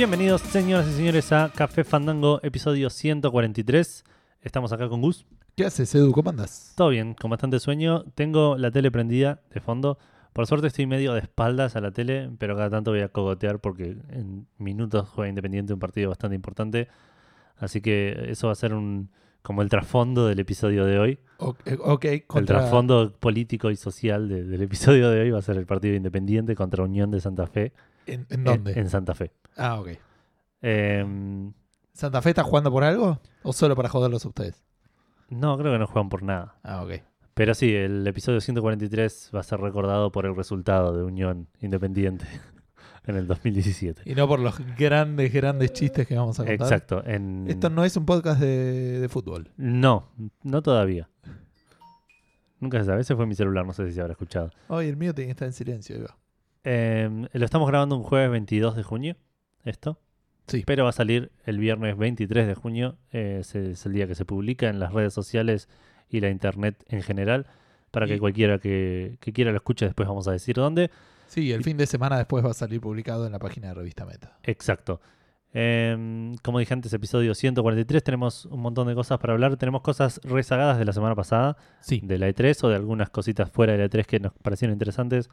Bienvenidos, señoras y señores, a Café Fandango, episodio 143. Estamos acá con Gus. ¿Qué haces, Edu? ¿Cómo andas? Todo bien, con bastante sueño. Tengo la tele prendida de fondo. Por suerte estoy medio de espaldas a la tele, pero cada tanto voy a cogotear porque en minutos juega Independiente un partido bastante importante. Así que eso va a ser un como el trasfondo del episodio de hoy. O- eh, El trasfondo político y social de- del episodio de hoy va a ser el partido Independiente contra Unión de Santa Fe. ¿En, en dónde? En, en Santa Fe. Ah, ok. Em, ¿Santa Fe está jugando por algo? ¿O solo para joderlos a ustedes? no, creo que no juegan por nada. Ah, ok. Pero sí, el episodio 143 va a ser recordado por el resultado de Unión Independiente en el 2017. Y no por los grandes, grandes chistes que vamos a contar. Exacto. En... Esto no es un podcast de, de fútbol. No, no todavía. Nunca se sabe. Ese fue mi celular, no sé si se habrá escuchado. Hoy el mío tiene que estar en silencio. va. Eh, lo estamos grabando un jueves 22 de junio, esto. Sí. Pero va a salir el viernes 23 de junio. eh, es el día que se publica en las redes sociales y la internet en general. Para que cualquiera que, que quiera lo escuche, después vamos a decir dónde. Sí, el fin de semana después va a salir publicado en la página de Revista Meta. Exacto. Em, como dije antes, episodio 143, tenemos un montón de cosas para hablar. Tenemos cosas rezagadas de la semana pasada, Sí. de la E3 o de algunas cositas fuera de la E3 que nos parecieron interesantes.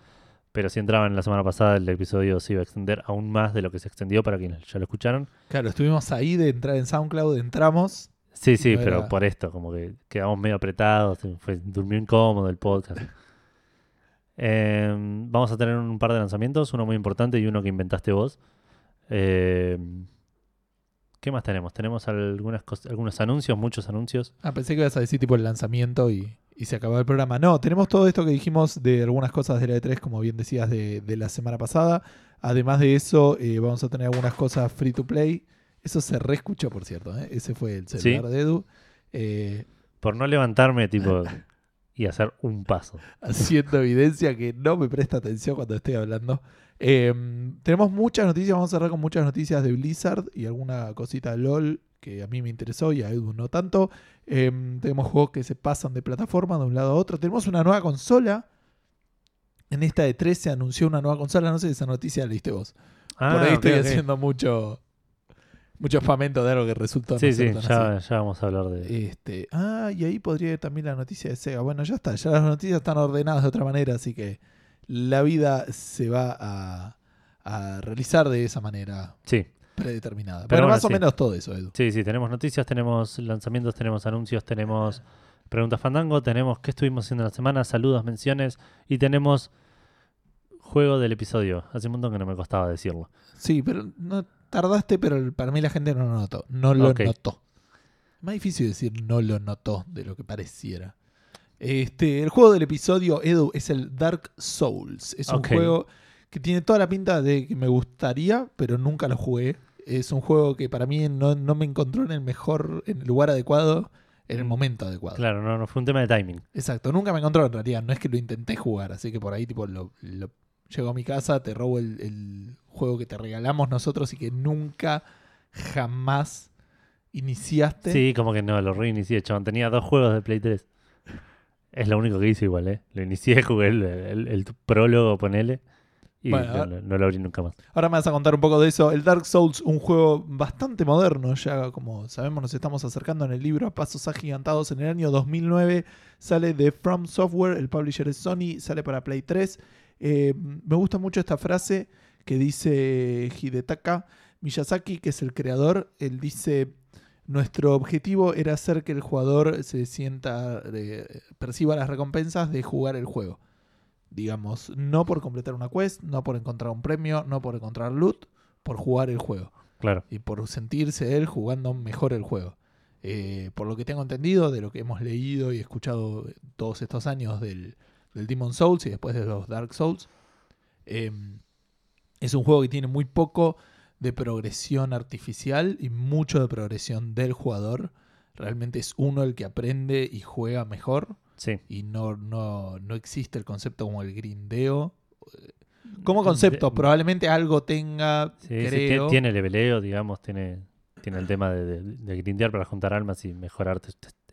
Pero si entraban la semana pasada, el episodio se iba a extender aún más de lo que se extendió para quienes ya lo escucharon. Claro, estuvimos ahí de entrar en SoundCloud, entramos. Sí, sí, No pero era- por esto, como que quedamos medio apretados, fue, durmió incómodo el podcast. Em, vamos a tener un par de lanzamientos, uno muy importante y uno que inventaste vos. Em, ¿Qué más tenemos? Tenemos algunas algunos anuncios, muchos anuncios. Ah, pensé que ibas a decir tipo el lanzamiento y, y se acabó el programa. No, tenemos todo esto que dijimos de algunas cosas de la E3, como bien decías, de, de la semana pasada. Además de eso, eh, vamos a tener algunas cosas free to play. Eso se reescuchó, por cierto. ¿eh? Ese fue el celular de Edu. Eh, Por no levantarme, tipo, y hacer un paso. haciendo evidencia que no me presta atención cuando estoy hablando. Eh, tenemos muchas noticias, vamos a cerrar con muchas noticias de Blizzard y alguna cosita LOL que a mí me interesó y a Edu no tanto. Eh, tenemos juegos que se pasan de plataforma de un lado a otro. Tenemos una nueva consola. En esta de 13 se anunció una nueva consola, no sé si esa noticia la leíste vos. Ah, Por ahí estoy haciendo mucho mucho spamento de algo que resultó Sí, sí, ya, ya vamos a hablar de... Este, ah, y ahí podría ir también la noticia de Sega. Bueno, ya está, ya las noticias están ordenadas de otra manera, así que la vida se va a, a realizar de esa manera Sí, predeterminada. Pero bueno, más o menos todo eso, Edu. sí, sí, tenemos noticias, tenemos lanzamientos, tenemos anuncios, tenemos preguntas fandango, tenemos qué estuvimos haciendo en la semana, saludos, menciones y tenemos juego del episodio. Hace un montón que no me costaba decirlo. Sí, pero no tardaste, pero para mí la gente no lo notó. No lo notó. Más difícil decir no lo notó de lo que pareciera. Este, el juego del episodio, Edu, es el Dark Souls. Es un juego que tiene toda la pinta de que me gustaría, pero nunca lo jugué. Es un juego que para mí no, no me encontró en el mejor, en el lugar adecuado, en el momento adecuado. Claro, no, no fue un tema de timing. Exacto, nunca me encontró en realidad. No es que lo intenté jugar, así que por ahí tipo lo, lo- llego a mi casa, te robo el, el juego que te regalamos nosotros y que nunca, jamás iniciaste. Sí, como que no, lo reinicié, chabón. Tenía dos juegos de Play 3. Es lo único que hice igual, ¿eh? Lo inicié, jugué el, el- el prólogo, ponele. Y Bueno, no, ahora- no- no lo abrí nunca más. Ahora me vas a contar un poco de eso. El Dark Souls, un juego bastante moderno, ya como sabemos nos estamos acercando en el libro a pasos agigantados. En el año 2009 sale de From Software, el publisher es Sony, sale para Play 3. Eh, me gusta mucho esta frase que dice Hidetaka Miyazaki, que es el creador. Él dice, nuestro objetivo era hacer que el jugador se sienta, eh, perciba las recompensas de jugar el juego. Digamos, no por completar una quest, no por encontrar un premio, no por encontrar loot, por jugar el juego Claro. y por sentirse él jugando mejor el juego. Eh, por lo que tengo entendido, de lo que hemos leído y escuchado todos estos años del, del Demon Souls y después de los Dark Souls, eh, es un juego que tiene muy poco de progresión artificial y mucho de progresión del jugador. Realmente es uno el que aprende y juega mejor Sí. y no, no, no existe el concepto como el grindeo. Como concepto, De- probablemente algo tenga, Sí, sí, creo. tiene leveleo, digamos, tiene, tiene el tema de, de, de grindear para juntar almas y mejorar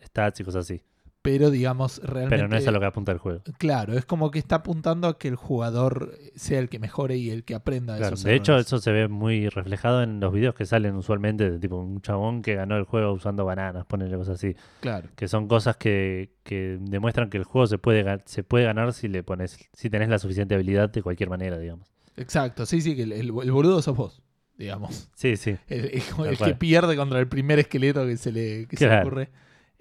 stats y cosas así. Pero digamos, realmente... Pero no es a lo que apunta el juego. Claro, es como que está apuntando a que el jugador sea el que mejore y el que aprenda de Claro, esos de hecho, eso se ve muy reflejado en los videos que salen usualmente de tipo un chabón que ganó el juego usando bananas, ponerle cosas así. Claro, Que son cosas que, que demuestran que el juego se puede, se puede ganar si le pones, si tenés la suficiente habilidad de cualquier manera, digamos. exacto. Sí, sí, que el, el, el boludo sos vos, digamos. Sí, sí. El, el- Tal el que pierde contra el primer esqueleto que se le, que se le ocurre.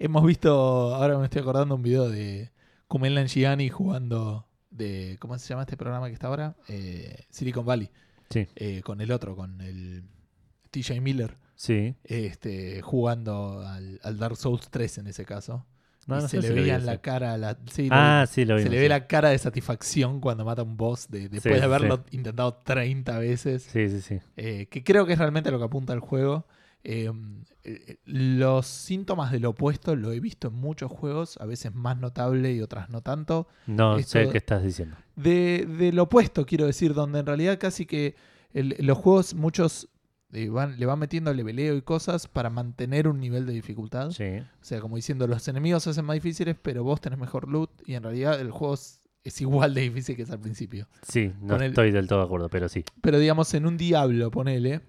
Hemos visto, ahora me estoy acordando un video de Kumail Nanjiani jugando de, ¿cómo se llama este programa que está ahora? Eh, Silicon Valley. Sí. Eh, con el otro, con el TJ Miller, Sí. este, jugando al, al Dark Souls 3 en ese caso. No, y no se le si veía la cara, la, sí, Ah, sí, lo vi. se le ve la cara de satisfacción cuando mata a un boss de- después Sí, de sí, haberlo intentado 30 veces. Sí, sí, sí. Eh, que creo que es realmente lo que apunta el juego. Eh, los síntomas del opuesto lo he visto en muchos juegos, a veces más notable y otras no tanto. No Esto- sé qué estás diciendo. De, del opuesto, quiero decir, donde en realidad casi que el- los juegos, muchos eh, van- le van metiendo leveleo y cosas para mantener un nivel de dificultad. Sí. O sea, como diciendo, los enemigos se hacen más difíciles, pero vos tenés mejor loot y en realidad el juego es, igual de difícil que es al principio. Sí, no Con el- estoy del todo de acuerdo, pero sí. Pero digamos, en un Diablo, ponele,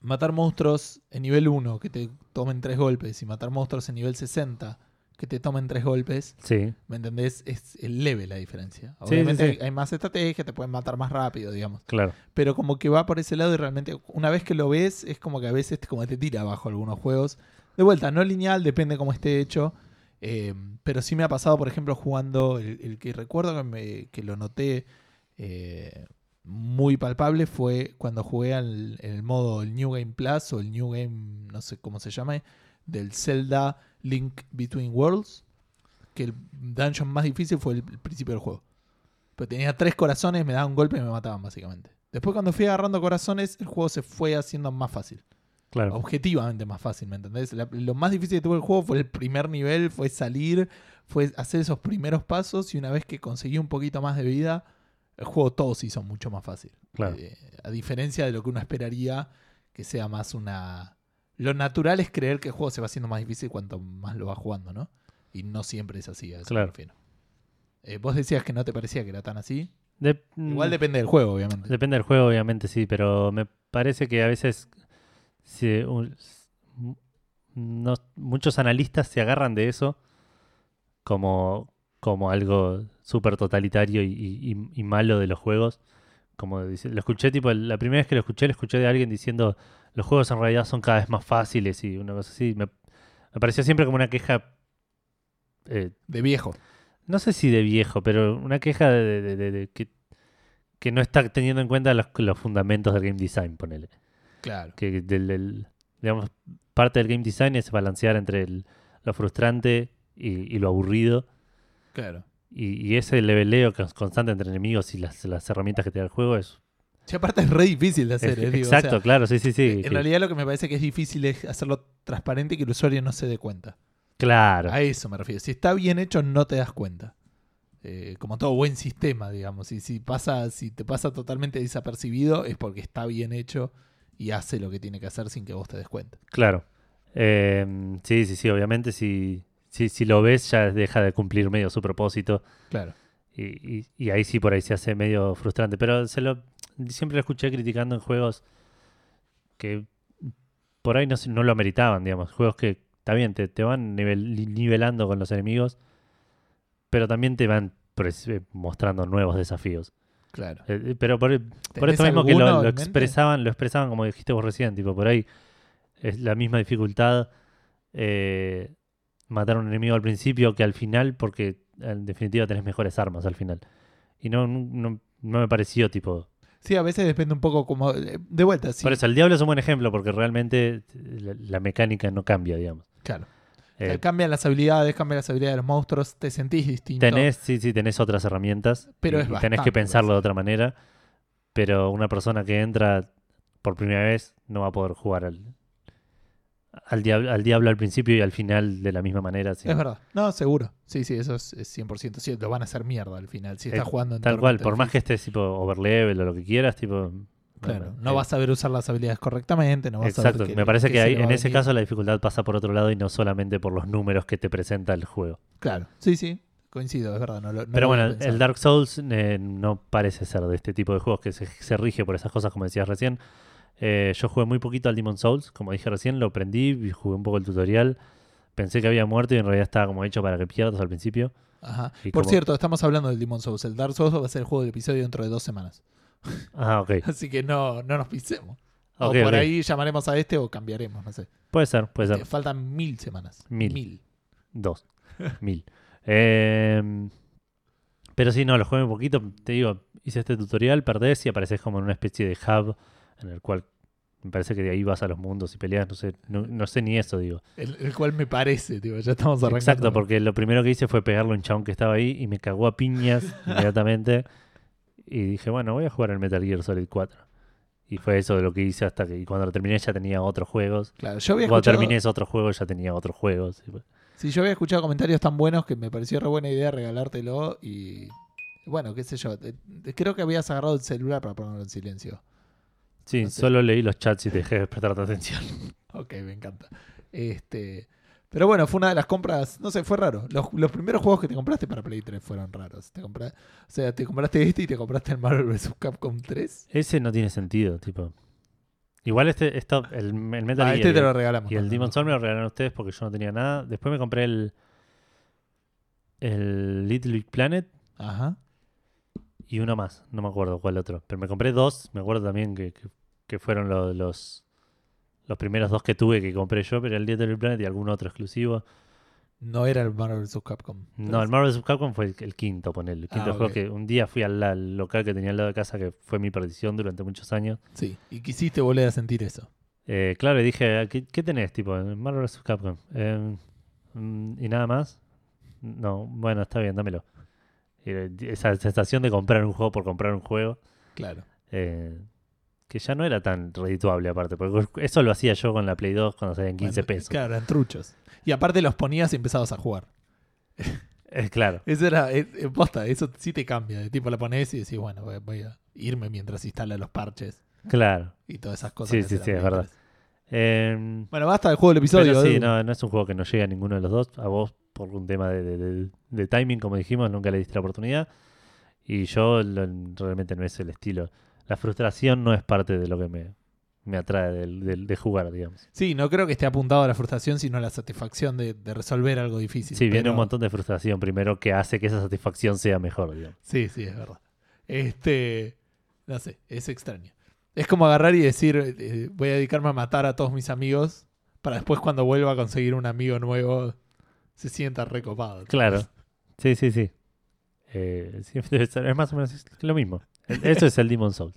matar monstruos en nivel 1 que te tomen 3 golpes y matar monstruos en nivel 60 que te tomen 3 golpes, Sí, ¿me entendés? Es el leve la diferencia. Obviamente sí, hay- sí. hay más estrategia, te pueden matar más rápido, digamos. claro. Pero como que va por ese lado y realmente una vez que lo ves es como que a veces te- como te tira abajo algunos juegos. De vuelta, no lineal, depende cómo esté hecho. eh, pero sí me ha pasado, por ejemplo, jugando el, el que recuerdo que, me- que lo noté eh, muy palpable fue cuando jugué al, en el modo el New Game Plus o el New Game, no sé cómo se llama, del Zelda Link Between Worlds. Que el dungeon más difícil fue el, el principio del juego. Pero tenía tres corazones, me daban un golpe y me mataban, básicamente. Después, cuando fui agarrando corazones, el juego se fue haciendo más fácil. Claro. Objetivamente más fácil, ¿me entendés? La- lo más difícil que tuvo el juego fue el primer nivel, fue salir, fue hacer esos primeros pasos y una vez que conseguí un poquito más de vida, el juego todo se hizo mucho más fácil. Claro. Eh, a diferencia de lo que uno esperaría que sea más una... Lo natural es creer que el juego se va haciendo más difícil cuanto más lo va jugando, ¿no? Y no siempre es así, a eso me Claro. refiero. Eh, vos decías que no te parecía que era tan así. De- Igual mm, depende del juego, obviamente. Depende del juego, obviamente, sí, pero me parece que a veces se- un- no- muchos analistas se agarran de eso como, como algo súper totalitario y, y- y malo de los juegos. Como dice, lo escuché, tipo, la primera vez que lo escuché, lo escuché de alguien diciendo los juegos en realidad son cada vez más fáciles y una cosa así. Me, me pareció siempre como una queja eh, De viejo. no sé si de viejo, pero una queja de, de- de- de que, que no está teniendo en cuenta los, los fundamentos del game design, ponele. Claro. Que del, del- digamos, parte del game design es balancear entre el- lo frustrante y, y lo aburrido. Claro. Y, y ese leveleo cons- constante entre enemigos y las, las herramientas que te da el juego es... Sí, aparte es re difícil de hacer, es- eh, digo, o sea, exacto, claro, sí, sí, sí. En realidad lo que me parece que es difícil es hacerlo transparente y que el usuario no se dé cuenta. claro, A eso me refiero. Si está bien hecho, no te das cuenta. Eh, como todo buen sistema, digamos. Y si pasa, si te pasa totalmente desapercibido, es porque está bien hecho y hace lo que tiene que hacer sin que vos te des cuenta. claro. Eh, sí, sí, sí, obviamente si, si, si lo ves ya deja de cumplir medio su propósito. Claro. Y, y- y ahí sí por ahí se hace medio frustrante. Pero se lo siempre lo escuché criticando en juegos que por ahí no, no lo ameritaban, digamos. Juegos que, está bien, te, te van nivel- nivelando con los enemigos, pero también te van eh, mostrando nuevos desafíos. Claro. Eh, eh, pero por, por ¿Tenés esto mismo que lo, expresaban, lo expresaban como dijiste vos recién, tipo, por ahí es la misma dificultad eh, matar a un enemigo al principio que al final, porque en definitiva tenés mejores armas al final. Y no, no, no me pareció tipo. Sí, a veces depende un poco como. eh, De vuelta, sí. Por eso, el diablo es un buen ejemplo, porque realmente la, la mecánica no cambia, digamos. Claro. Eh, sea, cambian las habilidades, cambian las habilidades de los monstruos, te sentís distinto. tenés, sí, sí, tenés otras herramientas. Pero y, es y tenés bastante que pensarlo de otra manera. Pero una persona que entra por primera vez no va a poder jugar al, al, diablo, al diablo al principio y al final de la misma manera. sí. Es verdad. No, seguro. Sí, sí, eso es, es 100% cierto. Van a hacer mierda al final. Si estás Eh, jugando en Tal cual, por más que estés tipo overlevel o lo que quieras, tipo Claro, Me- no eh, vas a saber usar las habilidades correctamente, no vas a Exacto, me parece que, va en ese caso la dificultad pasa por otro lado y no solamente por los números que te presenta el juego. Claro, sí, sí, coincido, es verdad. No lo- no Pero bueno, el. Dark Souls eh, no parece ser de este tipo de juegos que se, se rige por esas cosas, como decías recién. Eh, yo jugué muy poquito al Demon Souls, como dije recién, lo aprendí y jugué un poco el tutorial. Pensé que había muerto y en realidad estaba como hecho para que pierdas al principio. Ajá. y Por como- cierto, estamos hablando del Demon Souls. El Dark Souls va a ser el juego del episodio dentro de dos semanas. Ah, ok. Así que no, no nos pisemos. O por ahí llamaremos a este o cambiaremos, no sé. Puede ser, puede Eh, ser. Faltan mil semanas. Mil. Dos. Mil. Eh, pero sí, no, lo jugué un poquito. Te digo, hice este tutorial, perdés y apareces como en una especie de hub en el cual me parece que de ahí vas a los mundos y peleas. No sé, no, no sé ni eso, digo. El, el cual me parece, tío, ya estamos arrancando. Exacto, porque lo primero que hice fue pegarle a un chabón que estaba ahí y me cagó a piñas inmediatamente. Y dije, bueno, voy a jugar al Metal Gear Solid 4. Y fue eso de lo que hice hasta que y cuando lo terminé ya tenía otros juegos. Claro, yo había Cuando escuchado, terminé ese otro juego ya tenía otros juegos. Sí, yo había escuchado comentarios tan buenos que me pareció re buena idea regalártelo y bueno, qué sé yo. eh, Creo que habías agarrado el celular para ponerlo en silencio. Sí, No sé. solo leí los chats y dejé de prestar atención. Ok, me encanta. Este, pero bueno, fue una de las compras, no sé, fue raro. Los, los primeros juegos que te compraste para Play 3 fueron raros. Te compra- o sea, te compraste este y te compraste el Marvel vs. Capcom 3. Ese no tiene sentido, tipo. Igual este, esto, el, el Metal Ah, Gear este y te lo regalamos. y el no, Demon no. Souls me lo regalaron ustedes porque yo no tenía nada. Después me compré el el Little Big Planet Ajá. y uno más, no me acuerdo cuál otro. Pero me compré dos, me acuerdo también que, que- que fueron lo- los los primeros dos que tuve que compré yo, pero el Little Big Planet y algún otro exclusivo. No era el Marvel vs. Capcom. No, el Marvel vs. Capcom fue el, el quinto, ponele. El quinto Ah, juego ok. que un día fui al, al local que tenía al lado de casa, que fue mi perdición durante muchos años. Sí, y quisiste volver a sentir eso. Eh, claro, y dije, ¿qué, qué tenés? Tipo, Marvel vs. Capcom. Eh, mm, ¿Y nada más? No, bueno, está bien, dámelo. Eh, esa sensación de comprar un juego por comprar un juego, Claro. eh, que ya no era tan redituable aparte, porque eso lo hacía yo con la Play 2 cuando salían 15 Bueno, pesos. Claro, eran truchos. Y aparte los ponías y empezabas a jugar. Eh, claro, Eso era, eh, eh, posta, eso sí te cambia. De tipo la pones y decís, bueno, voy, voy a irme mientras instala los parches claro. y todas esas cosas. Sí, sí, sí, es verdad. Eh, Bueno, basta del juego del episodio. pero sí, no, no es un juego que no llega a ninguno de los dos. A vos, por un tema de, de- de- de timing, como dijimos, nunca le diste la oportunidad. Y yo lo- realmente no es el estilo. La frustración no es parte de lo que me, me atrae del- del- de jugar, digamos. Sí, no creo que esté apuntado a la frustración, sino a la satisfacción de, de resolver algo difícil. Sí, viene un montón de frustración primero que hace que esa satisfacción sea mejor, digamos. Sí, sí, es verdad. Este, no sé, es extraño. Es como agarrar y decir, eh, voy a dedicarme a matar a todos mis amigos para después cuando vuelva a conseguir un amigo nuevo se sienta recopado. Claro. Sí, sí, sí. Eh, es más o menos lo mismo. Eso es el Demon Souls.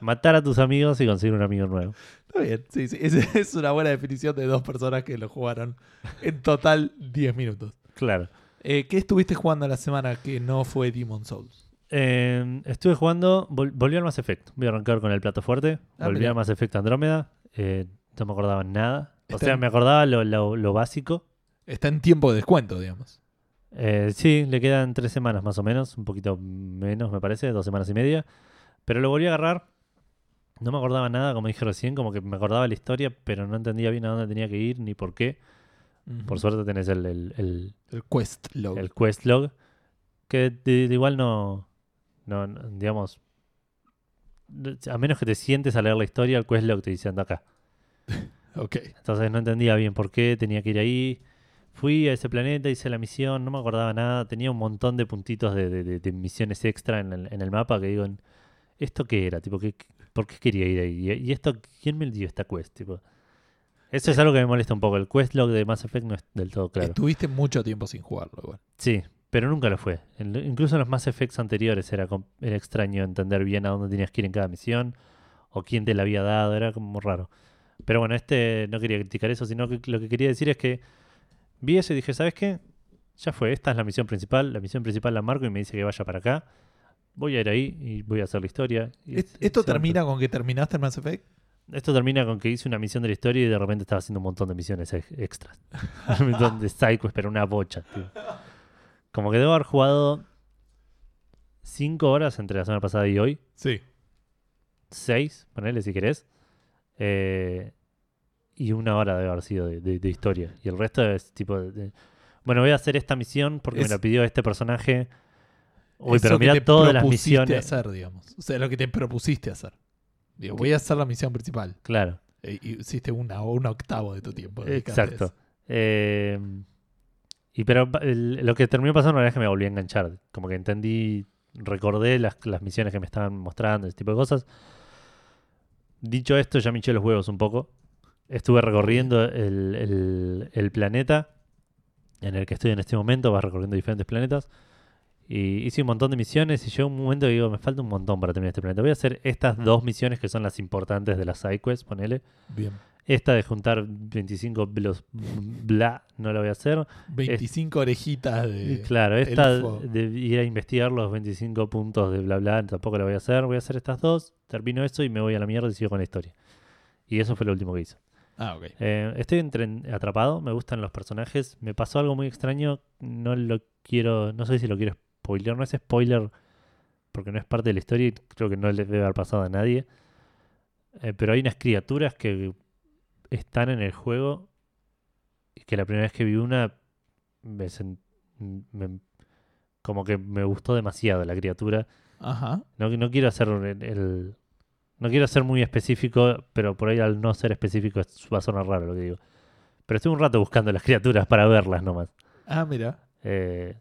Matar a tus amigos y conseguir un amigo nuevo. Está bien, sí, sí. Es, es una buena definición de dos personas que lo jugaron en total 10 minutos. Claro. Eh, ¿Qué estuviste jugando la semana que no fue Demon Souls? Eh, estuve jugando, vol- volví al Mass Effect. Voy a arrancar con el plato fuerte. Ah, volví al Mass Effect Andrómeda. Eh, no me acordaba nada. O sea, en- me acordaba lo, lo- lo básico. Está en tiempo de descuento, digamos. Eh, sí, le quedan tres semanas más o menos. Un poquito menos, me parece. Dos semanas y media. Pero lo volví a agarrar. No me acordaba nada, como dije recién. Como que me acordaba la historia, pero no entendía bien a dónde tenía que ir ni por qué. Por suerte tenés el, el- el- El quest log. el quest log. Que de- de igual no, no, no, digamos, a menos que te sientes a leer la historia, el quest log te dice anda acá. Ok. Entonces no entendía bien por qué tenía que ir ahí. Fui a ese planeta, hice la misión, no me acordaba nada. Tenía un montón de puntitos de, de- de- de misiones extra en el, en el mapa que digo, ¿esto qué era? Tipo, ¿qué, ¿Por qué quería ir ahí? ¿Y esto quién me dio esta quest? Tipo, eso es algo que me molesta un poco. El quest log de Mass Effect no es del todo claro. Estuviste mucho tiempo sin jugarlo, igual. Sí, pero nunca lo fue. Incluso en los Mass Effects anteriores era, era extraño entender bien a dónde tenías que ir en cada misión o quién te la había dado, era como raro. Pero bueno, este no quería criticar eso, sino que lo que quería decir es que vi eso y dije, ¿sabes qué? Ya fue, esta es la misión principal, la misión principal la marco y me dice que vaya para acá. Voy a ir ahí y voy a hacer la historia. Y ¿Est- es- ¿Esto es- termina con que terminaste el Mass Effect? Esto termina con que hice una misión de la historia y de repente estaba haciendo un montón de misiones ex- extras. un montón de psychos, pero una bocha, tío. Como que debo haber jugado 5 horas entre la semana pasada y hoy. Sí. 6, ponele si querés. Eh, y una hora debe haber sido de, de- de historia. Y el resto es tipo de- bueno, voy a hacer esta misión porque Es- me la pidió este personaje. Uy, pero que mira todas las misiones. hacer, digamos. O sea, lo que te propusiste hacer. Digo, voy a hacer la misión principal. Claro, E- Y hiciste una o un octavo de tu tiempo. exacto. Eh, y pero el- lo que terminó pasando vez que me volví a enganchar. Como que entendí, recordé las, las misiones que me estaban mostrando, ese tipo de cosas. Dicho esto, ya me hinché los huevos un poco. Estuve recorriendo el, el- el planeta en el que estoy en este momento. Vas recorriendo diferentes planetas. Y hice un montón de misiones y llegó un momento que digo, me falta un montón para terminar este planeta. Voy a hacer estas dos misiones que son las importantes de las sidequests, ponele. Bien. Esta de juntar 25 blos bla, no la voy a hacer. 25 orejitas Y de. claro, esta de ir a investigar los 25 puntos de bla bla, tampoco la voy a hacer. Voy a hacer estas dos, termino esto y me voy a la mierda y sigo con la historia. Y eso fue lo último que hice. Ah, ok. Eh, estoy entre- atrapado, me gustan los personajes. Me pasó algo muy extraño, no lo quiero, no sé si lo quiero spoiler, no es spoiler porque no es parte de la historia y creo que no le debe haber pasado a nadie. Eh, pero hay unas criaturas que están en el juego y que la primera vez que vi una me sen- me- como que me gustó demasiado la criatura. Ajá. No, no quiero hacer el, el- no quiero ser muy específico, pero por ahí al no ser específico es- va a sonar raro lo que digo. Pero estuve un rato buscando las criaturas para verlas nomás. Ah, mira. Eh,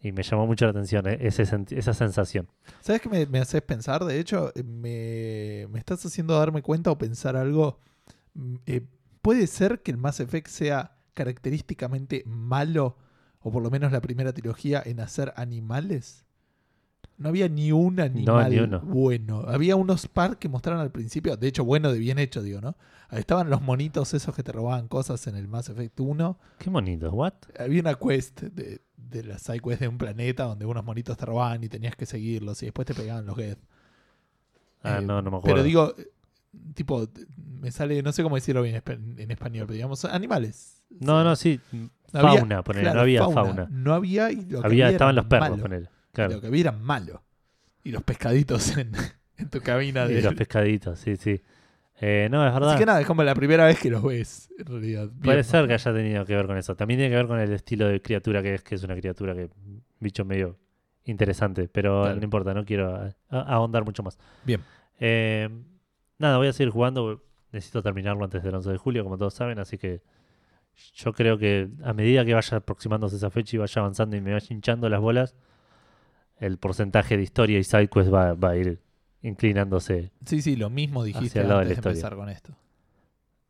y me llamó mucho la atención eh, ese esa sensación. ¿Sabes qué me, me haces pensar? De hecho, me, me estás haciendo darme cuenta o pensar algo. Mm, eh, ¿Puede ser que el Mass Effect sea característicamente malo, o por lo menos la primera trilogía, en hacer animales? No había ni un animal ni uno. bueno. Había unos par que mostraron al principio, de hecho, bueno, de bien hecho, digo, ¿no? Estaban los monitos esos que te robaban cosas en el Mass Effect 1. Qué bonito, ¿what? Había una quest de, de la side quest de un planeta donde unos monitos te robaban y tenías que seguirlos y después te pegaban los Geth. Ah, Eh, no, no me acuerdo. Pero digo, eh, tipo, me sale, no sé cómo decirlo bien en espa- en español, pero digamos, animales. no, no, sí. No había- Fauna, ponele, claro, no había fauna. No había y lo que Había, había estaban los perros, ponele. Y Claro. Lo que era malo. Y los pescaditos en, en tu cabina Y de... los pescaditos, sí, sí. Eh, no, es verdad. Así que nada, es como la primera vez que los ves, en realidad. Puede Bien, ser ¿no? que haya tenido que ver con eso. También tiene que ver con el estilo de criatura que es, que es una criatura que bicho medio interesante, pero Claro. no importa, no quiero ahondar mucho más. Bien. Eh, nada, voy a seguir jugando. Necesito terminarlo antes del 11 de julio, como todos saben, así que yo creo que a medida que vaya aproximándose esa fecha y vaya avanzando y me vaya hinchando las bolas, el porcentaje de historia y sidequest va, va a ir inclinándose. Sí, sí, lo mismo dijiste de antes la de, empezar con esto.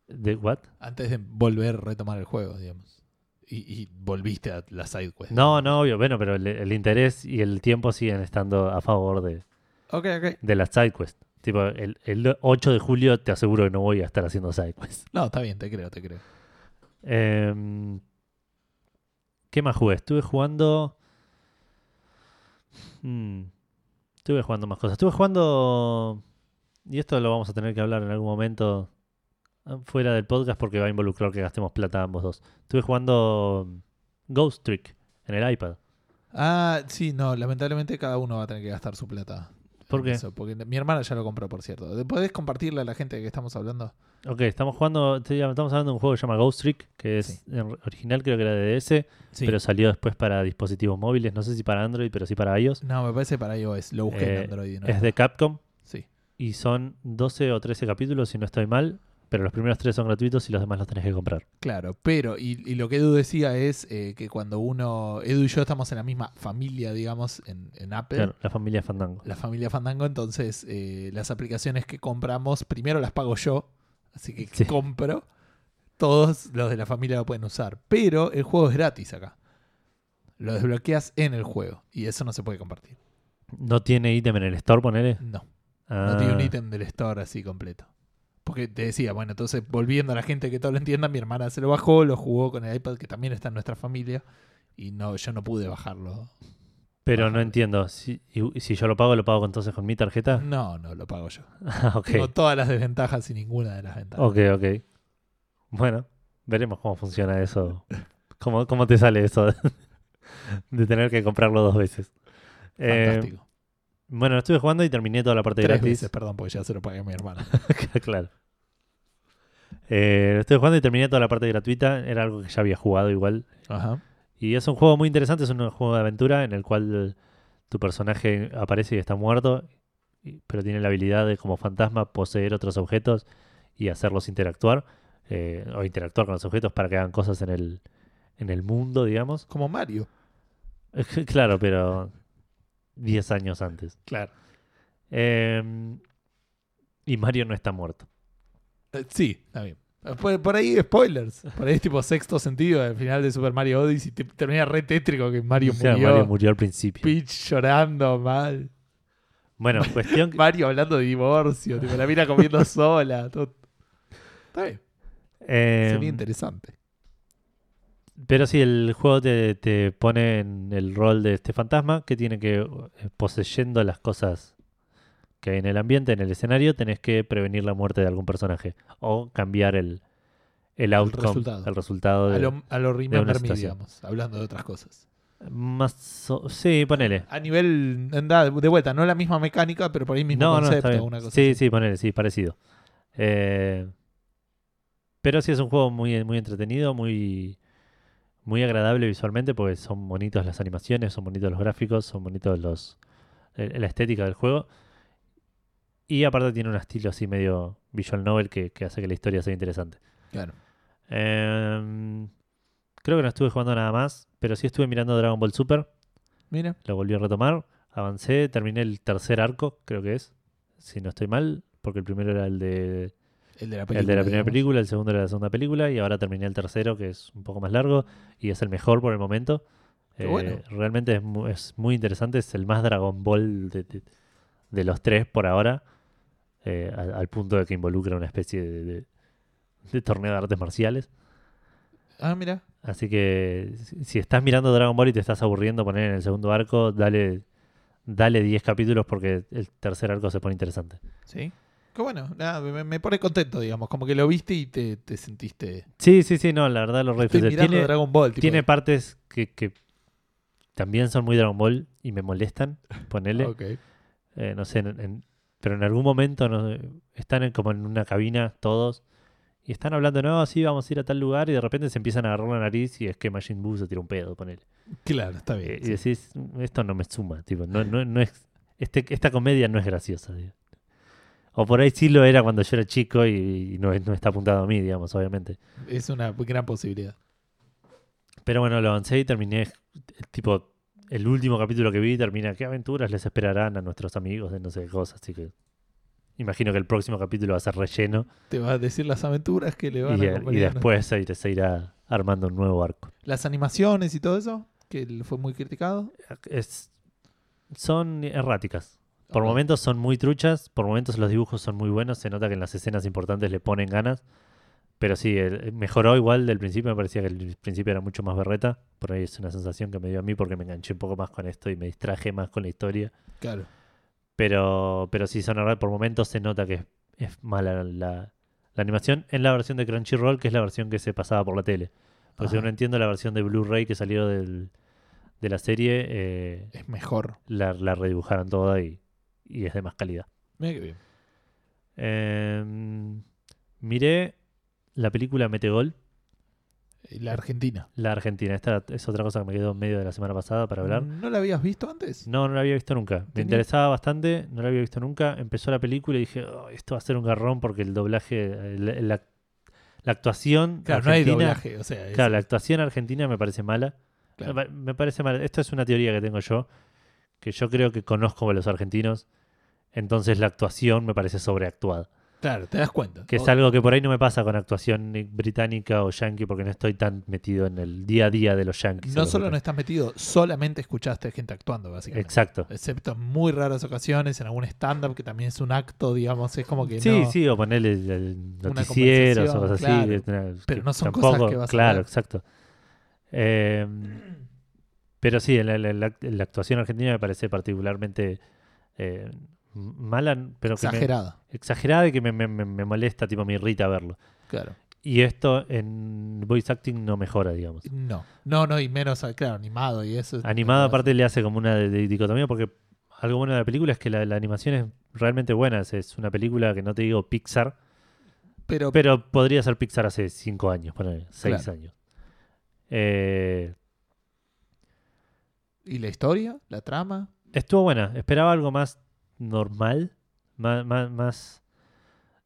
¿De what? Antes de volver a retomar el juego, digamos. Y, y volviste a la side quest. No, no, obvio, bueno, pero el, el interés y el tiempo siguen estando a favor de, Ok, ok. de las sidequests. Tipo, el, el 8 de julio te aseguro que no voy a estar haciendo sidequests. No, está bien, te creo, te creo. Em, ¿Qué más jugué? Estuve jugando. Hmm, estuve jugando más cosas. Estuve jugando. Y esto lo vamos a tener que hablar en algún momento ah, fuera del podcast porque va a involucrar que gastemos plata ambos dos. Estuve jugando Ghost Trick en el iPad. Ah, sí, no, lamentablemente cada uno va a tener que gastar su plata. ¿Por qué? eso, porque mi hermana ya lo compró, por cierto. ¿Podés compartirle a la gente de que estamos hablando? Ok, estamos jugando. Estamos hablando de un juego que se llama Ghost Trick, que es Sí. original, creo que era de DS, Sí. pero salió después para dispositivos móviles. No sé si para Android, pero sí para iOS. No, me parece para iOS. Lo busqué Eh, en Android. ¿no? Es de Capcom. Sí. Y son 12 o 13 capítulos, si no estoy mal. Pero los primeros tres son gratuitos y los demás los tenés que comprar. Claro, pero, y, y lo que Edu decía es eh, que cuando uno, Edu y yo estamos en la misma familia, digamos, en, en Apple, Claro, la familia Fandango. la familia Fandango, entonces eh, las aplicaciones que compramos, primero las pago yo, así que Sí. compro, todos los de la familia lo pueden usar, pero el juego es gratis acá. Lo desbloqueas en el juego y eso no se puede compartir. ¿No tiene ítem en el store, ponele? No, Ah, no tiene un ítem del store así completo. Porque te decía, bueno, entonces volviendo a la gente que todo lo entienda, mi hermana se lo bajó, lo jugó con el iPad que también está en nuestra familia y no, yo no pude bajarlo. Pero no entiendo. Si, y- si yo lo pago, ¿lo pago entonces con mi tarjeta? No, no, lo pago yo. Ah, ok. Tengo todas las desventajas y ninguna de las ventajas. Ok, ok. Bueno, veremos cómo funciona eso. ¿Cómo, cómo te sale eso de, de tener que comprarlo dos veces? Eh, Fantástico. Bueno, lo estuve jugando y terminé toda la parte Tres gratis. veces, perdón, porque ya se lo pagué a mi hermana. claro. Eh, lo estuve jugando y terminé toda la parte gratuita. Era algo que ya había jugado igual. Ajá. Y es un juego muy interesante, es un juego de aventura en el cual tu personaje aparece y está muerto, pero tiene la habilidad de como fantasma poseer otros objetos y hacerlos interactuar, eh, o interactuar con los objetos para que hagan cosas en el, en el mundo, digamos. Como Mario. claro, pero 10 años antes. Claro. Eh, y Mario no está muerto. Eh, sí, está bien. Eh, Por, por ahí spoilers. Por ahí es tipo sexto sentido al final de Super Mario Odyssey. Te, termina re tétrico que Mario O sea, murió. Mario murió al principio. Peach llorando mal. Bueno, cuestión que- Mario hablando de divorcio. tipo, la mira comiendo sola. todo. Está bien. eh, Sería interesante. Pero sí, el juego te, te pone en el rol de este fantasma que tiene que, eh, poseyendo las cosas que hay en el ambiente, en el escenario, tenés que prevenir la muerte de algún personaje o cambiar el, el outcome, resultado. el resultado A de, lo, a lo Remember Me, situación. digamos. Hablando de otras cosas. más o- sí, ponele. A nivel. anda, de vuelta, no la misma mecánica, pero por ahí mismo No, no, concepto. bien. una cosa Sí, así. sí, ponele, sí, parecido. Eh, pero sí es un juego muy, muy entretenido, muy, muy agradable visualmente, porque son bonitas las animaciones, son bonitos los gráficos, son bonitos los eh, la estética del juego. Y aparte tiene un estilo así medio visual novel que, que hace que la historia sea interesante. Claro. Eh, creo que no estuve jugando nada más, pero sí estuve mirando Dragon Ball Super. Mira. Lo volví a retomar, avancé, terminé el tercer arco, creo que es, si no estoy mal, porque el primero era el de, El de la el película. de la primera digamos. película, el segundo era la segunda película, y ahora terminé el tercero, que es un poco más largo, y es el mejor por el momento. Qué Eh, bueno. Realmente es muy, es muy interesante, es el más Dragon Ball de, de- de los tres por ahora, eh, al, al punto de que involucra una especie de, de- de torneo de artes marciales. Ah, mira. Así que si- estás mirando Dragon Ball y te estás aburriendo poner en el segundo arco, dale dale 10 capítulos porque el tercer arco se pone interesante. Sí. Qué bueno. Nada, me, me pone contento, digamos. Como que lo viste y te, te sentiste. Sí, sí, sí, no, la verdad lo re Tiene, Dragon Ball. tipo, tiene partes que, que también son muy Dragon Ball y me molestan, ponele. Ok. Eh, no sé, en- en- pero en algún momento están en- como en una cabina todos y están hablando, no, sí, vamos a ir a tal lugar y de repente se empiezan a agarrar la nariz y es que Majin Buu se tira un pedo, ponele. Claro, está bien. Eh, y decís, esto no me suma, tipo, no, no, no es, este, esta comedia no es graciosa. O por ahí sí lo era cuando yo era chico y, y no, no está apuntado a mí, digamos, obviamente. Es una gran posibilidad. Pero bueno, lo avancé y terminé, tipo, el último capítulo que vi termina, ¿qué aventuras les esperarán a nuestros amigos de no sé qué cosas? Así que imagino que el próximo capítulo va a ser relleno Te va a decir las aventuras que le y, van a y acompañar. después se, se irá armando un nuevo arco. Las animaciones y todo eso, que fue muy criticado. Es, son erráticas. Por momentos son muy truchas, por momentos los dibujos son muy buenos, se nota que en las escenas importantes le ponen ganas. Pero sí, el- mejoró igual del principio, me parecía que el principio era mucho más berreta. Por ahí es una sensación que me dio a mí porque me enganché un poco más con esto y me distraje más con la historia. Claro. Pero, pero sí, son erra- por momentos se nota que es, es mala la, la animación en la versión de Crunchyroll, que es la versión que se pasaba por la tele. Porque según entiendo, la versión de Blu-ray que salió del, de la serie eh, Es mejor. la, la redibujaron toda y, y es de más calidad. Mira qué bien. Eh, miré la película Metegol, Y La Argentina. la argentina. Esta es otra cosa que me quedó en medio de la semana pasada para hablar. ¿No la habías visto antes? No, no la había visto nunca. Me Tenía- interesaba bastante, no la había visto nunca. Empezó la película y dije, "Oh, esto va a ser un garrón porque el doblaje, la, la actuación Claro, no hay argentina, doblaje. O sea, es- claro, la actuación argentina me parece mala. claro. Me parece mala. Esto es una teoría que tengo yo, que yo creo que conozco a los argentinos, entonces la actuación me parece sobreactuada. Claro, te das cuenta. Que es algo que por ahí no me pasa con actuación ni británica o yankee porque no estoy tan metido en el día a día de los yankees. no solo no estás metido, solamente escuchaste gente actuando, básicamente. Exacto. Excepto en muy raras ocasiones, en algún stand-up que también es un acto, digamos, es como que Sí, no. sí, o ponerle el, el noticieros o cosas claro. así. Pero no son tampoco- cosas que vas a Claro, exacto. Eh, pero sí, la, la- la- la actuación argentina me parece particularmente eh, mala, pero que me- Exagerada. exagerada y que me, me- me- molesta, tipo me irrita verlo. Claro. Y esto en voice acting no mejora, digamos. No. No, no, y menos, claro, animado y eso. Animado aparte le hace como una dicotomía porque algo bueno de la película es que la, la animación es realmente buena. Es, es una película que no te digo Pixar, Pero, pero podría ser Pixar hace 5 años, ponele, 6 Claro. años. Eh, ¿Y la historia? ¿La trama? estuvo buena. Esperaba algo más normal, más... más, más,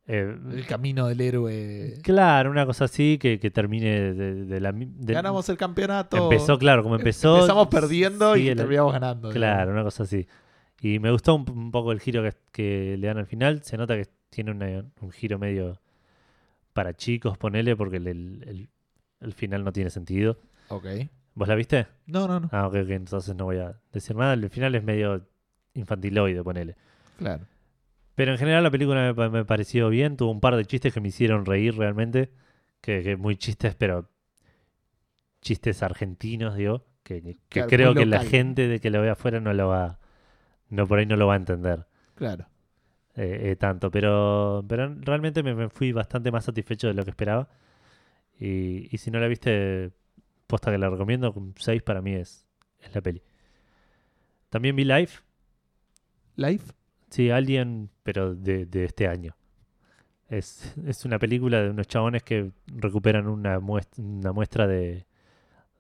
eh, El camino del héroe. Claro, una cosa así que, que termine de, de la... de- Ganamos el campeonato. Empezó, claro, como empezó... Empezamos perdiendo sí, y el- terminamos ganando. Claro, una cosa así. Y me gustó un, un poco el giro que, que le dan al final. Se nota que tiene una- un giro medio para chicos, ponele, porque el, el- el- el final no tiene sentido. Ok. ¿Vos la viste? No, no, no. Ah, ok, ok, entonces no voy a decir nada. El final es medio infantiloide, ponele. Claro. Pero en general la película me, pa- me pareció bien. Tuvo un par de chistes que me hicieron reír realmente. Que, que muy chistes, pero chistes argentinos, digo. Que, que- que Claro, creo que la gente de que lo vea afuera no lo va. No, por ahí no lo va a entender Claro. eh, eh, tanto. Pero, pero realmente me, me fui bastante más satisfecho de lo que esperaba. Y, y si no la viste, posta que la recomiendo. Un 6 para mí es, es la peli. También vi Life. Life. Sí, Alien, pero de, de este año. Es, es una película de unos chabones que recuperan una muestra, una muestra de,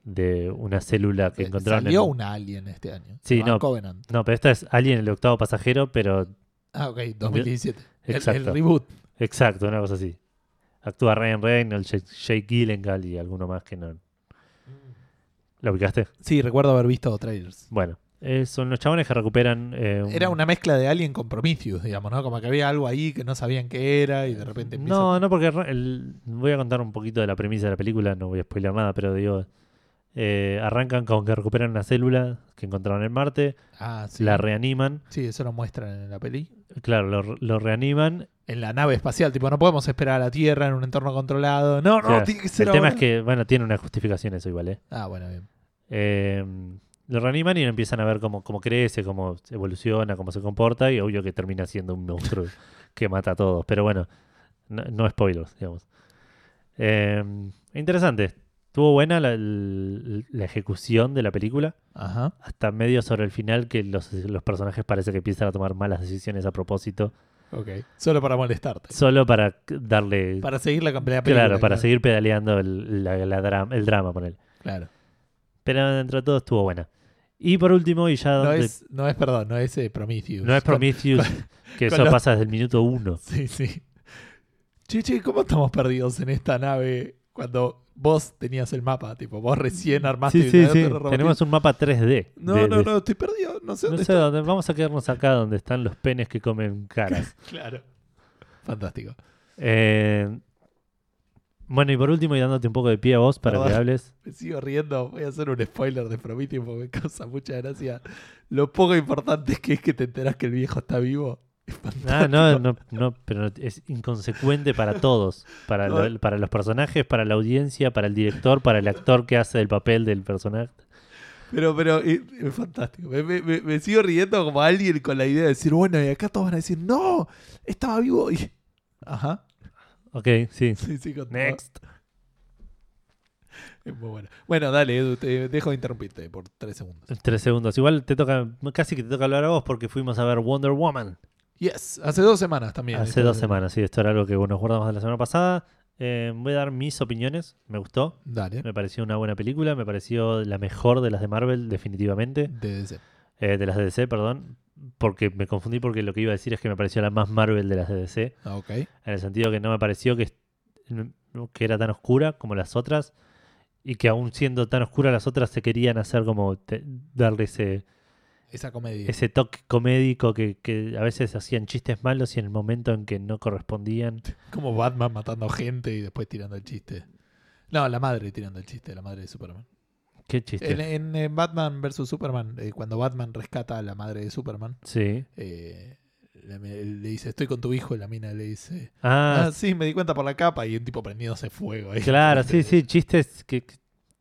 de una célula que Eh, encontraron. Salió en- una Alien este año. Sí, no. Covenant. No, pero esta es Alien, el octavo pasajero, pero Ah, ok. 2017. El- El, Exacto. reboot. exacto, una cosa así. Actúa Ryan Reynolds, Jake, Jake Gyllenhaal y alguno más que no. ¿La ubicaste? Sí, recuerdo haber visto trailers. Bueno, eh, son los chabones que recuperan. eh, un- Era una mezcla de Alien con Prometheus, digamos, ¿no? Como que había algo ahí que no sabían qué era y de repente empieza No, no, porque el- voy a contar un poquito de la premisa de la película, no voy a spoiler nada, pero digo, eh, arrancan con que recuperan una célula que encontraron en Marte, Ah, sí. la reaniman, Sí, eso lo muestran en la peli. claro, lo, lo reaniman. En la nave espacial, tipo, no podemos esperar a la Tierra en un entorno controlado. No, no, Claro, tiene que ser El tema es que, bueno, tiene una justificación eso igual, ¿eh? Ah, bueno, bien. Eh, lo reaniman y empiezan a ver cómo, cómo crece, cómo evoluciona, cómo se comporta, y obvio que termina siendo un monstruo que mata a todos. Pero bueno, no, no spoilers, digamos. Eh, interesante. Estuvo buena la, la ejecución de la película. Ajá. Hasta medio sobre el final que los, los personajes parece que empiezan a tomar malas decisiones a propósito. Ok. Solo para molestarte. Solo para darle... Para seguir la pelea película. claro, para seguir pedaleando el, la- la dra- el drama, con él. Claro. Pero dentro de todo estuvo buena. Y por último, y ya No es, no es, perdón, no es eh, Prometheus. No es Con- Prometheus, que eso los- pasa desde el minuto uno. Sí, sí. Che, che, ¿cómo estamos perdidos en esta nave cuando vos tenías el mapa? Tipo, vos recién armaste Sí, sí, sí. robotito. Tenemos un mapa 3D. No, de- no, de- no, estoy perdido. No sé No dónde sé está. dónde. Vamos a quedarnos acá donde están los penes que comen caras. Claro. Fantástico. Eh, bueno, y por último, y dándote un poco de pie a vos para que Perdón. hables. Me sigo riendo. Voy a hacer un spoiler de Prometheus porque me causa mucha gracia. Lo poco importante que es que te enterás que el viejo está vivo. Es. Ah, no, no, no, pero es inconsecuente para todos. Para, lo- No. para los personajes, para la audiencia, para el director, para el actor que hace el papel del personaje. Pero, pero eh, es fantástico. Me, me- me- me sigo riendo como alguien con la idea de decir, bueno, y acá todos van a decir, no, estaba vivo. Y... Ajá. Ok, sí. Sí, sí, con. Next. Es muy bueno. Bueno, dale, Edu, te dejo de interrumpirte por tres segundos. Tres segundos. Igual te toca, casi que te toca hablar a vos porque fuimos a ver Wonder Woman. Yes, hace dos semanas también. Hace Esto dos semanas, sí, esto era algo que nos guardamos de la semana pasada. Eh, voy a dar mis opiniones. Me gustó. Dale. Me pareció una buena película. Me pareció la mejor de las de Marvel, definitivamente. De DC. Eh, de las de DC, perdón. Porque me confundí porque lo que iba a decir es que me pareció la más Marvel de las de DC. Ah, ok. En el sentido que no me pareció que, que era tan oscura como las otras. Y que aún siendo tan oscura las otras se querían hacer como te- darle ese, Esa comedia. ese toque comédico que, que a veces hacían chistes malos y en el momento en que no correspondían. Como Batman matando gente y después tirando el chiste. No, la madre tirando el chiste, la madre de Superman. ¿Qué chiste? En, en, eh, Batman vs. Superman, eh, cuando Batman rescata a la madre de Superman, Sí. eh, le, le dice, estoy con tu hijo, y la mina le dice, Ah, ah, sí, me di cuenta por la capa, y un tipo prendiéndose fuego. ahí. claro, sí, sí, chistes que,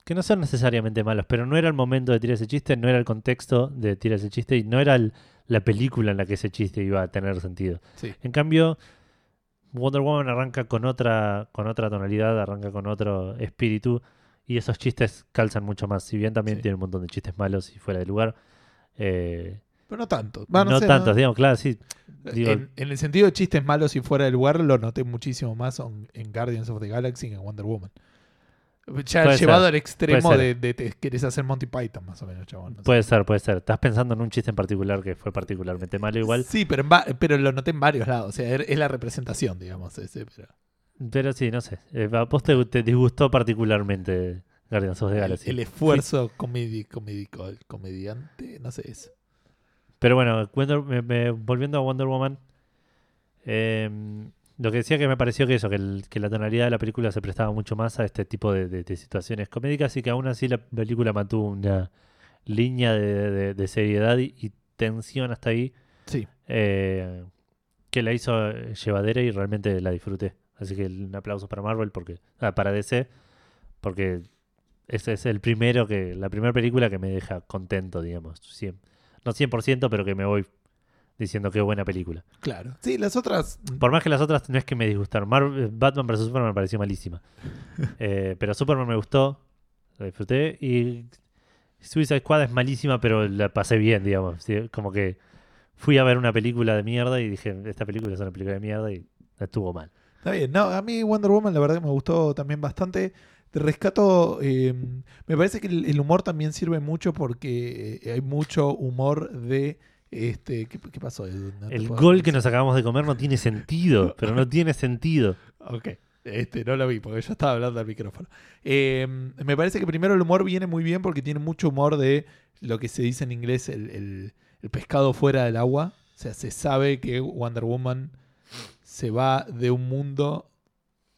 que no son necesariamente malos, pero no era el momento de tirar ese chiste, no era el contexto de tirar ese chiste y no era el- la película en la que ese chiste iba a tener sentido. Sí. En cambio, Wonder Woman arranca con otra, con otra tonalidad, arranca con otro espíritu y esos chistes calzan mucho más. Si bien también Sí. tiene un montón de chistes malos y fuera de lugar, eh, Pero no tanto. No sé, tantos, digamos, claro, sí. Digo- en, en el sentido de chistes malos y fuera del lugar, lo noté muchísimo más en, en Guardians of the Galaxy que en Wonder Woman. Ya llevado ser, al extremo de, de te querés hacer Monty Python, más o menos, chabón. no sé. Puede ser, puede ser. Estás pensando en un chiste en particular que fue particularmente malo igual. Sí, pero, en pero lo noté en varios lados. O sea, er- es la representación, digamos. Ese, pero Pero sí, no sé. Eh, ¿A vos te, te disgustó particularmente Guardians of the Galaxy? el esfuerzo comedi comédico, el comediante, no sé eso. Pero bueno, Wonder- me- me- volviendo a Wonder Woman, eh, lo que decía que me pareció que eso, que, el- que la tonalidad de la película se prestaba mucho más a este tipo de, de- de situaciones comédicas y que aún así la película mantuvo una línea de, seriedad y, y tensión hasta ahí Sí. eh, que la hizo llevadera y realmente la disfruté. Así que un aplauso para Marvel, porque ah, para DC, porque ese es el primero que, la primera película que me deja contento, digamos. Cien- no 100%, pero que me voy diciendo que buena película. Claro. Sí, las otras. Por más que las otras no es que me disgustaron. Eh, Batman vs. Superman me pareció malísima. Eh, pero Superman me gustó, la disfruté. Y Suicide Squad es malísima, pero la pasé bien, digamos. Sí, Como que fui a ver una película de mierda y dije, esta película es una película de mierda y estuvo mal. Está bien. No, a mí Wonder Woman la verdad que me gustó también bastante. Te rescato, eh, me parece que el, el humor también sirve mucho porque eh, hay mucho humor de... Este, ¿qué, qué pasó? Edu? No El gol que nos acabamos de comer no tiene sentido, pero no tiene sentido. Ok. Este, no lo vi porque yo estaba hablando al micrófono. Eh, me parece que primero el humor viene muy bien porque tiene mucho humor de lo que se dice en inglés el, el- el pescado fuera del agua. O sea, se sabe que Wonder Woman se va de un mundo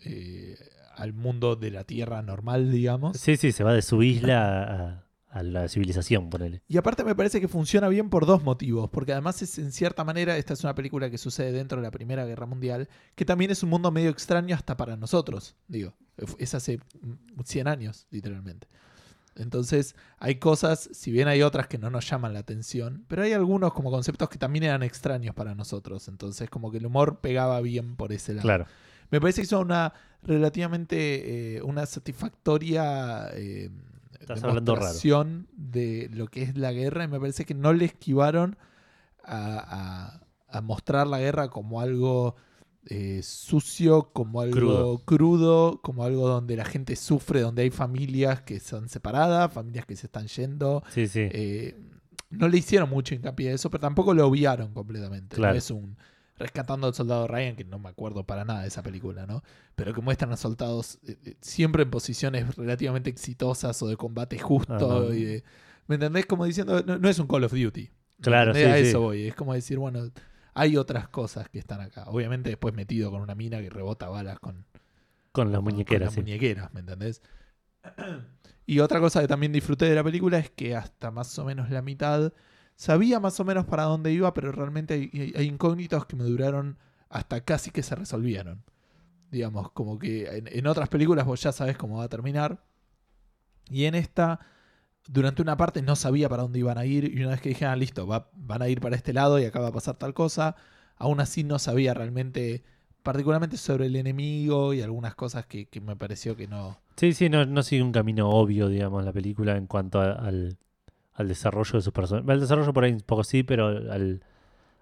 eh, al mundo de la Tierra normal, digamos. Sí, sí, se va de su isla a, a la civilización, ponele. Y aparte me parece que funciona bien por dos motivos, porque además es en cierta manera, esta es una película que sucede dentro de la Primera Guerra Mundial, que también es un mundo medio extraño hasta para nosotros, digo, es hace mm, 100 años, literalmente. Entonces hay cosas, si bien hay otras que no nos llaman la atención, pero hay algunos como conceptos que también eran extraños para nosotros, entonces como que el humor pegaba bien por ese lado. Claro. Me parece que hizo una relativamente eh, una satisfactoria eh, Estás demostración de lo que es la guerra y me parece que no le esquivaron a, a- a mostrar la guerra como algo eh, sucio, como algo Crudo. crudo. como algo donde la gente sufre, donde hay familias que son separadas, familias que se están yendo. Sí, sí. Eh, no le hicieron mucho hincapié a eso, pero tampoco lo obviaron completamente. Claro. No es un rescatando al soldado Ryan, que no me acuerdo para nada de esa película, ¿no? Pero que muestran a soldados eh, siempre en posiciones relativamente exitosas o de combate justo. Ajá. y de- ¿Me entendés? Como diciendo, no, no es un Call of Duty. ¿Me Claro, sí, A sí. eso voy. Es como decir, bueno, hay otras cosas que están acá. Obviamente después metido con una mina que rebota balas con, Con las muñequeras, con sí. las muñequeras, ¿me entendés? Y otra cosa que también disfruté de la película es que hasta más o menos la mitad sabía más o menos para dónde iba, pero realmente hay incógnitos que me duraron hasta casi que se resolvieron. Digamos, como que en, en otras películas vos ya sabes cómo va a terminar. Y en esta, durante una parte no sabía para dónde iban a ir. Y una vez que dije, ah, listo, va- van a ir para este lado y acá va a pasar tal cosa. Aún así no sabía realmente, particularmente sobre el enemigo y algunas cosas que, que me pareció que no. Sí, sí, no, no sigue un camino obvio, digamos, la película en cuanto a- al, al desarrollo de sus personajes. El desarrollo por ahí un poco sí, pero al,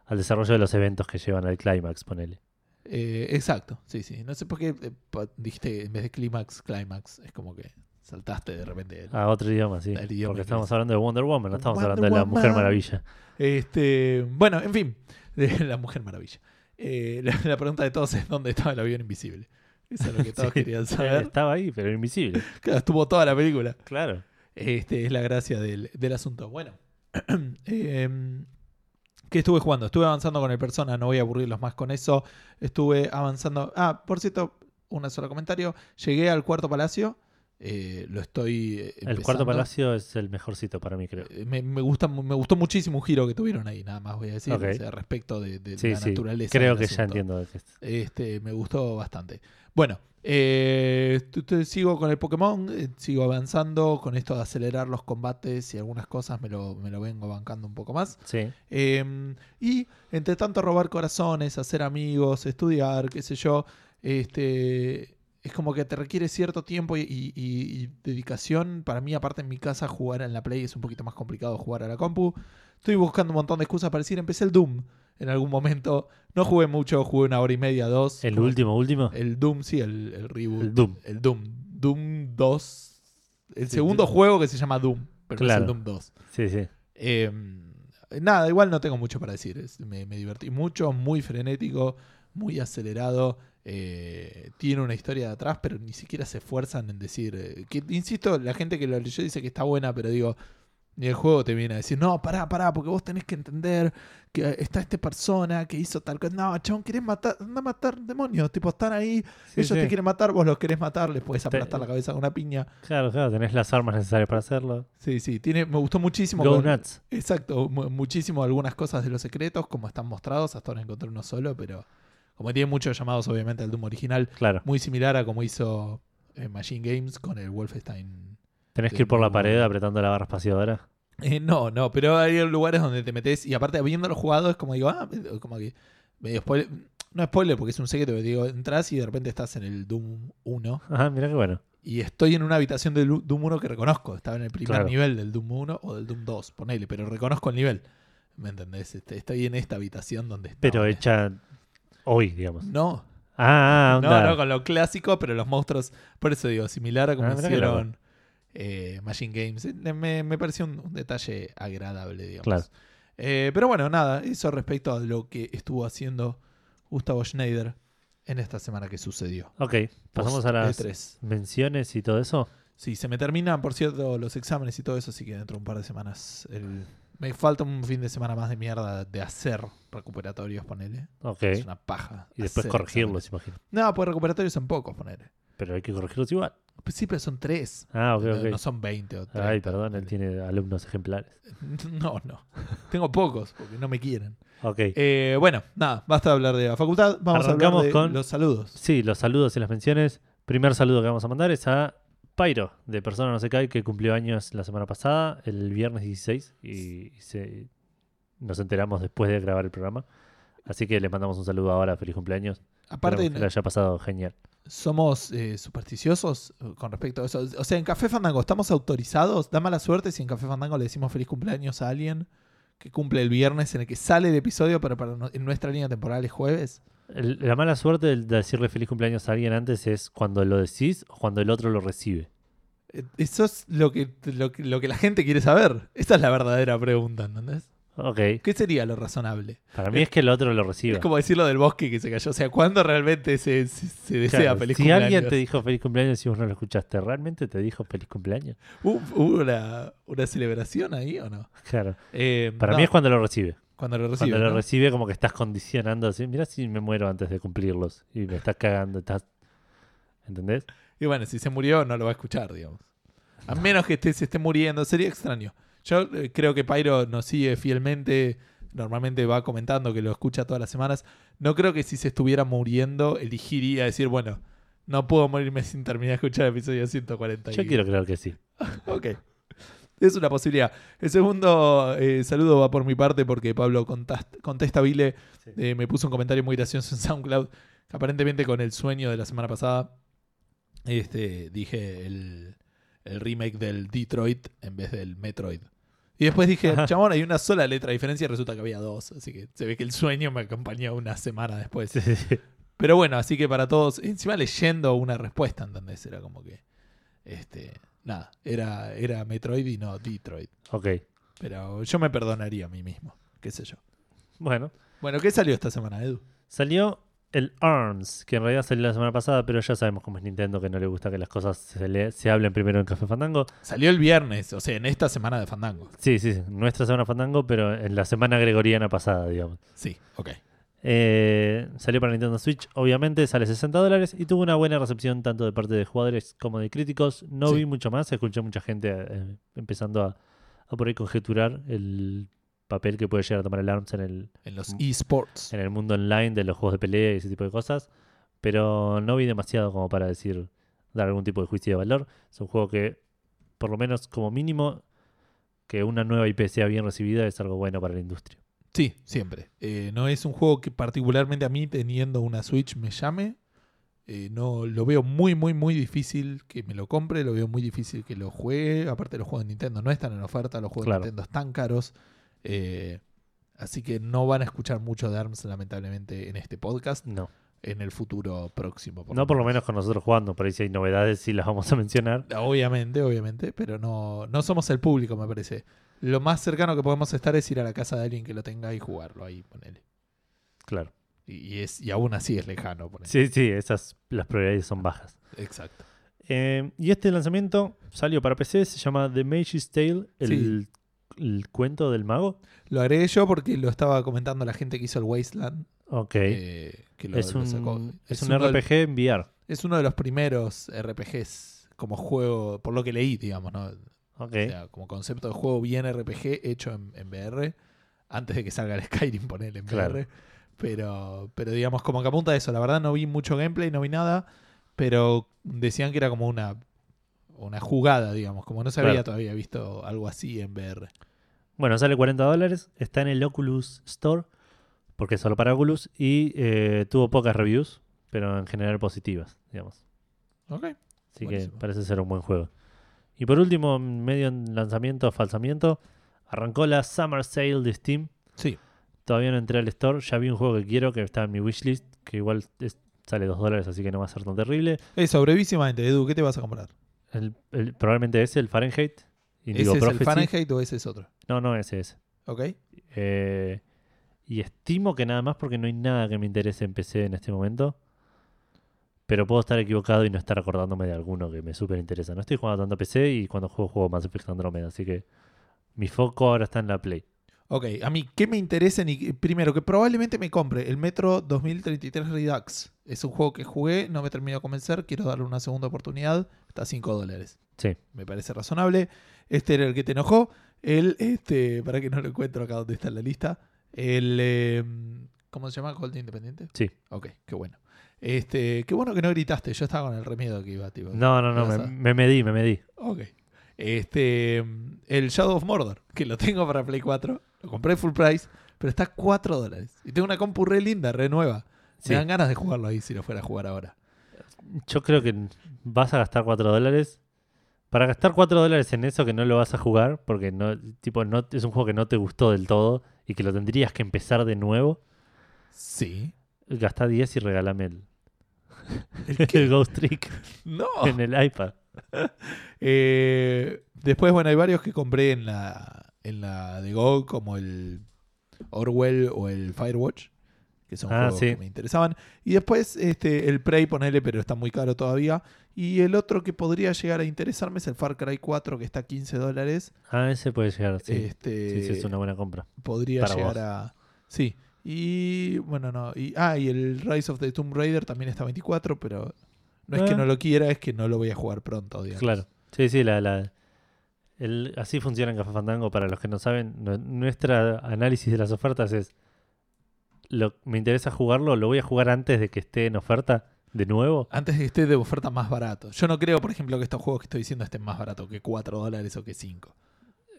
al desarrollo de los eventos que llevan al clímax, ponele. Eh, exacto, sí, sí. No sé por qué eh, dijiste en vez de clímax, clímax. Es como que saltaste de repente. A otro idioma, sí. Idioma Porque estamos hablando de Wonder Woman, no estamos Wonder hablando de la Mujer. Maravilla. Este, bueno, en fin, de la Mujer Maravilla. Eh, la, la pregunta de todos es dónde estaba el avión invisible. Eso es lo que todos Sí. querían saber. Estaba ahí, pero invisible. Claro, estuvo toda la película. Claro. Este es la gracia del, del asunto. Bueno, em, ¿qué estuve jugando? Estuve avanzando con el Persona, no voy a aburrirlos más con eso. Estuve avanzando. Ah, por cierto, un solo comentario. Llegué al cuarto palacio. Eh, lo estoy. eh, El cuarto palacio es el mejor sitio para mí, creo. Eh, Me, me gusta, me gustó muchísimo un giro que tuvieron ahí, nada más voy a decir, Ok. o sea, respecto de, de Sí, la sí. naturaleza. Creo que ya entiendo de. Este, me gustó bastante. Bueno, eh, sigo con el Pokémon, sigo avanzando con esto de acelerar los combates y algunas cosas me lo, me lo vengo bancando un poco más. Sí. Eh, y entre tanto robar corazones, hacer amigos, estudiar, qué sé yo, este, es como que te requiere cierto tiempo y, y- y- y dedicación. Para mí, aparte en mi casa, jugar en la Play es un poquito más complicado jugar a la compu. Estoy buscando un montón de excusas para decir, empecé el Doom en algún momento. No jugué mucho, jugué una hora y media, dos. El último, último. El Doom, sí, el, el reboot. El Doom. El Doom. Doom 2. El segundo juego que se llama Doom, pero no es Claro. el Doom 2. Sí, sí. Eh, nada, igual no tengo mucho para decir. Es- me, me divertí mucho, muy frenético, muy acelerado. Eh, tiene una historia de atrás, pero ni siquiera se esfuerzan en decir. eh, que, insisto, la gente que lo leyó dice que está buena, pero digo. Ni el juego te viene a decir, no, pará, pará, porque vos tenés que entender que está esta persona que hizo tal cosa. No, chabón, querés matar, anda a matar demonios. Tipo, están ahí, Sí, ellos sí. te quieren matar, vos los querés matar, les puedes Te- aplastar la cabeza con una piña. Claro, claro, tenés las armas necesarias para hacerlo. Sí, sí, tiene, me gustó muchísimo. Go con- nuts. Exacto, mu- muchísimo algunas cosas de los secretos, como están mostrados, hasta ahora encontré uno solo, pero como tiene muchos llamados obviamente al Doom original, Claro. muy similar a como hizo eh, Machine Games con el Wolfenstein. Tenés que ir por la pared apretando la barra espaciadora. Eh, no, no, pero hay lugares donde te metes y aparte habiéndolo jugado es como digo, ah, como que medio spoiler, no spoiler porque es un secreto, pero digo, entras y de repente estás en el Doom 1 Ajá, mira qué bueno. y estoy en una habitación del Doom 1 que reconozco. Estaba en el primer Claro. nivel del Doom 1 o del Doom 2, ponele, pero reconozco el nivel. ¿Me entendés? Este, Estoy en esta habitación donde estaba. Pero hecha hoy, digamos. No, Ah, ah, no, no, con lo clásico, pero los monstruos, por eso digo, similar a como Ah, hicieron eh, Machine Games. Eh, Me, me pareció un, un detalle agradable, digamos. Claro. Eh, pero bueno, nada, eso respecto a lo que estuvo haciendo Gustavo Schneider en esta semana que sucedió. Ok, pasamos a las E3. menciones y todo eso. Sí, se me terminan, por cierto, los exámenes y todo eso, así que dentro de un par de semanas. el- Me falta un fin de semana más de mierda de hacer recuperatorios, ponele. Ok. Es una paja. Y después hacer corregirlos, imagino. No, pues recuperatorios son pocos, ponele. Pero hay que corregirlos igual. Pues sí, pero son tres. Ah, ok, No- ok. No son 20 o 30. Ay, perdón, él tiene alumnos ejemplares. No, no. Tengo pocos porque no me quieren. Ok. Eh, bueno, nada, basta de hablar de la facultad. Vamos Arrancamos a hablar de con- los saludos. Sí, los saludos y las menciones. Primer saludo que vamos a mandar es a Pyro, de Persona No Se Cae, que cumplió años la semana pasada, el viernes 16, y se- nos enteramos después de grabar el programa. Así que le mandamos un saludo ahora, feliz cumpleaños. Aparte, Esperemos que le haya pasado genial. somos eh, supersticiosos eh, con respecto a eso. O sea, en Café Fandango, ¿estamos autorizados? Da mala suerte si en Café Fandango le decimos feliz cumpleaños a alguien que cumple el viernes en el que sale el episodio, pero para no- en nuestra línea temporal es jueves. La mala suerte de decirle feliz cumpleaños a alguien antes es cuando lo decís o cuando el otro lo recibe. Eh, Eso es lo que, lo, que, lo que la gente quiere saber. Esa es la verdadera pregunta, ¿entendés? Ok. ¿Qué sería lo razonable? Para mí es que el otro lo reciba. Es como decirlo del bosque que se cayó. O sea, ¿cuándo realmente se, se, se desea Claro, feliz si cumpleaños? alguien te dijo feliz cumpleaños y vos no lo escuchaste, ¿realmente te dijo feliz cumpleaños? ¿Hubo hubo una, una celebración ahí o no? Claro. Eh, Para no, mí es cuando lo recibe. Cuando lo recibe. Cuando lo ¿no? recibe, como que estás condicionando así. Mira si me muero antes de cumplirlos. Y me estás cagando. Estás... ¿Entendés? Y bueno, si se murió, no lo va a escuchar, digamos. A menos que esté, se esté muriendo, sería extraño. Yo eh, creo que Pyro nos sigue fielmente. Normalmente va comentando que lo escucha todas las semanas. No creo que si se estuviera muriendo, elegiría decir, bueno, no puedo morirme sin terminar de escuchar el episodio 140. Yo quiero creer que sí. Ok. Es una posibilidad. El segundo eh, saludo va por mi parte porque Pablo Contestabile Sí. eh, me puso un comentario muy gracioso en SoundCloud. aparentemente con el sueño de la semana pasada este, dije el, el remake del Detroit en vez del Metroid. Y después dije, chabón, hay una sola letra de diferencia y resulta que había dos. Así que se ve que el sueño me acompañó una semana después. Sí, sí, sí. Pero bueno, así que para todos, encima leyendo una respuesta, ¿entendés? Era como que, este, nada, era, era Metroid y no Detroit. Ok. Pero yo me perdonaría a mí mismo, qué sé yo. Bueno. Bueno, ¿qué salió esta semana, Edu? Salió el ARMS, que en realidad salió la semana pasada, pero ya sabemos cómo es Nintendo, que no le gusta que las cosas se, le- se hablen primero en Café Fandango. Salió el viernes, o sea, en esta semana de Fandango. Sí, sí, sí, nuestra semana Fandango, pero en la semana gregoriana pasada, digamos. Sí, ok. Eh, salió para Nintendo Switch, obviamente, sale 60 dólares y tuvo una buena recepción tanto de parte de jugadores como de críticos. No Sí. vi mucho más, escuché mucha gente eh, empezando a, a por ahí conjeturar el papel que puede llegar a tomar el ARMS en el, En los esports. en el mundo online de los juegos de pelea y ese tipo de cosas. Pero no vi demasiado como para decir, dar algún tipo de juicio de valor. Es un juego que, por lo menos como mínimo, que una nueva IP sea bien recibida es algo bueno para la industria. Sí, siempre. Eh, no es un juego que particularmente a mí, teniendo una Switch, me llame. Eh, no, lo veo muy, muy, muy difícil que me lo compre. Lo veo muy difícil que lo juegue. Aparte, los juegos de Nintendo no están en oferta. Los juegos Claro. de Nintendo están caros. Eh, así que no van a escuchar mucho de ARMS, lamentablemente, en este podcast. No. En el futuro próximo. no por lo menos con nosotros jugando. Por ahí si hay novedades sí las vamos a mencionar. Obviamente, obviamente. Pero no, no somos el público, me parece. Lo más cercano que podemos estar es ir a la casa de alguien que lo tenga y jugarlo ahí, ponele. Claro. Y, y es, y aún así es lejano. ponele. Sí, sí, esas las probabilidades son bajas. Exacto. Eh, y este lanzamiento salió para PC, se llama The Mage's Tale, el, el cuento del mago. Lo agregué yo porque lo estaba comentando la gente que hizo el Wasteland. Ok. eh, que lo- es, lo un, sacó. es un uno del- RPG en VR. es uno de los primeros RPGs como juego, por lo que leí, digamos, ¿no? O sea, como concepto de juego bien RPG hecho en, en VR, antes de que salga el Skyrim, ponerle en Claro. VR. Pero, pero digamos, como que apunta a eso. La verdad no vi mucho gameplay, no vi nada, pero decían que era como una, una jugada, digamos, como no se había todavía visto algo así en VR. Bueno, sale 40 dólares. Está en el Oculus Store, porque es solo para Oculus. Y eh, tuvo pocas reviews, pero en general positivas, digamos. Ok. Así Buenísimo. que parece ser un buen juego. Y por último, medio en lanzamiento, falsamiento, arrancó la Summer Sale de Steam. Sí. Todavía no entré al store. Ya vi un juego que quiero que está en mi wishlist, que igual es- sale 2 dólares, así que no va a ser tan terrible. Eso, brevísimamente, Edu, ¿qué te vas a comprar? El- el- probablemente es el Fahrenheit. Indigo ¿Ese es el. Fahrenheit o ese es otro? No, no, ese es. ¿Ok? Eh, y estimo que nada más porque no hay nada que me interese en PC en este momento. Pero puedo estar equivocado y no estar acordándome de alguno que me súper interesa. No estoy jugando tanto a PC y cuando juego juego Mass Effect Andromeda. Así que mi foco ahora está en la Play. Ok, a mí, ¿qué me interesa? Ni, primero, que probablemente me compre el Metro 2033 Redux. Es un juego que jugué, no me terminó de convencer, quiero darle una segunda oportunidad. Está a 5 dólares. Sí. Me parece razonable. Este era el que te enojó. El, este, para que no lo encuentro acá donde está en la lista. El, eh, ¿cómo se llama? Gold Independiente. Sí. Ok, qué bueno. Este, qué bueno que no gritaste. Yo estaba con el remiedo que iba, tipo. No, no, no, me, me medí, me medí. Ok. Este, el Shadow of Mordor, que lo tengo para Play 4. Lo compré full price, pero está a 4 dólares. Y tengo una compu re linda, re nueva. Sí. Me dan ganas de jugarlo ahí si lo fuera a jugar ahora. Yo creo que vas a gastar 4 dólares. Para gastar 4 dólares en eso que no lo vas a jugar, porque no, tipo, no, es un juego que no te gustó del todo y que lo tendrías que empezar de nuevo, Sí. Gasta 10 y regálame el, ¿El el? Ghost Trick no. en el iPad. Eh, después, bueno, hay varios que compré en la, en la de Go, como el Orwell o el Firewatch, que son Ah, juegos sí. que me interesaban. Y después este, el Prey, ponele, pero está muy caro todavía. Y el otro que podría llegar a interesarme es el Far Cry 4, que está a 15 dólares. Ah, ese puede llegar, sí. Este, Sí, sí, es una buena compra. podría para llegar vos. a. Sí. Y bueno, no. Y, ah, y el Rise of the Tomb Raider también está a 24, pero no es que Ah. no lo quiera, es que no lo voy a jugar pronto, digamos. Claro. Sí, sí, la, la, el, así funciona en Café Fandango. Para los que no saben, nu- nuestra análisis de las ofertas es, lo, me interesa jugarlo, lo voy a jugar antes de que esté en oferta de nuevo. Antes de que esté de oferta más barato. Yo no creo, por ejemplo, que estos juegos que estoy diciendo estén más baratos que 4 dólares o que 5.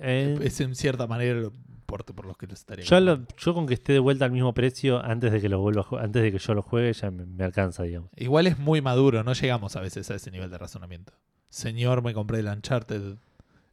Eh, Es en cierta manera por, los que los estaría yo, lo- comprando. yo con que esté de vuelta al mismo precio antes de que lo vuelva a antes de que yo lo juegue ya me, me alcanza, digamos. Igual es muy maduro, no llegamos a veces a ese nivel de razonamiento. Señor, me compré el Uncharted.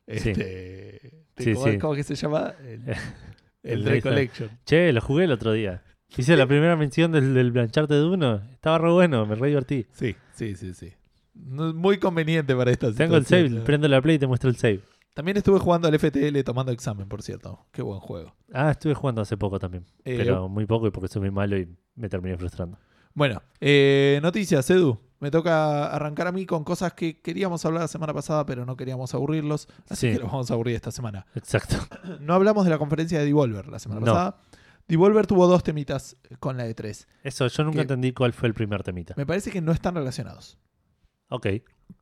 Este, Sí, ¿cómo, sí. cómo que se llama? El, el El Drake Nathan. Collection. Che, lo jugué el otro día. Hice la primera mención del, del Blancharte de uno. Estaba re bueno, me re divertí. Sí, sí, sí, sí. Muy conveniente para esta Tengo el save, ¿no? prendo la play y te muestro el save. También estuve jugando al FTL tomando examen, por cierto. Qué buen juego. Ah, estuve jugando hace poco también. Eh, pero muy poco y porque soy muy malo y me terminé frustrando. Bueno, eh, noticias, Edu. Me toca arrancar a mí con cosas que queríamos hablar la semana pasada, pero no queríamos aburrirlos. Así Sí. que los vamos a aburrir esta semana. Exacto. No hablamos de la conferencia de Devolver la semana No. pasada. Devolver tuvo dos temitas con la E3. Eso, yo nunca entendí cuál fue el primer temita. Me parece que no están relacionados. Ok.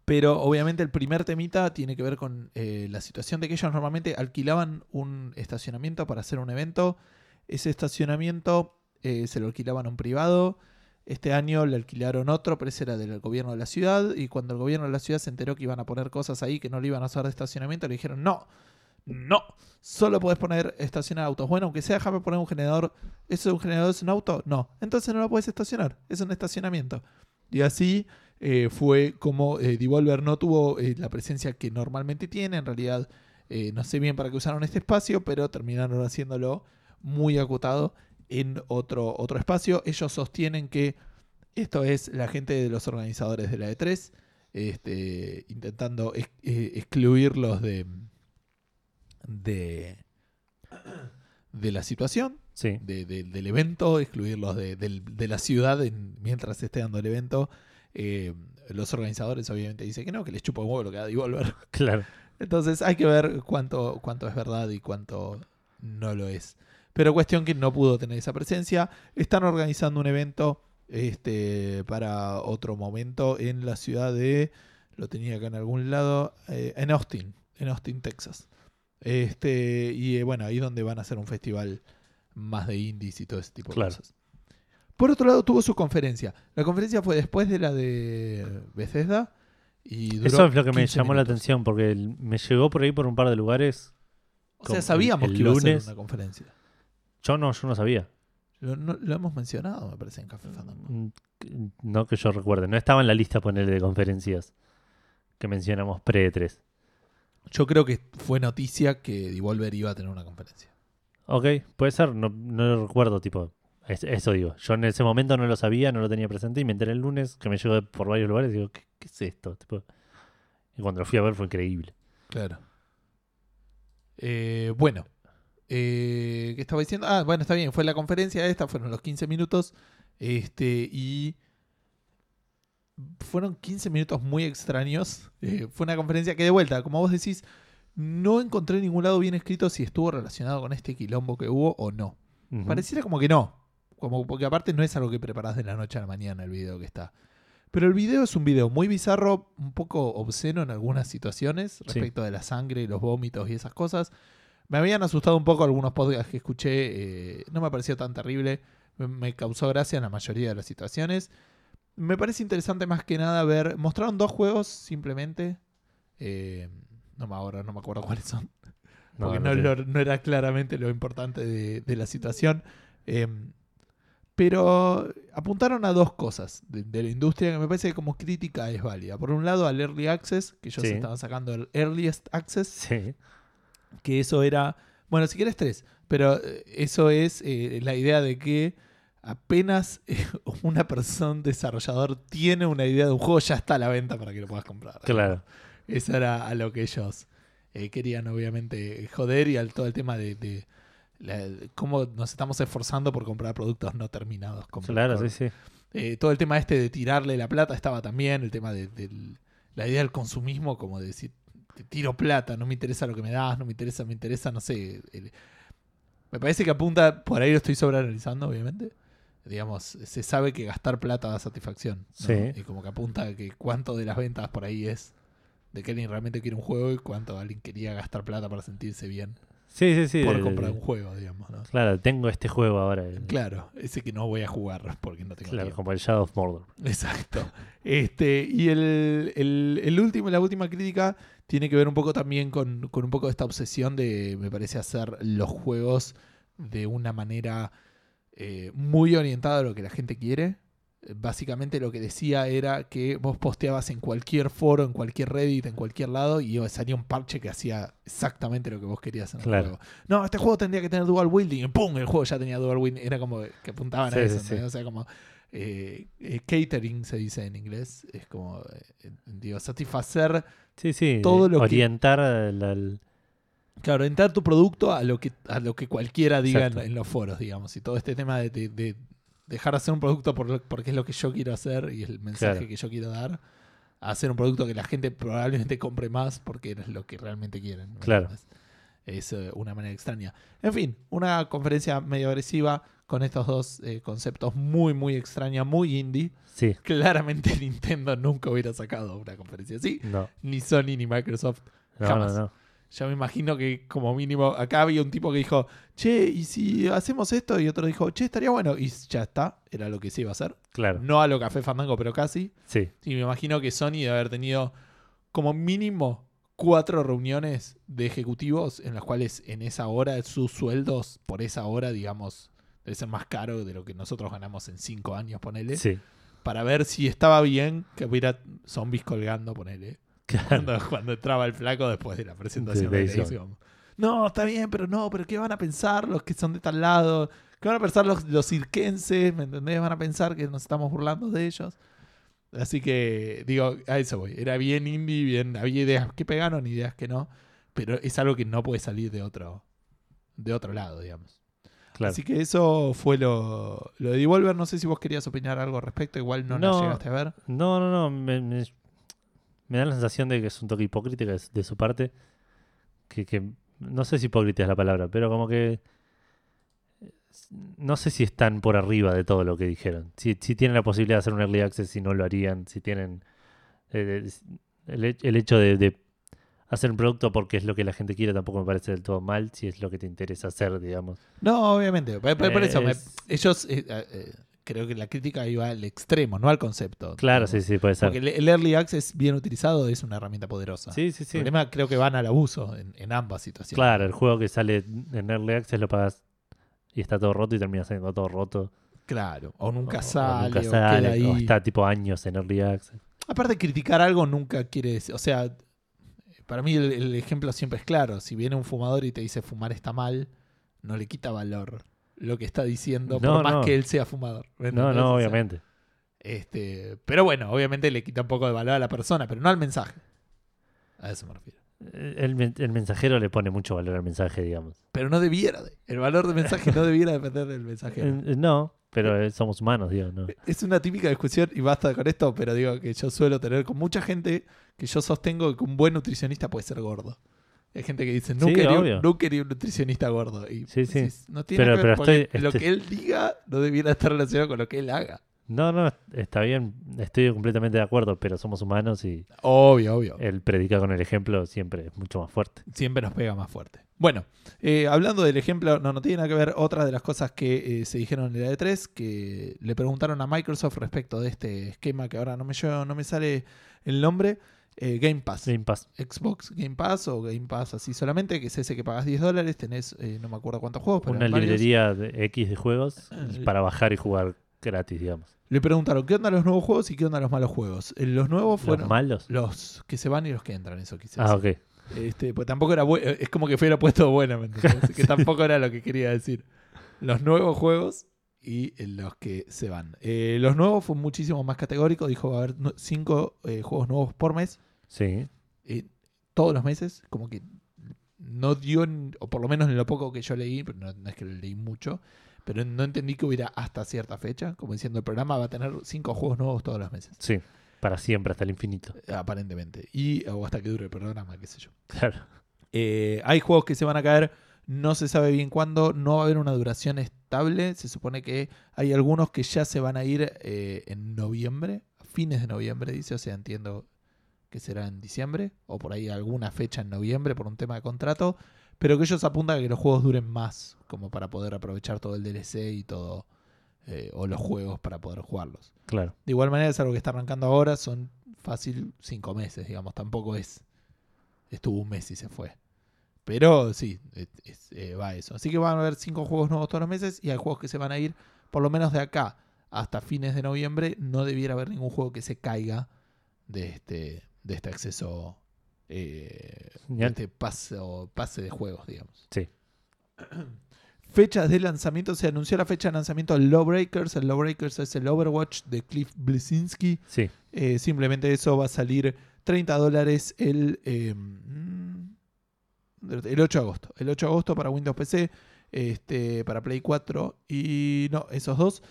Pero obviamente el primer temita tiene que ver con eh, la situación de que ellos normalmente alquilaban un estacionamiento para hacer un evento. Ese estacionamiento eh, se lo alquilaban a un privado. Este año le alquilaron otro, pero ese era del gobierno de la ciudad. Y cuando el gobierno de la ciudad se enteró que iban a poner cosas ahí que no le iban a usar de estacionamiento, le dijeron: No, no, solo podés poner estacionar autos. Bueno, aunque sea, déjame poner un generador. ¿Eso es un generador? ¿Es un auto? No. Entonces no lo puedes estacionar. Es un estacionamiento. Y así eh, fue como eh, Devolver no tuvo eh, la presencia que normalmente tiene. En realidad, Eh, no sé bien para qué usaron este espacio, pero terminaron haciéndolo muy acotado en otro, otro espacio. Ellos sostienen que esto es la gente de los organizadores de la E3, este, intentando ex- excluirlos de, de, de la situación, Sí. de- de- del evento, excluirlos de, la ciudad en- mientras se esté dando el evento. Eh, los organizadores obviamente dicen que no, que les chupa un huevo lo que da Devolver. Claro. Entonces hay que ver cuánto, cuánto es verdad y cuánto no lo es. Pero cuestión que no pudo tener esa presencia. Están organizando un evento este, para otro momento en la ciudad de... Lo tenía acá en algún lado. eh, en Austin. En Austin, Texas. Este, y eh, bueno, ahí donde van a hacer un festival más de indies y todo ese tipo de cosas. Por otro lado, tuvo su conferencia. La conferencia fue después de la de Bethesda. Y duró Eso es lo que me 15 llamó la atención porque me llegó por ahí por un par de lugares. O sea, sabíamos el que iba a ser lunes. una conferencia. Yo no, yo no sabía. Lo, no- lo hemos mencionado, me parece, en Café Fandango. Mm, No que yo recuerde. No estaba en la lista ponerle de conferencias que mencionamos pre-3. Yo creo que fue noticia que Devolver iba a tener una conferencia. Ok, puede ser, no, no lo recuerdo, tipo, es- eso digo. Yo en ese momento no lo sabía, no lo tenía presente y me enteré el lunes que me llegó por varios lugares y digo, ¿qué, qué es esto? Tipo, y cuando lo fui a ver fue increíble. Claro. Eh, bueno. Eh, ¿Qué estaba diciendo? Ah, bueno, está bien. Fue la conferencia esta, fueron los 15 minutos. Este, y fueron 15 minutos muy extraños. Eh, fue una conferencia que de vuelta, como vos decís, no encontré en ningún lado bien escrito si estuvo relacionado con este quilombo que hubo o no. Pareciera como que no. Como, porque aparte no es algo que preparás de la noche a la mañana el video que está. Pero el video es un video muy bizarro, un poco obsceno en algunas situaciones respecto de la sangre, los vómitos y esas cosas. Me habían asustado un poco algunos podcasts que escuché. eh, no me pareció tan terrible. Me, causó gracia en la mayoría de las situaciones. Me parece interesante más que nada ver. Mostraron dos juegos simplemente. Eh, no me ahora no me acuerdo cuáles son No, porque no no, lo- no era claramente lo importante de, de la situación. Eh, pero apuntaron a dos cosas de, de la industria que me parece que como crítica es válida. Por un lado, al Early Access, que ellos Sí. estaban sacando el Earliest Access, Sí, que eso era, bueno, si quieres tres, pero eh, eso es eh, la idea de que apenas eh, una persona, un desarrollador, tiene una idea de un juego, ya está a la venta para que lo puedas comprar. claro. Eso era a lo que ellos eh, querían, obviamente, joder y al todo el tema de, de la- cómo nos estamos esforzando por comprar productos no terminados. Claro, sí, sí. eh, todo el tema este de tirarle la plata estaba también, el tema de, la idea del consumismo, como de decir, te tiro plata, no me interesa lo que me das, no me interesa, me interesa, no sé. el- me parece que apunta, por ahí lo estoy sobreanalizando, obviamente. Digamos, se sabe que gastar plata da satisfacción. ¿no? Sí. Y como que apunta a que cuánto de las ventas por ahí es de que alguien realmente quiere un juego y cuánto alguien quería gastar plata para sentirse bien Sí, sí, sí. por comprar un juego, digamos. ¿no? Claro, tengo este juego ahora. Claro, ese que no voy a jugar porque no tengo claro, tiempo. como el Shadow of Mordor. Exacto. Este, y el, el- el último, la última crítica tiene que ver un poco también con, con un poco de esta obsesión de, me parece, hacer los juegos de una manera eh, muy orientada a lo que la gente quiere. Básicamente lo que decía era que vos posteabas en cualquier foro, en cualquier Reddit, en cualquier lado, y salía un parche que hacía exactamente lo que vos querías en el Claro. juego. No, este juego tendría que tener dual wielding, y ¡pum! El juego ya tenía dual wielding. Era como que apuntaban Sí, a eso. sí, sí. ¿entendés? O sea, como eh, eh, catering se dice en inglés. Es como, eh, digo, satisfacer, Sí, sí. Todo lo que- orientar al- claro, orientar tu producto a lo que, a lo que cualquiera diga en, los foros, digamos. Y todo este tema de, de- de dejar de hacer un producto por, porque es lo que yo quiero hacer y el mensaje Claro. que yo quiero dar, a hacer un producto que la gente probablemente compre más porque es lo que realmente quieren. ¿me Claro. entendés? Es eh, una manera extraña. En fin, una conferencia medio agresiva con estos dos eh, conceptos muy, muy extraña, muy indie. Sí, Claramente Nintendo nunca hubiera sacado una conferencia así, no. ni Sony ni Microsoft. No, Jamás. no, Yo me imagino que como mínimo acá había un tipo que dijo, che, ¿y si hacemos esto? Y otro dijo, che, estaría bueno. Y ya está, era lo que se iba a hacer. Claro. No a lo Café Fandango, pero casi. Sí, Y me imagino que Sony debe haber tenido como mínimo cuatro reuniones de ejecutivos en las cuales en esa hora sus sueldos por esa hora, digamos, debe ser más caro de lo que nosotros ganamos en cinco años, ponele sí. para ver si estaba bien que hubiera zombies colgando, ponele. Claro. Cuando, cuando entraba el flaco después de la presentación De de Days Gone. No, está bien, pero no, pero ¿qué van a pensar los que son de tal lado? ¿Qué van a pensar los, los cirquenses? ¿Me entendés? Van a pensar que nos estamos burlando de ellos. Así que, digo, a eso voy. Era bien indie, bien, había ideas que pegaron, ideas que no. Pero es algo que no puede salir de otro, de otro lado, digamos. Claro. Así que eso fue lo, lo de Devolver. No sé si vos querías opinar algo al respecto. Igual no, No. llegaste a ver. No, no, no. Me, me- me da la sensación de que es un toque hipócrita de, su parte. Que, que no sé si hipócrita es la palabra, pero como que. No sé si están por arriba de todo lo que dijeron. Si, si tienen la posibilidad de hacer un early access, si no lo harían. Si tienen. eh, el, el hecho de, de hacer un producto porque es lo que la gente quiere tampoco me parece del todo mal. Si es lo que te interesa hacer, digamos. No, obviamente. Por, por- eso, me- Es- ellos, eh, eh, creo que la crítica iba al extremo, no al concepto. Claro, sí, sí, puede ser. Porque el, el early access bien utilizado es una herramienta poderosa. Sí, sí, El sí. problema creo que van al abuso en, en ambas situaciones. Claro, el juego que sale en Early Access lo pagas y está todo roto y termina saliendo todo roto. Claro. O nunca O- o sale, nunca o sale, queda ahí. o está tipo años en Early Access. Aparte, criticar algo nunca quiere decir. O sea, para mí el, el ejemplo siempre es claro. Si viene un fumador y te dice fumar está mal, no le quita valor lo que está diciendo, No, por más no. que él sea fumador. ¿me No, no, O sea, obviamente. este, pero bueno, obviamente le quita un poco de valor a la persona, pero no al mensaje. A eso me refiero. El, el mensajero le pone mucho valor al mensaje, digamos. Pero no debiera. de- El valor del mensaje no debiera depender del mensajero. Eh, eh, no, pero eh, somos humanos, digo, no. Es una típica discusión, y basta con esto, pero digo que yo suelo tener con mucha gente que yo sostengo que un buen nutricionista puede ser gordo. Hay gente que dice, nunca, Sí, quería, un, quería un nutricionista gordo. Y Sí, sí. decís, no tiene Pero- que ver pero porque estoy- lo estoy- que él diga no debiera estar relacionado con lo que él haga. No, no, está bien, estoy completamente de acuerdo, pero somos humanos y Obvio, obvio. el predicar con el ejemplo siempre es mucho más fuerte. Siempre nos pega más fuerte. Bueno, eh, hablando del ejemplo, no, no tiene nada que ver otra de las cosas que eh, se dijeron en la E3, que le preguntaron a Microsoft respecto de este esquema que ahora no me, yo- no me sale el nombre, eh, Game Pass. Game Pass. Xbox Game Pass o Game Pass así solamente, que es ese que pagas 10 dólares, tenés eh, no me acuerdo cuántos juegos, pero Una varios. librería de X de juegos y Eh, para bajar y jugar gratis, digamos. Le preguntaron qué onda los nuevos juegos y qué onda los malos juegos. Eh, Los nuevos fueron ¿Los malos? los que se van y los que entran, eso quise Ah, ok. Este, pues tampoco era bueno, es como que fuera puesto bueno, ¿me que tampoco era lo que quería decir. Los nuevos juegos y eh, los que se van. Eh, los nuevos fue muchísimo más categórico, dijo va a haber cinco eh, juegos nuevos por mes. Sí. eh, todos los meses, como que no dio, o por lo menos en lo poco que yo leí, pero no, no es que lo leí mucho, pero no entendí que hubiera hasta cierta fecha, como diciendo el programa va a tener cinco juegos nuevos todos los meses, Sí. Para siempre, hasta el infinito. aparentemente, y o hasta que dure el programa, qué sé yo. Claro. Hay juegos que se van a caer, no se sabe bien cuándo, no va a haber una duración estable, se supone que hay algunos que ya se van a ir eh, en noviembre, a fines de noviembre, dice, o sea, entiendo que será en diciembre, o por ahí alguna fecha en noviembre por un tema de contrato, pero que ellos apuntan a que los juegos duren más, como para poder aprovechar todo el DLC y todo, eh, o los juegos para poder jugarlos. Claro. De igual manera es algo que está arrancando ahora, son fácil cinco meses, digamos, tampoco es, estuvo un mes y se fue. Pero sí, es- es, eh, va eso. Así que van a haber cinco juegos nuevos todos los meses y hay juegos que se van a ir, por lo menos de acá hasta fines de noviembre, no debiera haber ningún juego que se caiga de este, de este acceso, eh, de este pase, o pase de juegos, digamos. Sí. Fechas de lanzamiento, se anunció la fecha de lanzamiento del Lawbreakers. El Lawbreakers es el Overwatch de Cliff Bleszinski. Sí. Eh, simplemente eso va a salir 30 dólares el, eh, mm, el 8 de agosto. El 8 de agosto para Windows PC, este, para Play 4 y no, esos dos.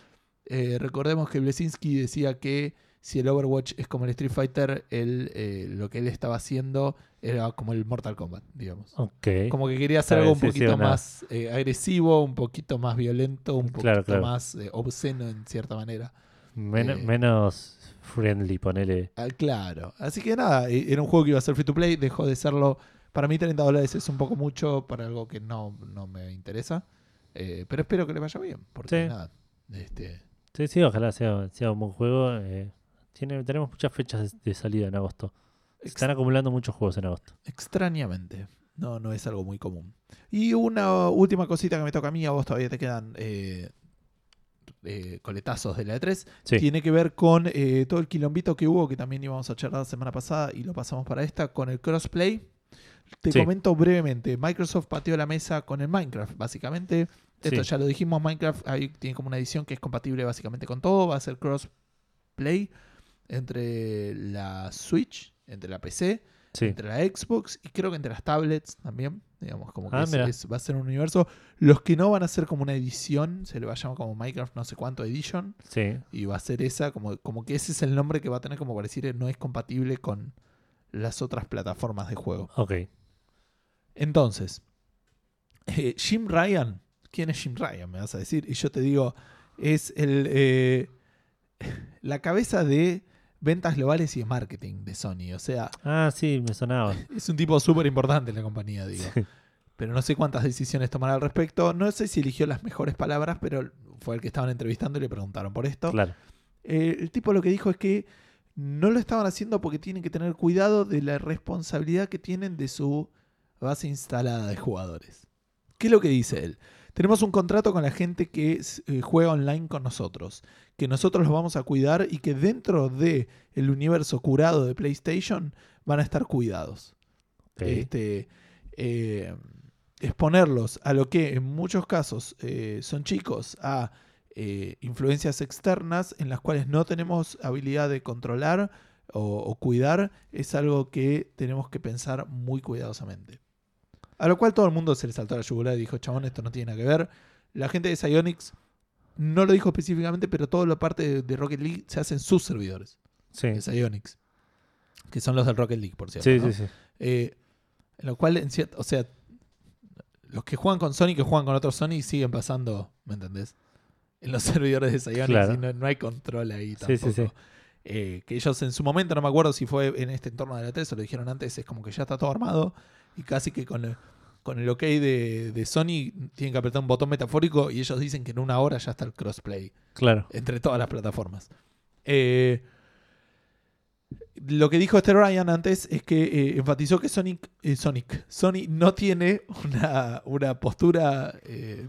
Eh, recordemos que Blesinski decía que si el Overwatch es como el Street Fighter, él, eh, lo que él estaba haciendo era como el Mortal Kombat, digamos. Ok. Como que quería hacer algo un poquito más eh, agresivo, un poquito más violento, un poquito Claro, claro. más eh, obsceno en cierta manera. Men- menos friendly, ponele. Ah, claro. Así que nada, era un juego que iba a ser free to play, dejó de serlo. Para mí 30 dólares es un poco mucho para algo que no, no me interesa. Eh, pero espero que le vaya bien. Porque Sí. nada. Este, Sí, sí, ojalá sea, sea un buen juego. eh, tiene, tenemos muchas fechas de, salida en agosto. Se están acumulando muchos juegos en agosto. extrañamente. No, no es algo muy común. Y una última cosita que me toca a mí, a vos todavía te quedan eh, eh, coletazos de la E3, Sí. tiene que ver con eh, todo el quilombito que hubo, que también íbamos a charlar la semana pasada y lo pasamos para esta, con el crossplay. Te Sí. comento brevemente, Microsoft pateó la mesa con el Minecraft, básicamente. Esto Sí. ya lo dijimos, Minecraft ahí tiene como una edición que es compatible básicamente con todo, va a ser crossplay entre la Switch, entre la PC, Sí. entre la Xbox y creo que entre las tablets también. Digamos, como que Ah, es- mira. es- va a ser un universo. Los que no van a ser como una edición, se le va a llamar como Minecraft no sé cuánto edition. Sí. Y va a ser esa, como, como que ese es el nombre que va a tener como para decir no es compatible con las otras plataformas de juego. Ok. Entonces, eh, Jim Ryan, ¿quién es Jim Ryan? Me vas a decir. Y yo te digo, es el eh, la cabeza de ventas globales y de marketing de Sony. O sea, Ah, sí, me sonaba. es un tipo súper importante en la compañía, digo. Sí. Pero no sé cuántas decisiones tomará al respecto. No sé si eligió las mejores palabras, pero fue el que estaban entrevistando y le preguntaron por esto. Claro. Eh, el tipo lo que dijo es que no lo estaban haciendo porque tienen que tener cuidado de la responsabilidad que tienen de su base instalada de jugadores. ¿Qué es lo que dice él? Tenemos un contrato con la gente que eh, juega online con nosotros, que nosotros los vamos a cuidar y que dentro de el universo curado de PlayStation van a estar cuidados. Este, eh, exponerlos a lo que en muchos casos eh, son chicos, a eh, influencias externas en las cuales no tenemos habilidad de controlar o, o cuidar, es algo que tenemos que pensar muy cuidadosamente. A lo cual todo el mundo se le saltó a la yugular y dijo, chabón, esto no tiene nada que ver. La gente de Psyonix no lo dijo específicamente, pero toda la parte de, de Rocket League se hace en sus servidores, Sí. de Psyonix, que son los del Rocket League, por cierto. Sí, ¿no? sí, sí. Eh, en lo cual, en cier- o sea, los que juegan con Sony que juegan con otros Sony siguen pasando, ¿me entendés? En los servidores de Psyonix Claro. y no, no hay control ahí tampoco. sí, sí. Eh, que ellos en su momento, no me acuerdo si fue en este entorno de la 3 o lo dijeron antes, es como que ya está todo armado y casi que con el, con el ok de, de Sony tienen que apretar un botón metafórico y ellos dicen que en una hora ya está el crossplay Claro. entre todas las plataformas. Eh, lo que dijo este Ryan antes es que eh, enfatizó que Sonic, eh, Sonic, Sony no tiene una, una postura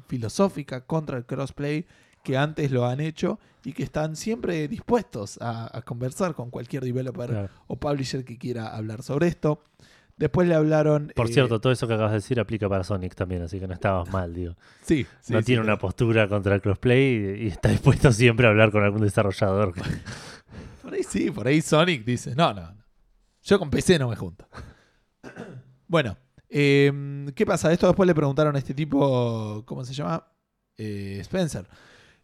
filosófica contra el crossplay que antes lo han hecho y que están siempre dispuestos a, a conversar con cualquier developer claro. o publisher que quiera hablar sobre esto. Después le hablaron... Por eh, cierto, todo eso que acabas de decir aplica para Sonic también, así que no estabas mal, digo. sí, sí, no sí, tiene una postura contra el crossplay y, y está dispuesto siempre a hablar con algún desarrollador. Por ahí sí, por ahí Sonic dice, no, no, no. Yo con PC no me junto. Bueno, eh, ¿qué pasa? Esto después le preguntaron a este tipo, ¿cómo se llama? Eh, Spencer.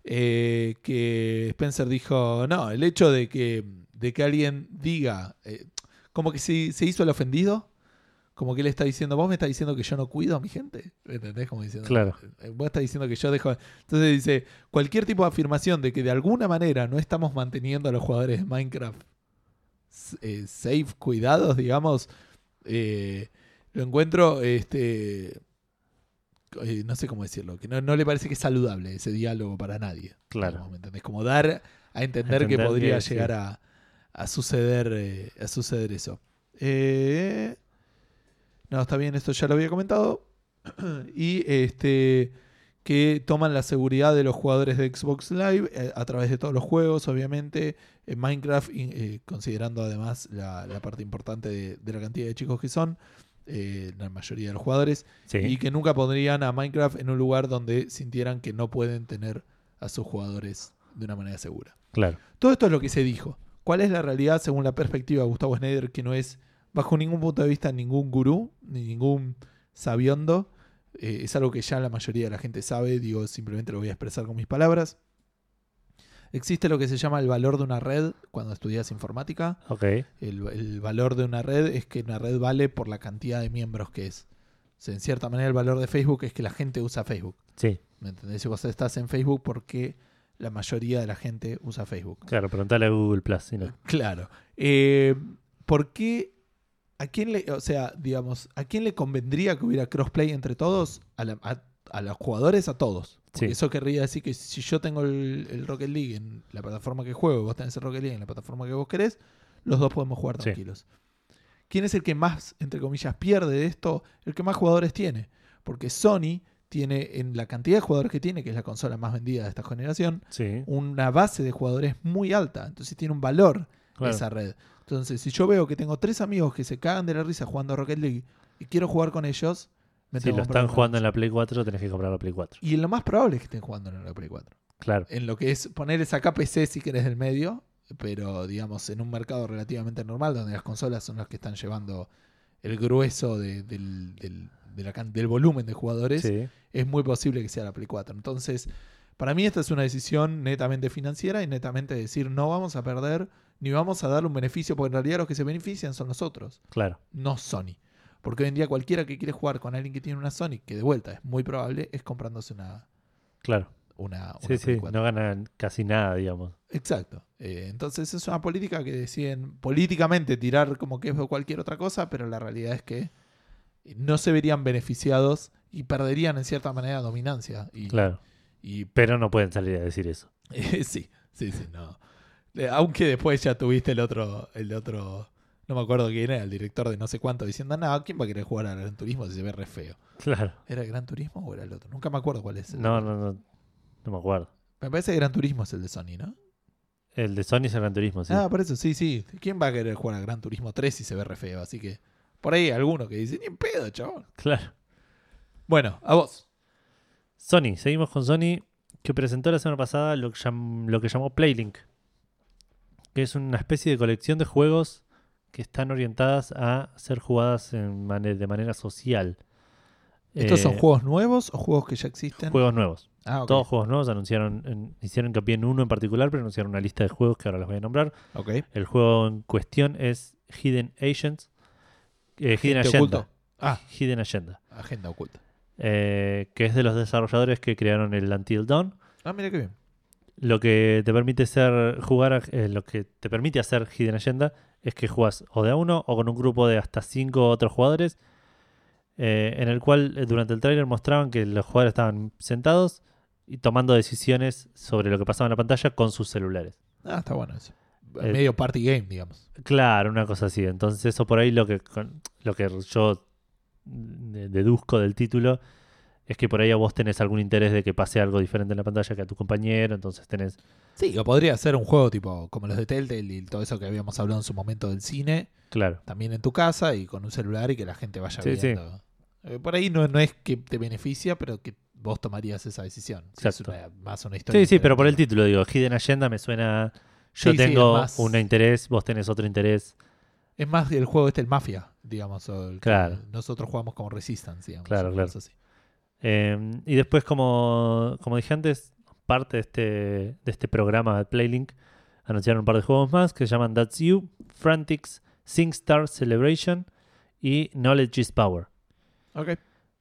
Eh, que Spencer dijo, no, el hecho de que, de que alguien diga, eh, como que se, se hizo el ofendido, como que él está diciendo, vos me estás diciendo que yo no cuido a mi gente, ¿entendés? Como diciendo, Claro. eh, vos estás diciendo que yo dejo... Entonces dice, cualquier tipo de afirmación de que de alguna manera no estamos manteniendo a los jugadores de Minecraft eh, safe, cuidados, digamos, eh, lo encuentro, este, eh, no sé cómo decirlo, que no, no le parece que es saludable ese diálogo para nadie. Claro. ¿me entendés? Como dar a entender, que podría que sí. llegar a, a suceder, a suceder eso. Eh, no, está bien, esto ya lo había comentado. y este que toman la seguridad de los jugadores de Xbox Live eh, a través de todos los juegos, obviamente, en Minecraft, eh, considerando además la, la parte importante de, de la cantidad de chicos que son, eh, la mayoría de los jugadores, Sí. y que nunca pondrían a Minecraft en un lugar donde sintieran que no pueden tener a sus jugadores de una manera segura. Claro. Todo esto es lo que se dijo. ¿Cuál es la realidad según la perspectiva de Gustavo Schneider, que no es bajo ningún punto de vista ningún gurú, ni ningún sabiondo? Eh, es algo que ya la mayoría de la gente sabe, digo, simplemente lo voy a expresar con mis palabras. Existe lo que se llama el valor de una red cuando estudias informática. Ok. El, el valor de una red es que una red vale por la cantidad de miembros que es. O sea, en cierta manera el valor de Facebook es que la gente usa Facebook. Sí. ¿Me entendés? Si vos estás en Facebook, porque la mayoría de la gente usa Facebook? Claro, preguntale a Google Plus. si no. Claro. Eh, ¿Por qué? ¿A quién le, o sea, digamos, a quién le convendría que hubiera crossplay entre todos? A, la- a- a los jugadores, a todos. Sí. eso querría decir que si yo tengo el, el Rocket League en la plataforma que juego, vos tenés el Rocket League en la plataforma que vos querés, los dos podemos jugar Sí. tranquilos. ¿Quién es el que más, entre comillas, pierde de esto? El que más jugadores tiene. Porque Sony tiene, en la cantidad de jugadores que tiene, que es la consola más vendida de esta generación, Sí, una base de jugadores muy alta. Entonces tiene un valor claro. esa red. Entonces, si yo veo que tengo tres amigos que se cagan de la risa jugando a Rocket League y quiero jugar con ellos, me Si tengo lo que comprar están una jugando en la Play 4, tenés que comprar la Play 4. Y lo más probable es que estén jugando en la Play 4. Claro, En lo que es poner esa KPC si querés del medio, pero digamos en un mercado relativamente normal donde las consolas son las que están llevando el grueso de- del, del- de la can- del volumen de jugadores, sí, es muy posible que sea la Play 4. Entonces, para mí esta es una decisión netamente financiera y netamente decir no vamos a perder ni vamos a darle un beneficio, porque en realidad los que se benefician son nosotros, claro. no Sony. Porque hoy en día cualquiera que quiere jugar con alguien que tiene una Sony, que de vuelta es muy probable, es comprándose una, Claro. una, una Sí, sí, 4. no ganan casi nada, digamos. Exacto. Eh, entonces es una política que deciden políticamente tirar como que es cualquier otra cosa, pero la realidad es que no se verían beneficiados y perderían en cierta manera dominancia. Y, Claro. y Pero no pueden salir a decir eso. Sí, sí, sí, no. Eh, Aunque después ya tuviste el otro, el otro, no me acuerdo quién era, el director de no sé cuánto, diciendo, no, ¿quién va a querer jugar al Gran Turismo si se ve re feo? Claro. ¿Era el Gran Turismo o era el otro? Nunca me acuerdo cuál es. el No, no, no. No me acuerdo. Me parece que Gran Turismo es el de Sony, ¿no? El de Sony es el Gran Turismo, sí. Ah, por eso, sí, sí. ¿Quién va a querer jugar al Gran Turismo 3 si se ve re feo? Así que, por ahí hay alguno que dice, ni en pedo, chabón. Claro. Bueno, a vos. Sony, seguimos con Sony, que presentó la semana pasada lo que, llam- lo que llamó Playlink, que es una especie de colección de juegos que están orientadas a ser jugadas en de manera social. ¿Estos Eh, son juegos nuevos o juegos que ya existen? Juegos nuevos. Ah. Todos juegos nuevos anunciaron, en- hicieron hincapié en uno en particular, pero anunciaron una lista de juegos que ahora los voy a nombrar. Ok. El juego en cuestión es Hidden Agents. eh, Hidden Agenda. oculto. Ah, Hidden Agenda. agenda oculta. eh, que es de los desarrolladores que crearon el Until Dawn. Ah, mira qué bien. Lo que te permite ser jugar, a- eh, lo que te permite hacer Hidden Agenda es que juegas o de a uno o con un grupo de hasta cinco otros jugadores, eh, en el cual eh, durante el tráiler mostraban que los jugadores estaban sentados y tomando decisiones sobre lo que pasaba en la pantalla con sus celulares. Ah, está bueno eso. Eh, Medio party game, digamos. Claro, una cosa así. Entonces eso por ahí lo que, con- lo que yo de- deduzco del título es que por ahí a vos tenés algún interés de que pase algo diferente en la pantalla que a tu compañero, entonces tenés... Sí, o podría ser un juego tipo como los de Telltale y todo eso que habíamos hablado en su momento del cine, Claro, también en tu casa y con un celular y que la gente vaya Sí, sí. viendo. Eh, por ahí no, no es que te beneficia, pero que vos tomarías esa decisión. Si es Exacto. una- más una historia. Sí, sí, pero por el título digo, Hidden Agenda me suena... Yo Sí, tengo es más- un interés, vos tenés otro interés. Es más el juego este, el Mafia, digamos. El Claro. Nosotros jugamos como Resistance, digamos. Claro, claro. así. Eh, y después, como, como dije antes, parte de este, de este programa de Playlink, anunciaron un par de juegos más que se llaman That's You, Frantics, SingStar Celebration y Knowledge is Power. Ok.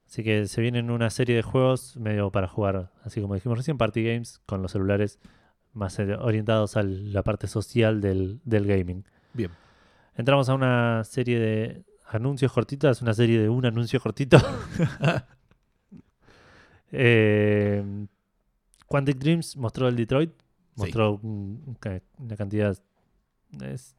Así que se vienen una serie de juegos medio para jugar, así como dijimos recién, party games con los celulares más eh, orientados a la parte social del, del gaming. Bien. Entramos a una serie de anuncios cortitos, una serie de un anuncio cortito. Eh, Quantic Dreams mostró el Detroit, mostró una cantidad es,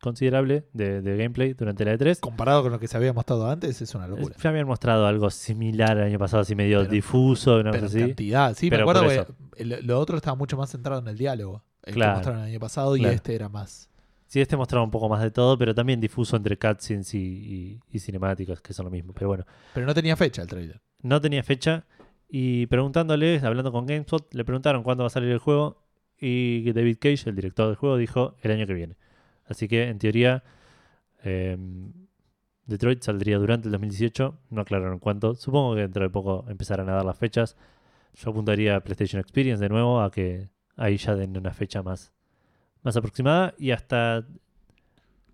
considerable de, de gameplay durante la E3. Comparado con lo que se había mostrado antes, es una locura. Ya habían mostrado algo similar el año pasado, así medio Pero- difuso, una Pero cosa así. cantidad, sí, Pero me acuerdo que lo otro estaba mucho más centrado en el diálogo. El Claro. que mostraron el año pasado Claro. y este era más. Sí, este mostraba un poco más de todo, pero también difuso entre cutscenes y, y, y cinemáticas, que son lo mismo. Pero bueno, Pero no tenía fecha el trailer. no tenía fecha. Y preguntándole, hablando con GameSpot, le preguntaron cuándo va a salir el juego. Y David Cage, el director del juego, dijo el año que viene. Así que, en teoría, em, Detroit saldría durante el 2018. No aclararon cuánto. Supongo que dentro de poco empezarán a dar las fechas. Yo apuntaría a PlayStation Experience de nuevo, a que ahí ya den una fecha más, más aproximada. Y hasta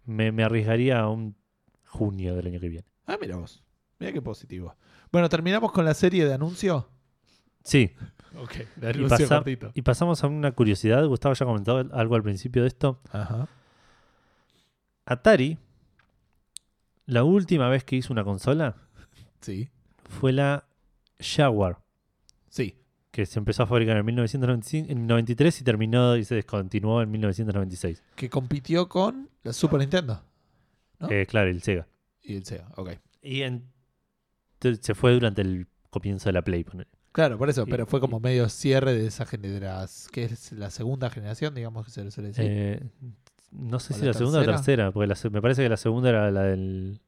me, me arriesgaría a un junio del año que viene. Ah, mira vos. Mira qué positivo. Bueno, terminamos con la serie de anuncio. Sí, Ok, de Y, pasa- y pasamos a una curiosidad. Gustavo ya comentó algo al principio de esto. Ajá. Atari, la última vez que hizo una consola Sí. fue la Jaguar, Sí. que se empezó a fabricar en 1993 y terminó y se descontinuó en 1996. Que compitió con la Super Nintendo ¿No? Eh, claro, el Sega. y el Sega. Ok. Y en- se fue durante el comienzo de la Play. ponele. Claro, por eso, pero fue como medio cierre de esa generación, que es la segunda generación, digamos que se le suele decir. Eh, no sé ¿O si la la segunda o tercera? porque la me parece que la segunda era la del,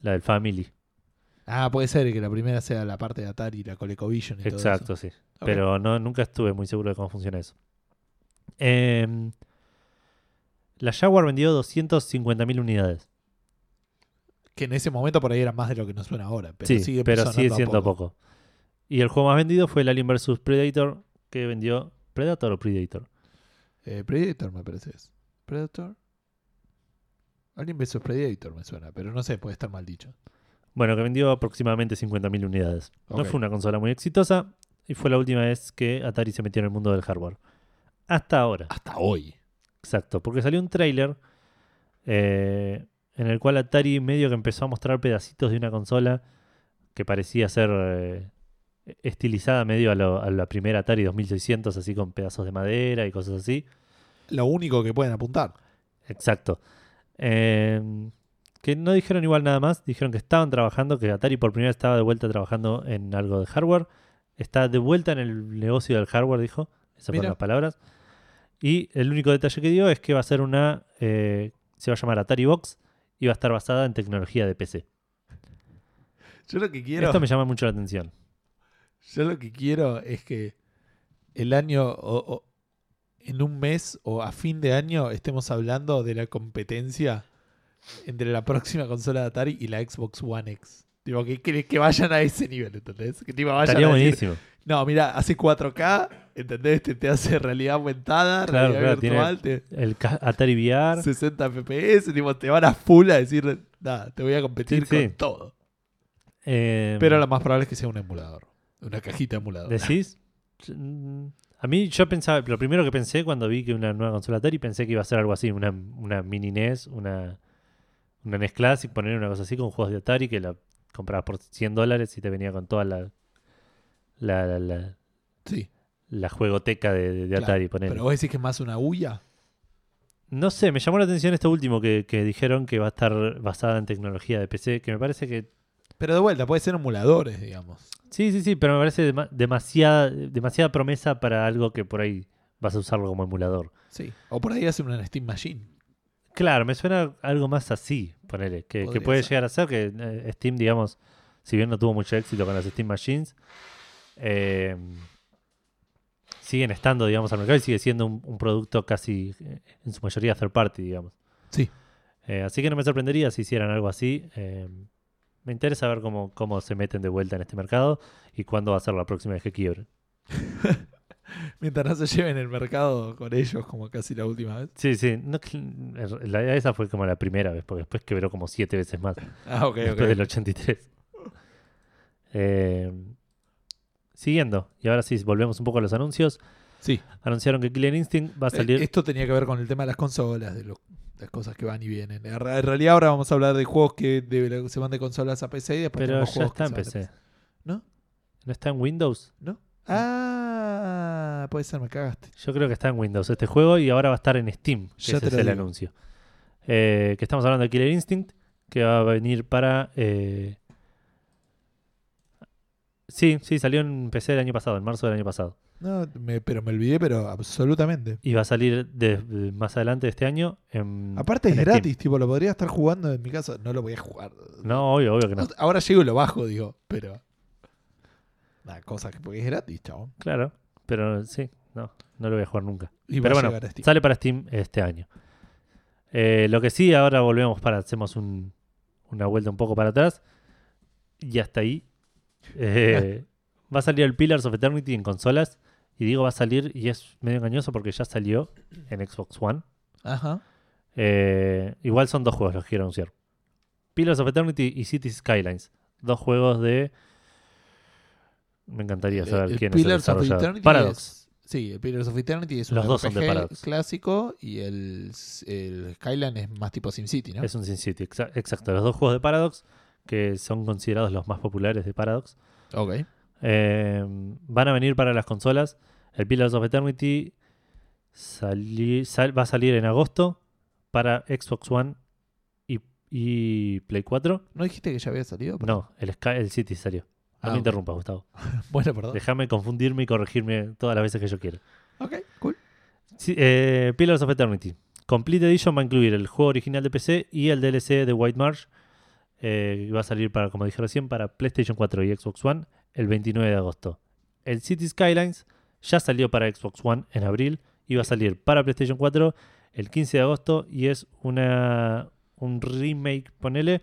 la del Family. ah, puede ser que la primera sea la parte de Atari, la ColecoVision y Exacto, todo sí. eso. Ok. Pero no, nunca estuve muy seguro de cómo funciona eso. Em, la Jaguar vendió 250.000 unidades. Que en ese momento por ahí era más de lo que nos suena ahora, pero sí, sigue pero sigue siendo poco. Y el juego más vendido fue el Alien vs Predator, que vendió Predator o Predator. Eh, Predator me parece es. Predator. Alien vs Predator me suena, pero no sé, puede estar mal dicho. Bueno, que vendió aproximadamente 50.000 unidades. No fue una consola muy exitosa y fue la última vez que Atari se metió en el mundo del hardware. Hasta ahora. Hasta hoy. Exacto, porque salió un tráiler eh, en el cual Atari medio que empezó a mostrar pedacitos de una consola que parecía ser eh, estilizada medio a, lo- a la primera Atari 2600, así con pedazos de madera y cosas así. Lo único que pueden apuntar. Exacto. Eh, que no dijeron igual nada más, dijeron que estaban trabajando, que Atari por primera vez estaba de vuelta trabajando en algo de hardware. Está de vuelta en el negocio del hardware, dijo. Esas fueron Mira. las palabras. Y el único detalle que dio es que va a ser una. eh, se va a llamar Atari Box va a estar basada en tecnología de PC. Yo lo que quiero. Esto me llama mucho la atención. Yo lo que quiero es que el año o, o en un mes o a fin de año estemos hablando de la competencia entre la próxima consola de Atari y la Xbox One X. Digo, que, que, que vayan a ese nivel, ¿entendés? Que tipo, vayan Estaría a decir, buenísimo. no, mira, hace 4K, ¿entendés? Te, te hace realidad aumentada, Claro, realidad claro, tiene- virtual, te- El Atari VR. 60 FPS, tipo, te van a full a decir, nada, te voy a competir Sí, sí. con todo. eh, Pero lo más probable es que sea un emulador. Una cajita emulador. ¿Decís? A mí yo pensaba, lo primero que pensé cuando vi que una nueva consola Atari, pensé que iba a ser algo así, una, una mini NES, una, una NES Classic, poner una cosa así con juegos de Atari que la comprabas por 100 dólares y te venía con toda la la, la, la- Sí. la juegoteca de, de- Claro, Atari. ponele. Pero vos decís que es más una huya. No sé, me llamó la atención esto último que, que dijeron que va a estar basada en tecnología de PC, que me parece que Pero de vuelta, puede ser emuladores, digamos. Sí, sí, sí, pero me parece dema- demasiada, demasiada promesa para algo que por ahí vas a usarlo como emulador. Sí. O por ahí hacen una Steam Machine. Claro, me suena algo más así, ponele, que, puede ser. llegar a ser que eh, Steam, digamos, si bien no tuvo mucho éxito con las Steam Machines, eh, siguen estando, digamos, al mercado y sigue siendo un, un producto casi, eh, en su mayoría, third party, digamos. Sí. Eh, así que no me sorprendería si hicieran algo así. me interesa ver cómo, cómo se meten de vuelta en este mercado y cuándo va a ser la próxima vez que. Mientras no se lleven el mercado con ellos, como casi la última vez. Sí, sí. No, esa fue como la primera vez, porque después quebró como siete veces más. Ah, ok, después del 83. Eh, siguiendo, y ahora sí, volvemos un poco a los anuncios. Sí. Anunciaron que Killer Instinct va a Eh, salir. Esto tenía que ver con el tema de las consolas, de lo- las cosas que van y vienen. En realidad ahora vamos a hablar de juegos que de- se van de consolas a PC y después pero ya juegos está en de PC. ¿No? ¿No está en Windows? ¿No? Ah, puede ser, me cagaste. Yo creo que está en Windows este juego y ahora va a estar en Steam. que ese es el digo. anuncio. Eh, que estamos hablando de Killer Instinct, que va a venir para. eh, Sí, sí, salió en PC el año pasado, en marzo del año pasado. No, me- pero me olvidé, pero absolutamente. Y va a salir de- de más adelante de este año. En, Aparte es en Steam. gratis, tipo, lo podría estar jugando en mi casa. No lo voy a jugar. No, obvio, obvio que no. Ahora llego y lo bajo, digo, pero. Una cosa que porque es gratis, chabón. Claro, pero sí, no, no lo voy a jugar nunca. Y Pero bueno, sale para Steam este año. Eh, lo que sí, ahora volvemos para, hacemos un- una vuelta un poco para atrás. Y hasta ahí. Eh, va a salir el Pillars of Eternity en consolas. Y digo va a salir, y es medio engañoso porque ya salió en Xbox One. Ajá. Eh, igual son dos juegos los que quiero anunciar. Pillars of Eternity y Cities Skylines. Dos juegos de... Me encantaría saber el quién es el Pillars of Paradox. es- sí, el Pillars of Eternity es un Los dos son de Paradox. clásico y el, el Skyline es más tipo SimCity, ¿no? Es un Sin City, exa- exacto. Los dos juegos de Paradox, que son considerados los más populares de Paradox, Ok. eh, van a venir para las consolas. El Pillars of Eternity sali- sal- va a salir en agosto para Xbox One y, y Play 4. ¿No dijiste que ya había salido? No, el, Sky- el City salió. No Ah, me interrumpas, Gustavo. Bueno, perdón. Déjame confundirme y corregirme todas las veces que yo quiera. Ok, cool. Sí, eh, Pillars of Eternity. Complete Edition va a incluir el juego original de PC y el DLC de White Marsh. eh, va a salir, para, como dije recién, para PlayStation 4 y Xbox One el 29 de agosto. El City Skylines ya salió para Xbox One en abril y va a salir para PlayStation 4 el 15 de agosto y es una un remake, ponele,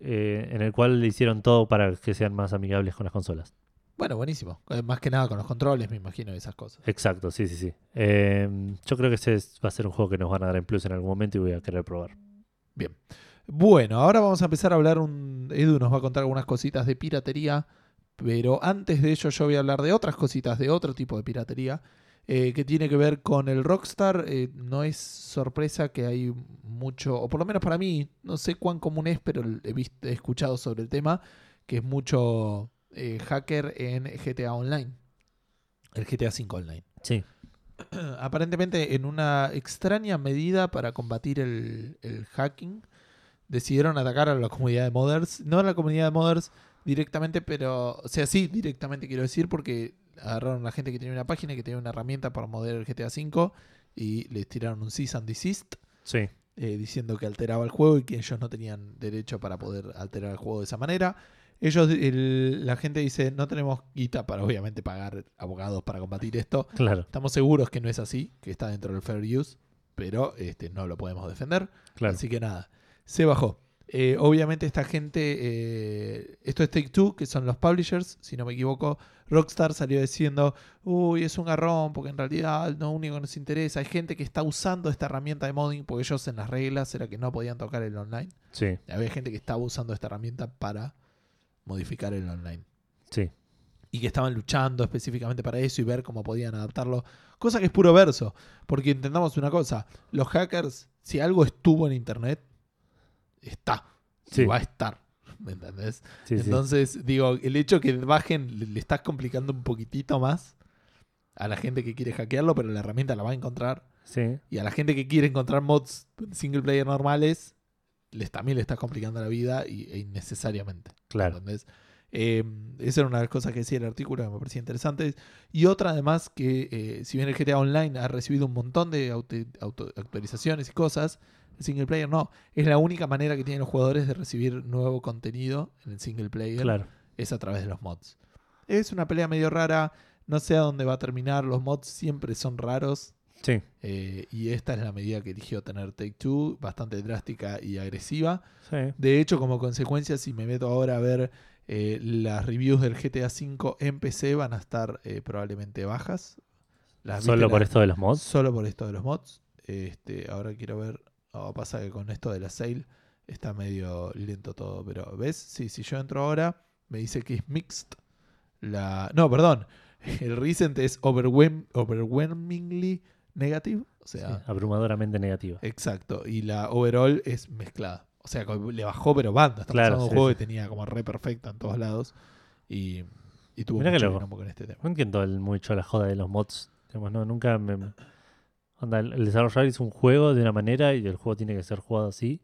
eh, en el cual le hicieron todo para que sean más amigables con las consolas. Bueno, buenísimo. Eh, Más que nada con los controles, me imagino, y esas cosas. Exacto, sí, sí, sí. Eh, yo creo que ese es- va a ser un juego que nos van a dar en plus en algún momento y voy a querer probar. Bueno, ahora vamos a empezar a hablar un... Edu nos va a contar algunas cositas de piratería, pero antes de ello yo voy a hablar de otras cositas de otro tipo de piratería, eh, que tiene que ver con el Rockstar. Eh, no es sorpresa que hay mucho, o por lo menos para mí, no sé cuán común es, pero he, visto, he escuchado sobre el tema, que es mucho eh, hacker en GTA Online. El GTA V Online. Sí, Aparentemente, en una extraña medida para combatir el, el hacking, decidieron atacar a la comunidad de modders. No a la comunidad de modders directamente, pero. O sea, sí, directamente quiero decir, porque agarraron a la gente que tenía una página y que tenía una herramienta para modear el GTA V y les tiraron un cease and desist. sí, eh, diciendo que alteraba el juego y que ellos no tenían derecho para poder alterar el juego de esa manera. Ellos, el- la gente dice, no tenemos guita para obviamente pagar abogados para combatir esto. claro, Estamos seguros que no es así, que está dentro del fair use, pero este, no lo podemos defender. claro. Así que nada, se bajó. Eh, obviamente esta gente, eh, esto es Take Two, que son los publishers, si no me equivoco. Rockstar salió diciendo, uy, es un garrón, porque en realidad lo único que nos interesa. Hay gente que está usando esta herramienta de modding, porque ellos en las reglas era que no podían tocar el online. Sí, Había gente que estaba usando esta herramienta para modificar el online sí, y que estaban luchando específicamente para eso y ver cómo podían adaptarlo. Cosa que es puro verso, porque entendamos una cosa, los hackers, si algo estuvo en internet, está, Sí. y va a estar, ¿me entendés? sí, sí. Entonces, digo, el hecho que bajen le, le estás complicando un poquitito más a la gente que quiere hackearlo, pero la herramienta la va a encontrar. Sí, Y a la gente que quiere encontrar mods single player normales, les también le estás complicando la vida y, e innecesariamente. claro. ¿entendés? Eh, esa era una de las cosas que decía el artículo que me parecía interesante. Y otra además que eh, si bien el GTA Online ha recibido un montón de auto- auto- actualizaciones y cosas, el single player no. Es la única manera que tienen los jugadores de recibir nuevo contenido en el single player. Claro. Es a través de los mods. Es una pelea medio rara. No sé a dónde va a terminar. Los mods siempre son raros. Sí, eh, y esta es la medida que eligió tener Take Two, bastante drástica y agresiva. sí. De hecho, como consecuencia, si me meto ahora a ver eh, las reviews del GTA V en PC, van a estar eh, probablemente bajas. Las- Solo ¿viste por esto de los mods. Solo por esto de los mods. Este, ahora quiero ver. Oh, pasa que con esto de la sale está medio lento todo. Pero, ¿ves? Sí, si yo entro ahora, me dice que es mixed. La... No, perdón. El recent es overwhelm- overwhelmingly negative. O Sí, sea, abrumadoramente negativa. Exacto, y la overall es mezclada. O sea, que le bajó, pero banda. Estamos Claro, hablando de un sí, juego sí. que tenía como re perfecta en todos lados. Y, y tuvo Mirá que mucho quilombo con este tema. No entiendo el- mucho la joda de los mods. Digamos, no, nunca me. Onda, el, el desarrollador hizo un juego de una manera y el juego tiene que ser jugado así.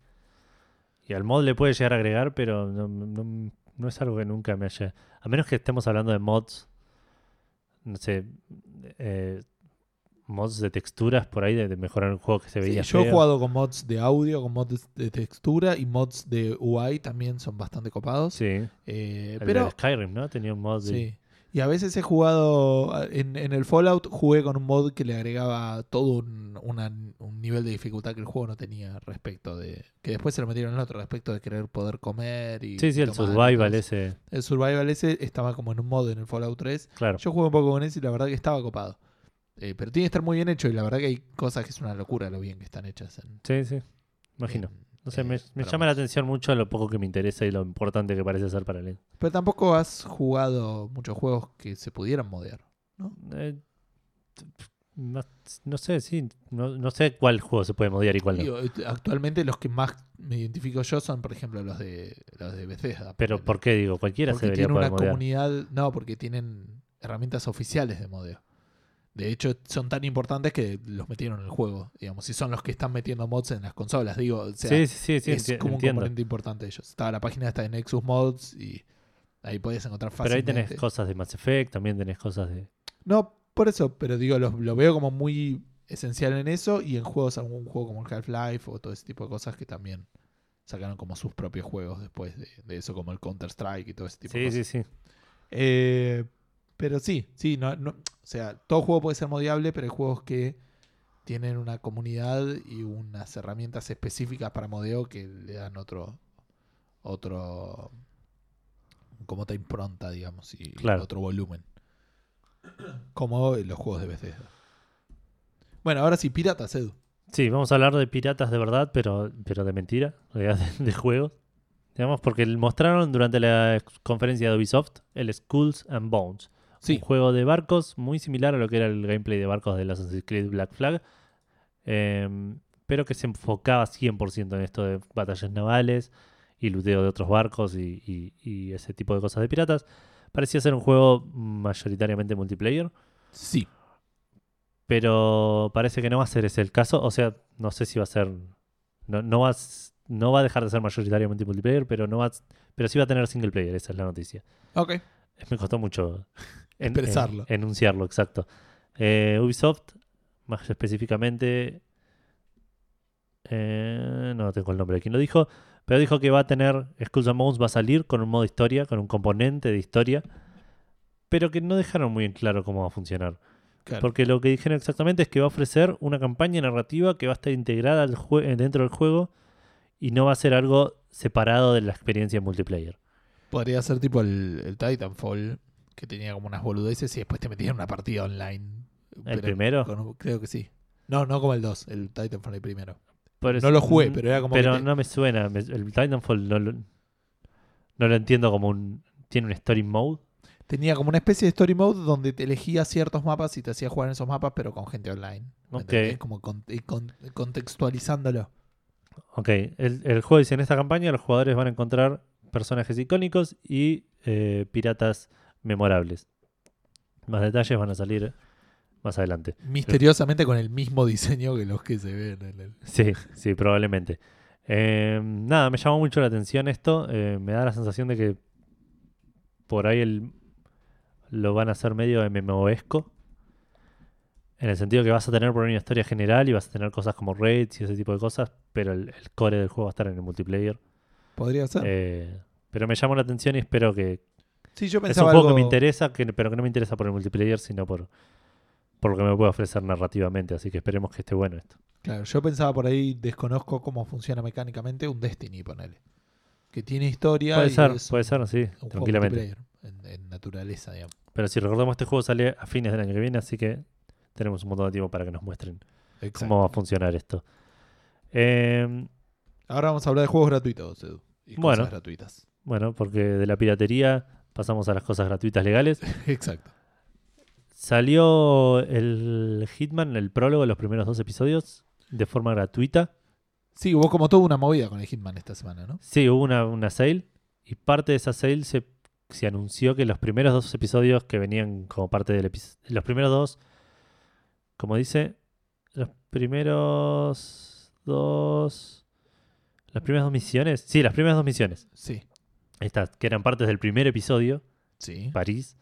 Y al mod le puede llegar a agregar, pero no, no- no es algo que nunca me haya. A menos que estemos hablando de mods. No sé. eh, mods de texturas por ahí, de, de mejorar un juego que se Sí, veía yo he jugado con mods de audio, con mods de textura y mods de UI también son bastante copados. Sí. Eh, El pero de Skyrim, ¿no? Tenía un mod de. sí. Y a veces he jugado ah, en, en el Fallout, jugué con un mod que le agregaba todo un, una- un nivel de dificultad que el juego no tenía respecto de. Que después se lo metieron en otro, respecto de querer poder comer y. Sí, sí, el tomar survival todo ese. El survival ese estaba como en un mod en el Fallout 3. Claro. Yo jugué un poco con ese y la verdad que estaba copado. Eh, pero tiene que estar muy bien hecho y la verdad que hay cosas que es una locura lo bien que están hechas. En, Sí, sí. Imagino. en, No sé, me, eh, llama la atención mucho lo poco que me interesa y lo importante que parece ser para él. Pero tampoco has jugado muchos juegos que se pudieran modear. Eh, no, no sé, sí. No, no sé cuál juego se puede modiar y cuál no. Digo, eh, actualmente los que más me identifico yo son, por ejemplo, los de los de Bethesda. Pero. ¿por qué digo? Cualquiera se porque debería tiene poder una comunidad, no, porque tienen herramientas oficiales de modeo. De hecho, son tan importantes que los metieron en el juego, digamos, y son los que están metiendo mods en las consolas, digo, o sea, sí, sí, sí, sí, es como un componente importante de ellos. Estaba la página esta de Nexus Mods y Ahí podías encontrar Pero ahí fácilmente. tenés cosas de Mass Effect, también tenés cosas de. No, por eso, pero digo, lo, lo veo como muy esencial en eso y en juegos, algún juego como el Half-Life o todo ese tipo de cosas que también sacaron como sus propios juegos después de, de eso, como el Counter-Strike y todo ese tipo de Sí, cosas. sí, sí. Eh, pero sí, sí, no, no- o sea, todo juego puede ser modiable, pero hay juegos que tienen una comunidad y unas herramientas específicas para modeo que le dan otro, otro, como otra impronta, digamos, y Claro. otro volumen. Como los juegos de Bethesda. Bueno, ahora sí, piratas, Edu. Sí, vamos a hablar de piratas de verdad, pero, pero de mentira, de, de juegos. Digamos, porque mostraron durante la conferencia de Ubisoft el Skulls and Bones. Sí, Un juego de barcos muy similar a lo que era el gameplay de barcos de Assassin's Creed Black Flag. em, pero que se enfocaba 100% en esto de batallas navales y luteo de otros barcos y, y- y ese tipo de cosas de piratas. Parecía ser un juego mayoritariamente multiplayer. sí. Pero parece que no va a ser ese el caso. O sea, no sé si va a ser. No, no, va, a no va a dejar de ser mayoritariamente multiplayer, pero no va a- pero sí va a tener single player, esa es la noticia. Ok. Me costó mucho en- Expresarlo. en- enunciarlo, exacto. Eh, Ubisoft, más específicamente. eh, no tengo el nombre de quien lo dijo. Pero dijo que va a tener. Skulls and Bones va a salir con un modo historia, con un componente de historia. Pero que no dejaron muy en claro cómo va a funcionar. Claro. Porque lo que dijeron exactamente es que va a ofrecer una campaña narrativa que va a estar integrada al dentro del juego y no va a ser algo separado de la experiencia multiplayer. Podría ser tipo el, el Titanfall, que tenía como unas boludeces y después te metían una partida online. ¿El primero? con- creo que sí. No, no como el 2, el Titanfall el primero. No lo jugué, mm, pero era como Pero que te- no me suena. me- el Titanfall no lo, no lo entiendo como un. Tiene un story mode. Tenía como una especie de story mode donde te elegías ciertos mapas y te hacía jugar en esos mapas, pero con gente online. ¿me Ok. entendés? Como con- contextualizándolo. Ok, el, el juego dice: en esta campaña los jugadores van a encontrar personajes icónicos y eh, piratas memorables. Más detalles van a salir más adelante. Misteriosamente con el mismo diseño que los que se ven en el. Sí, sí, probablemente. Eh, nada, me llamó mucho la atención esto. eh, me da la sensación de que por ahí el, lo van a hacer medio MMOesco. En el sentido que vas a tener por ahí una historia general y vas a tener cosas como raids y ese tipo de cosas, pero el, el core del juego va a estar en el multiplayer. Podría ser. Eh, pero me llamó la atención y espero que... sí, yo Es un juego algo... que me interesa, que, pero que no me interesa por el multiplayer, sino por, por lo que me puede ofrecer narrativamente. Así que esperemos que esté bueno esto. Claro, yo pensaba por ahí, desconozco cómo funciona mecánicamente un Destiny, ponele. Que tiene historia. Puede y ser, es puede ser, sí, un tranquilamente. En, en naturaleza, digamos. Pero si recordamos, este juego sale a fines del año que viene, así que tenemos un montón de tiempo para que nos muestren Exacto. cómo va a funcionar esto. Eh, Ahora vamos a hablar de juegos gratuitos, Edu. Y Bueno. cosas gratuitas. bueno, porque de la piratería pasamos a las cosas gratuitas legales. Exacto. Salió el Hitman, el prólogo de los primeros dos episodios, de forma gratuita. Sí, hubo como toda una movida con el Hitman esta semana, ¿no? Sí, hubo una, una sale y parte de esa sale se, se anunció que los primeros dos episodios que venían como parte del episodio... Los primeros dos, como dice, los primeros dos... Las primeras dos misiones. Sí, las primeras dos misiones. Sí. Estas, que eran partes del primer episodio, Sí. París,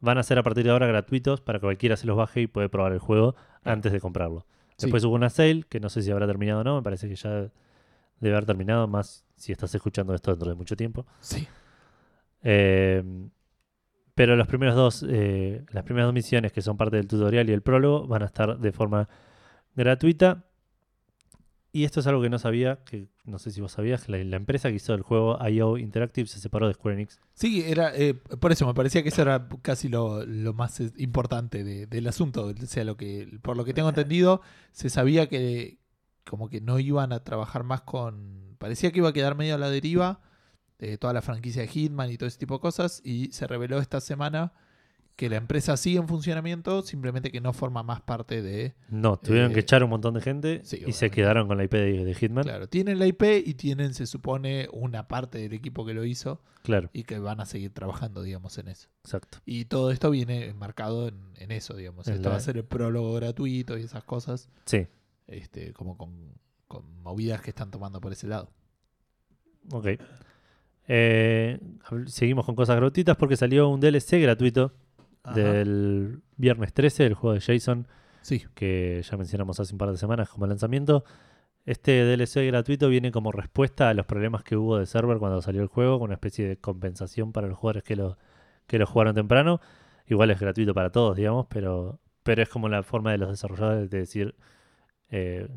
van a ser a partir de ahora gratuitos para que cualquiera se los baje y puede probar el juego Claro. antes de comprarlo. Sí. Después hubo una sale, que no sé si habrá terminado o no, me parece que ya debe haber terminado, más si estás escuchando esto dentro de mucho tiempo. Sí. Eh, pero los primeros dos, eh, las primeras dos misiones que son parte del tutorial y el prólogo van a estar de forma gratuita. Y esto es algo que no sabía, que no sé si vos sabías, que la, empresa que hizo el juego IO Interactive se separó de Square Enix. Sí, era, eh, por eso me parecía que eso era casi lo, más eh, importante de- del asunto. O sea, lo que, por lo que tengo entendido, se sabía que como que no iban a trabajar más con. Parecía que iba a quedar medio a la deriva de toda la franquicia de Hitman y todo ese tipo de cosas. Y se reveló esta semana que la empresa sigue en funcionamiento, simplemente que no forma más parte de. No, tuvieron Eh, que echar un montón de gente sí, y se quedaron con la IP de, de Hitman. Claro. Claro, tienen la IP y tienen, se supone, una parte del equipo que lo hizo y que van a seguir trabajando, digamos, en eso. exacto. Y todo esto viene enmarcado en, en eso, digamos. En Esto la- va a ser el prólogo gratuito y esas cosas, Sí, este, como con, con movidas que están tomando por ese lado. ok. Eh, seguimos con cosas gratuitas porque salió un DLC gratuito Ajá. del viernes 13, el juego de Jason, Sí. que ya mencionamos hace un par de semanas como lanzamiento. Este DLC gratuito viene como respuesta a los problemas que hubo de server cuando salió el juego, con una especie de compensación para los jugadores que lo, que lo jugaron temprano. Igual es gratuito para todos, digamos, pero, pero es como la forma de los desarrolladores de decir, eh,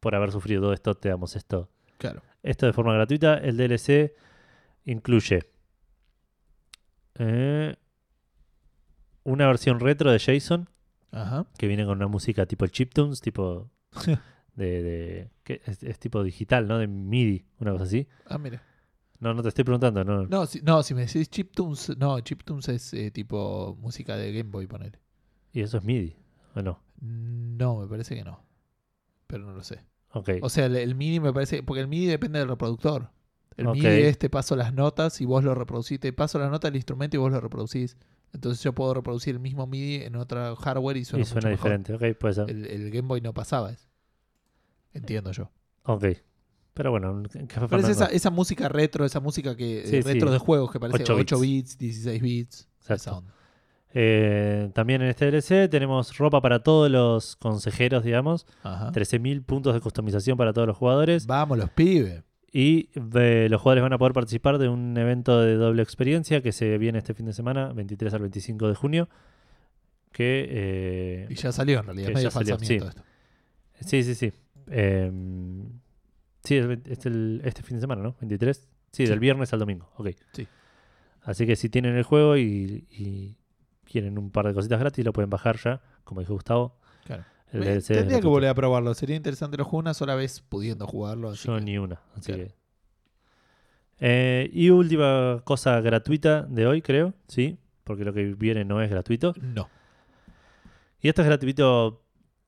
por haber sufrido todo esto, te damos esto Claro. esto de forma gratuita. El DLC incluye eh, una versión retro de Jason Ajá. que viene con una música tipo chiptunes, tipo de, de- que es, es tipo digital, ¿no? De MIDI, una cosa así. Ah, mira. No, no te estoy preguntando, no. No, si, no, si me decís chiptunes, no, chiptunes es eh, tipo música de Game Boy, ponele. Y eso es MIDI, ¿o no? No, me parece que no. Pero no lo sé. Ok. O sea, el, el MIDI me parece. Porque el MIDI depende del reproductor. El. MIDI es te paso las notas y vos lo reproducís. Te paso la nota del instrumento y vos lo reproducís. Entonces yo puedo reproducir el mismo MIDI en otro hardware y suena, y suena mucho diferente, ok, puede ser. El, el Game Boy no pasaba eso. Entiendo yo. Ok. Pero bueno, ¿qué fue Pero es esa, esa música retro, esa música que Sí, eh, retro sí. de juegos que parece 8 8 bits. bits, 16 bits. Eh, también en este DLC tenemos ropa para todos los consejeros, digamos. Ajá. 13.000 puntos de customización para todos los jugadores. Vamos, los pibes. Y los jugadores van a poder participar de un evento de doble experiencia que se viene este fin de semana, 23 al 25 de junio. Que. eh, Y ya salió en realidad, medio falsamiento esto. sí, sí, sí. Eh, sí, es este, el- este fin de semana, ¿no? 23. Sí, Sí. del viernes al domingo. Ok. Sí. Así que si tienen el juego y, y quieren un par de cositas gratis, lo pueden bajar ya, como dijo Gustavo. Claro. El Me- DLC es Tendría que volver a probarlo. Sería interesante lo juego una sola vez pudiendo jugarlo. así Yo que- ni una. Así Claro. que. Eh, y última cosa gratuita de hoy, creo. Sí, porque lo que viene no es gratuito. No. Y esto es gratuito.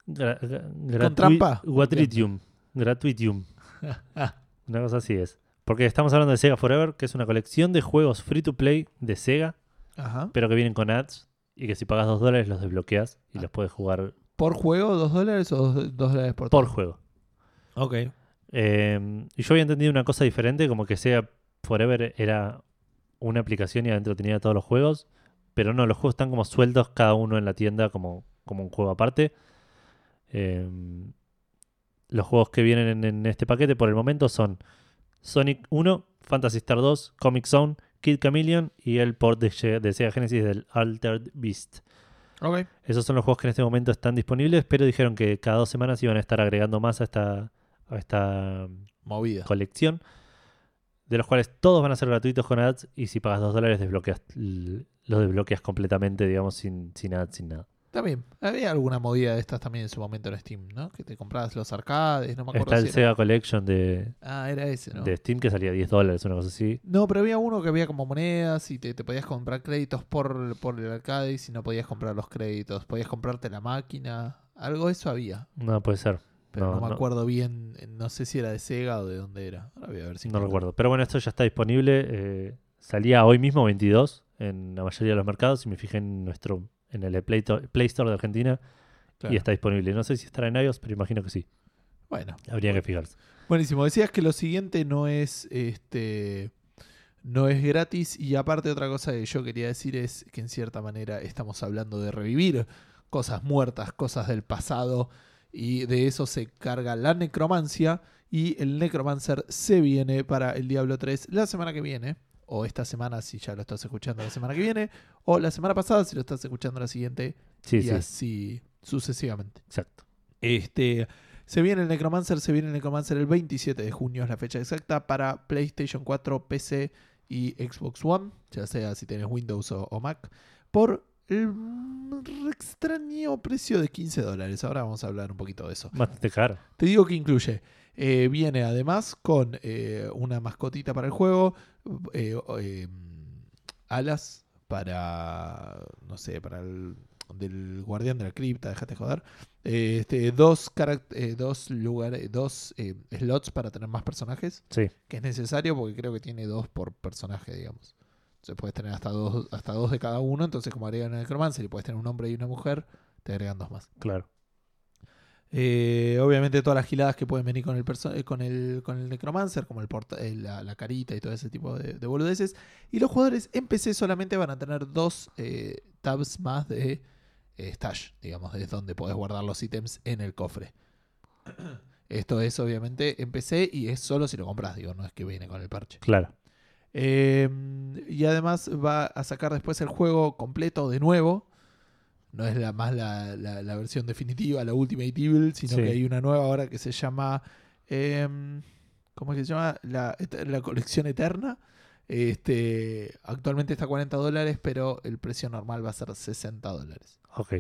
gra- gra- gratui- trampa? Gratuitium. Gratuitium. Una cosa así es. Porque estamos hablando de Sega Forever, que es una colección de juegos free to play de Sega, Ajá. pero que vienen con ads y que si pagas 2 dólares los desbloqueas y Ah. los puedes jugar ¿Por juego dos dólares o dos, dos dólares por por todo? juego. Ok. Eh, y yo había entendido una cosa diferente, como que Sega Forever era una aplicación y adentro tenía todos los juegos, pero no, los juegos están como sueltos cada uno en la tienda como, como un juego aparte. Eh, los juegos que vienen en, en este paquete por el momento son Sonic 1, Fantasy Star 2, Comic Zone, Kid Chameleon y el port de, de Sega Genesis del Altered Beast. Esos son los juegos que en este momento están disponibles, pero dijeron que cada dos semanas iban a estar agregando más a esta, a esta Movida. colección, de los cuales todos van a ser gratuitos con ads y si pagas dos dólares desbloqueas, los desbloqueas completamente, digamos, sin, sin ads, sin nada. También. Había alguna movida de estas también en su momento en Steam, ¿no? Que te comprabas los arcades, no me acuerdo Está el si era- Sega Collection de, Ah, era ese, ¿no? de Steam que salía 10 dólares, una cosa así. No, pero había uno que había como monedas y te, te podías comprar créditos por, por el arcade y si no podías comprar los créditos. Podías comprarte la máquina. Algo de eso había. No puede ser. Pero no, No, me no. acuerdo bien. No sé si era de Sega o de dónde era. Ahora voy a ver si No recuerdo. Pero bueno, esto ya está disponible. eh, salía hoy mismo, 22, en la mayoría de los mercados. Si me fijé en nuestro en el Play, To- Play Store de Argentina Claro. y está disponible. No sé si estará en iOS, pero imagino que sí. Bueno, Habría que fijarse. buenísimo. Decías que lo siguiente no es este. No es gratis. Y aparte, otra cosa que yo quería decir es que en cierta manera estamos hablando de revivir cosas muertas, cosas del pasado. Y de eso se carga la necromancia. Y el Necromancer se viene para el Diablo 3 la semana que viene. O esta semana si ya lo estás escuchando la semana que viene. O la semana pasada si lo estás escuchando la siguiente. Sí, y sí, así sucesivamente. exacto. Este, se viene el Necromancer, se viene el Necromancer el 27 de junio, es la fecha exacta, para PlayStation 4, PC y Xbox One, ya sea si tienes Windows o, o Mac, por el extraño precio de 15 dólares. Ahora vamos a hablar un poquito de eso. Bastante caro. Te digo que incluye. eh, viene además con eh, una mascotita para el juego, eh, eh, alas para, no sé, para el del guardián de la cripta, déjate joder. Eh, este, dos, eh, dos lugares, dos eh, slots para tener más personajes, Sí, que es necesario porque creo que tiene dos por personaje, digamos. Entonces puedes tener hasta dos, hasta dos de cada uno, entonces como agregan en el Necromancer y puedes tener un hombre y una mujer, te agregan dos más. claro. Eh, obviamente todas las giladas que pueden venir con el, eh, con el, con el Necromancer, como el porta- la, la carita y todo ese tipo de, de boludeces. Y los jugadores en PC solamente van a tener dos eh, tabs más de eh, stash, digamos, es donde podés guardar los ítems en el cofre. Esto es obviamente en PC y es solo si lo compras, digo, no es que viene con el parche. Claro. Eh, y además va a sacar después el juego completo de nuevo. No es la más la, la- la versión definitiva, la Ultimate Evil, sino Sí. que hay una nueva ahora que se llama. eh, ¿Cómo es que se llama? La, la colección eterna. Este, actualmente está a 40 dólares, pero el precio normal va a ser 60 dólares. Ok.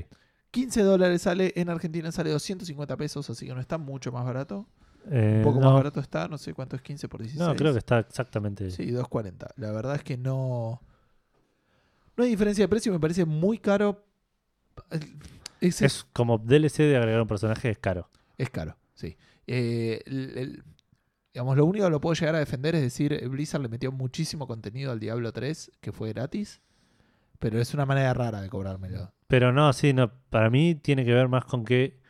15 dólares sale, en Argentina sale 250 pesos, así que no está mucho más barato. Eh, Un poco no, más barato está, no sé cuánto es 15 por 16. no, creo que está exactamente. Sí, 2.40. La verdad es que no. No hay diferencia de precio, me parece muy caro. Es, Es como DLC de agregar un personaje, es caro. es caro, sí. Eh, el- el- digamos, lo único que lo puedo llegar a defender es decir, Blizzard le metió muchísimo contenido al Diablo 3, que fue gratis. Pero es una manera rara de cobrármelo. Pero no, sí, no. Para mí tiene que ver más con que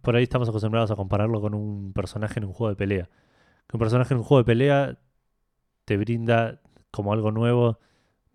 por ahí estamos acostumbrados a compararlo con un personaje en un juego de pelea. Que un personaje en un juego de pelea te brinda como algo nuevo,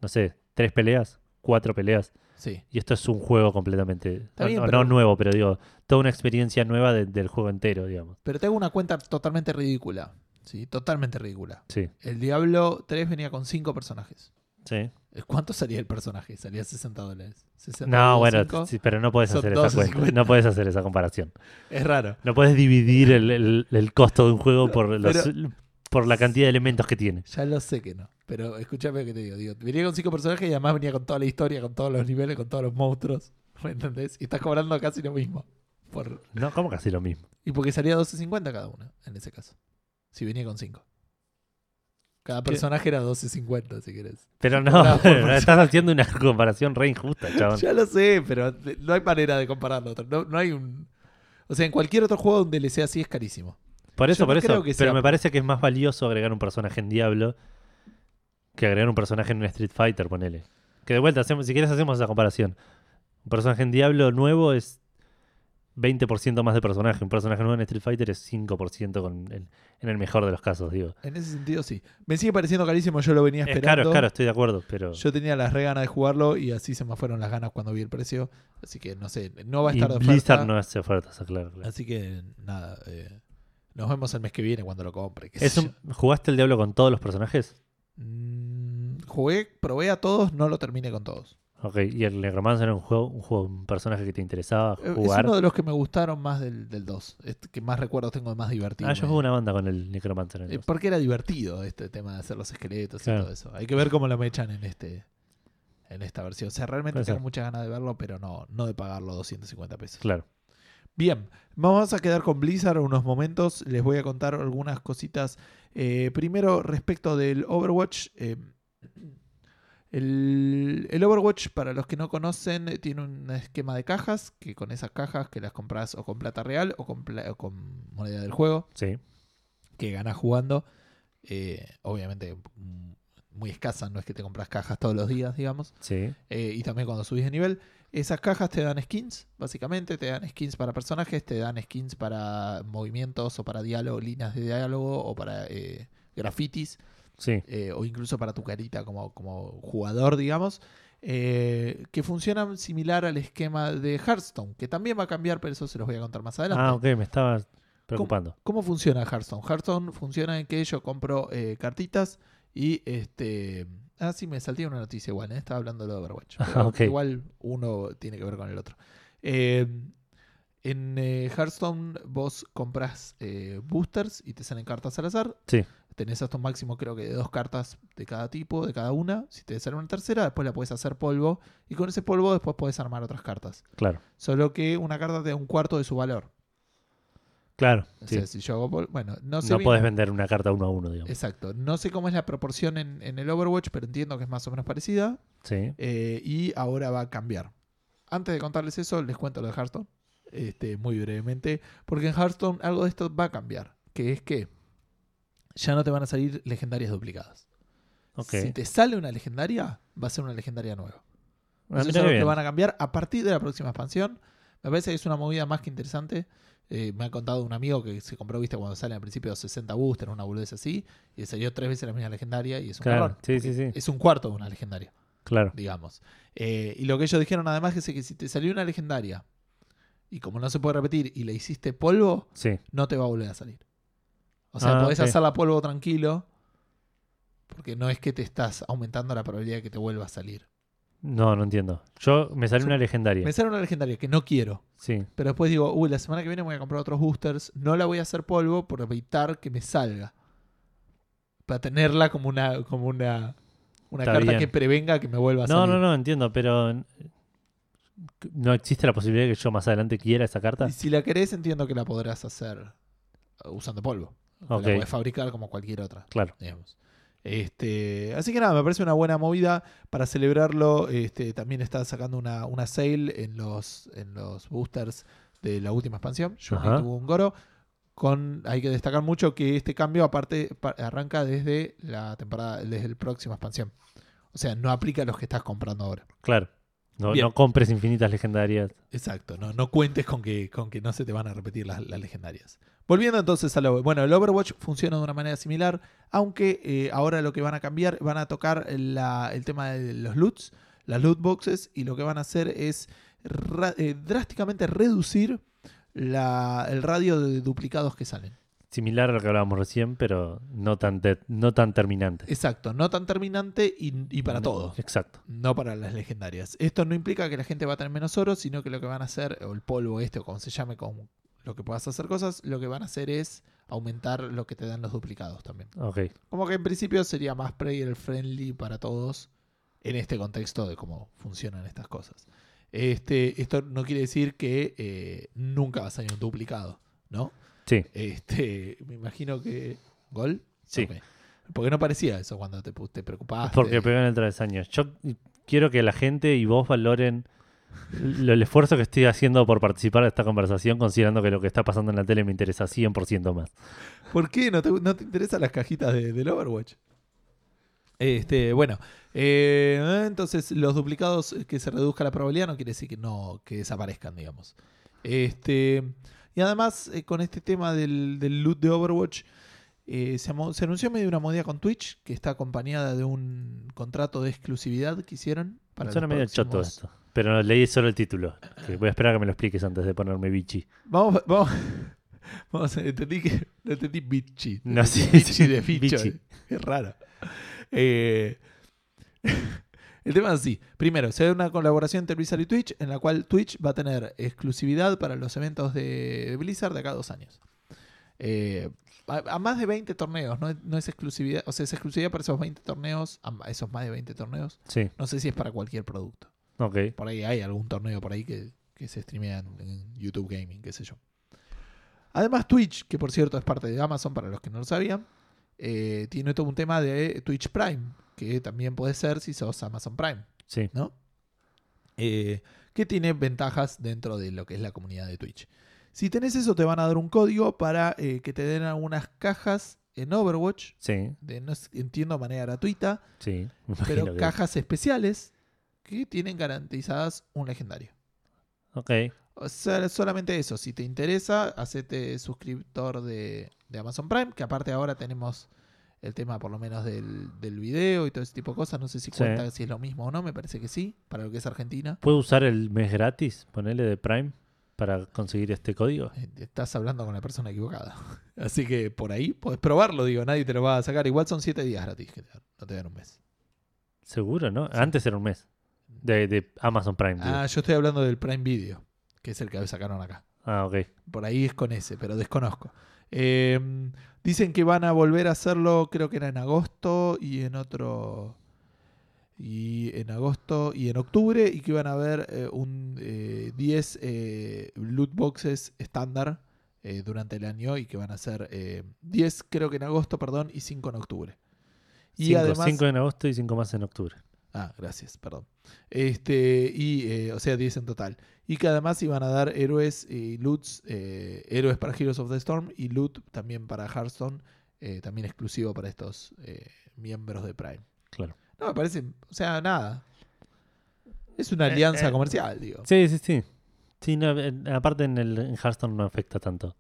no sé, tres peleas, cuatro peleas. Sí. Y esto es un juego completamente. No, bien, no- pero- no nuevo, pero digo, toda una experiencia nueva de- del juego entero, digamos. Pero tengo una cuenta totalmente ridícula. Sí, totalmente ridícula. Sí, El Diablo 3 venía con 5 personajes. sí. ¿Cuánto salía el personaje? Salía 60 dólares. 60 No, bueno, sí, pero no puedes hacer esa 12.50. cuenta. No puedes hacer esa comparación. Es raro. No puedes dividir el, el- el costo de un juego por, los- Pero- por la cantidad de elementos que tiene. Ya lo sé que no. Pero escúchame lo que te digo. digo. Venía con cinco personajes y además venía con toda la historia, con todos los niveles, con todos los monstruos. ¿Me entendés? Y estás cobrando casi lo mismo. Por... No, como casi lo mismo. Y porque salía 12.50 cada uno, en ese caso. Si venía con cinco. Cada ¿Qué? personaje era 12.50, si querés. Pero no, estás haciendo una comparación re injusta, chabón. Ya lo sé, pero no hay manera de compararlo. No, no hay un... O sea, en cualquier otro juego un DLC así es carísimo. Por eso, Yo no por eso. Pero sea- me parece que es más valioso agregar un personaje en Diablo que agregar un personaje en un Street Fighter, ponele. Que de vuelta, hacemos, si quieres hacemos esa comparación. Un personaje en Diablo nuevo es 20% más de personaje. Un personaje nuevo en Street Fighter es 5% con el- en el mejor de los casos, digo. En ese sentido, sí. Me sigue pareciendo carísimo, yo lo venía Es esperando. caro, es caro, estoy de acuerdo, pero... Yo tenía las re ganas de jugarlo y así se me fueron las ganas cuando vi el precio. Así que no sé, no va a y estar de oferta. Blizzard no hace ofertas, claro. claro. Así que nada, eh, nos vemos el mes que viene cuando lo compre. qué Es ¿Jugaste el Diablo con todos los personajes? Mm, jugué, probé a todos, no lo terminé con todos. Ok, y el Necromancer era un juego, un juego, un personaje que te interesaba Eh, Es jugar. uno de los que me gustaron más del, del 2. Este, que más recuerdos tengo de más divertido. Ah, yo jugué una banda con el Necromancer. Eh, dos. porque era divertido este tema de hacer los esqueletos Claro. y todo eso. Hay que ver cómo lo mechan en este en esta versión. O sea, realmente Puede tengo ser. muchas ganas de verlo, pero no, no de pagarlo 250 pesos. Claro. Bien, vamos a quedar con Blizzard unos momentos. Les voy a contar algunas cositas. Eh, primero, respecto del Overwatch. eh, el, el Overwatch, para los que no conocen, tiene un esquema de cajas, que con esas cajas que las compras o con plata real o con, pla- o con moneda del juego, Sí. que ganas jugando. Eh, obviamente mm, muy escasa, no es que te compras cajas todos los días, digamos. Sí. Eh, y también cuando subís de nivel. Esas cajas te dan skins, básicamente, te dan skins para personajes, te dan skins para movimientos o para diálogo, líneas de diálogo o para eh, grafitis, Sí. eh, o incluso para tu carita como, como jugador, digamos, eh, que funcionan similar al esquema de Hearthstone, que también va a cambiar, pero eso se los voy a contar más adelante. Ah, ok, me estaba preocupando. ¿Cómo funciona Hearthstone? Hearthstone funciona en que yo compro eh, cartitas y este. Ah, sí, me salté una noticia igual, ¿eh? estaba hablando de Overwatch. Ah. Igual uno tiene que ver con el otro. Eh, en eh, Hearthstone vos compras eh, boosters y te salen cartas al azar. Sí. Tenés hasta un máximo creo que de dos cartas de cada tipo, de cada una. Si te sale una tercera, después la puedes hacer polvo. Y con ese polvo después puedes armar otras cartas. Claro. Solo que una carta te da un cuarto de su valor. Claro. O sí. sea, si yo hago polvo, bueno, no sé No bien- podés vender una carta uno a uno, digamos. Exacto. No sé cómo es la proporción en, en el Overwatch, pero entiendo que es más o menos parecida. Sí. eh, y ahora va a cambiar. Antes de contarles eso, les cuento lo de Hearthstone. Este, muy brevemente. Porque en Hearthstone algo de esto va a cambiar. Que es que ya no te van a salir legendarias duplicadas. Ok. Si te sale una legendaria, va a ser una legendaria nueva. Ah, Eso es algo que van a cambiar a partir de la próxima expansión. Me parece que es una movida más que interesante. Eh, me ha contado un amigo que se compró, viste, cuando sale al principio 60 booster, una boludez así, y salió tres veces la misma legendaria y es un Claro, error, sí, sí, sí. Es un cuarto de una legendaria, Claro. digamos. Eh, y lo que ellos dijeron además es que si te salió una legendaria y como no se puede repetir y le hiciste polvo, Sí. no te va a volver a salir. O sea, Ah, podés hacerla polvo tranquilo, porque no es que te estás aumentando la probabilidad de que te vuelva a salir. No, no entiendo. Yo me Yo- una legendaria. Me sale una legendaria que no quiero. Sí. Pero después digo, uy, la semana que viene voy a comprar otros boosters. No la voy a hacer polvo por evitar que me salga. Para tenerla como una, como una, una Está carta bien. que prevenga que me vuelva a No, salir. no, no, entiendo, pero eh, no existe la posibilidad de que yo más adelante quiera esa carta. Y si la querés, entiendo que la podrás hacer uh, usando polvo. Que Ok. La podés fabricar como cualquier otra. Claro. digamos. Este, así que nada, me parece una buena movida. Para celebrarlo, este, también está sacando una, una sale en los, en los boosters de la última expansión. Yo Ajá. tuvo un Goro. Con, hay que destacar mucho que este cambio aparte pa- arranca desde la temporada, desde la próxima expansión. O sea, no aplica a los que estás comprando ahora. Claro. No, compres infinitas legendarias. Exacto, no, no cuentes con que, con que no se te van a repetir las, las legendarias. Volviendo entonces a lo. Bueno, el Overwatch funciona de una manera similar, aunque eh, ahora lo que van a cambiar, van a tocar la- el tema de los loots, las loot boxes, y lo que van a hacer es ra- eh, drásticamente reducir la- el radio de duplicados que salen. Similar a lo que hablábamos recién, pero no tan, de- no tan terminante. Exacto, no tan terminante y, y para No, todo. Exacto. No para las legendarias. Esto no implica que la gente va a tener menos oro, sino que lo que van a hacer, o el polvo este, o como se llame, con lo que puedas hacer cosas, lo que van a hacer es aumentar lo que te dan los duplicados también. Ok. Como que en principio sería más player friendly para todos en este contexto de cómo funcionan estas cosas. Este, esto no quiere decir que eh, nunca va a salir un duplicado, ¿no? Sí. Este, me imagino que. ¿Gol? Sí. Porque no parecía eso cuando te, te preocupaste. Porque pegan el travesaño. Yo quiero que la gente y vos valoren lo- el esfuerzo que estoy haciendo por participar de esta conversación, considerando que lo que está pasando en la tele me interesa 100% más. ¿Por qué no te, no te interesan las cajitas de- del Overwatch? Este, bueno, eh, entonces los duplicados eh, que se reduzca la probabilidad no quiere decir que no que desaparezcan, digamos. Este, y además eh, con este tema del, del loot de Overwatch eh, se, anunció medio una modalidad con Twitch que está acompañada de un contrato de exclusividad que hicieron para Suena los medio choto esto. Pero leí solo el título. voy a esperar a que me lo expliques antes de ponerme bichi. Vamos, vamos, vamos, entendí que no entendí bitchy. No, sí, bitchy sí, de bicho. bitchy. Es raro. Eh, el tema es así. Primero, se da una colaboración entre Blizzard y Twitch, en la cual Twitch va a tener exclusividad para los eventos de Blizzard de acá a dos años. Eh, a, a más de 20 torneos, no, es- no es exclusividad, o sea, es exclusividad para esos 20 torneos, a esos más de 20 torneos. Sí. No sé si es para cualquier producto. Por ahí hay algún torneo por ahí que, que se streamea en, YouTube Gaming, qué sé yo. Además, Twitch, que por cierto es parte de Amazon para los que no lo sabían, eh, tiene todo un tema de Twitch Prime, que también puede ser si sos Amazon Prime, Sí. ¿no? Eh, que tiene ventajas dentro de lo que es la comunidad de Twitch. Si tenés eso, te van a dar un código para eh, que te den algunas cajas en Overwatch, Sí. de, no entiendo, de manera gratuita, Sí. Pero cajas especiales que tienen garantizadas un legendario. Ok. O sea, solamente eso. Si te interesa, hacete suscriptor de, de Amazon Prime, que aparte ahora tenemos el tema por lo menos del, del video y todo ese tipo de cosas. No sé si Sí. cuenta si es lo mismo o no, me parece que sí, para lo que es Argentina. ¿Puedo usar el mes gratis? Ponerle de Prime para conseguir este código. Eh, Estás hablando con la persona equivocada. Así que por ahí puedes probarlo, digo, nadie te lo va a sacar. Igual son 7 días gratis, que te dan, no te dan un mes. Seguro, ¿no? Antes era un mes. De, de Amazon Prime. digo. Ah, yo estoy hablando del Prime Video, que es el que sacaron acá. Ah, ok. Por ahí es con ese, pero desconozco. Eh, dicen que van a volver a hacerlo, creo que era en agosto y en otro. Y en agosto y en octubre, y que iban a haber eh, un eh, 10 eh, loot boxes estándar eh, durante el año y que van a ser eh, 10, creo que en agosto, perdón, y 5 en octubre. Y Cinco, además. cinco en agosto y cinco más en octubre. Ah, gracias, perdón. Este, y, eh, o sea, 10 en total. Y que además iban a dar héroes y loots, eh, héroes para Heroes of the Storm y loot también para Hearthstone, eh, también exclusivo para estos eh, miembros de Prime. Claro. No, me parece, o sea, nada. Es una alianza eh. comercial, digo. Sí, sí, sí. Sí, no, en- aparte en el en Hearthstone no afecta tanto.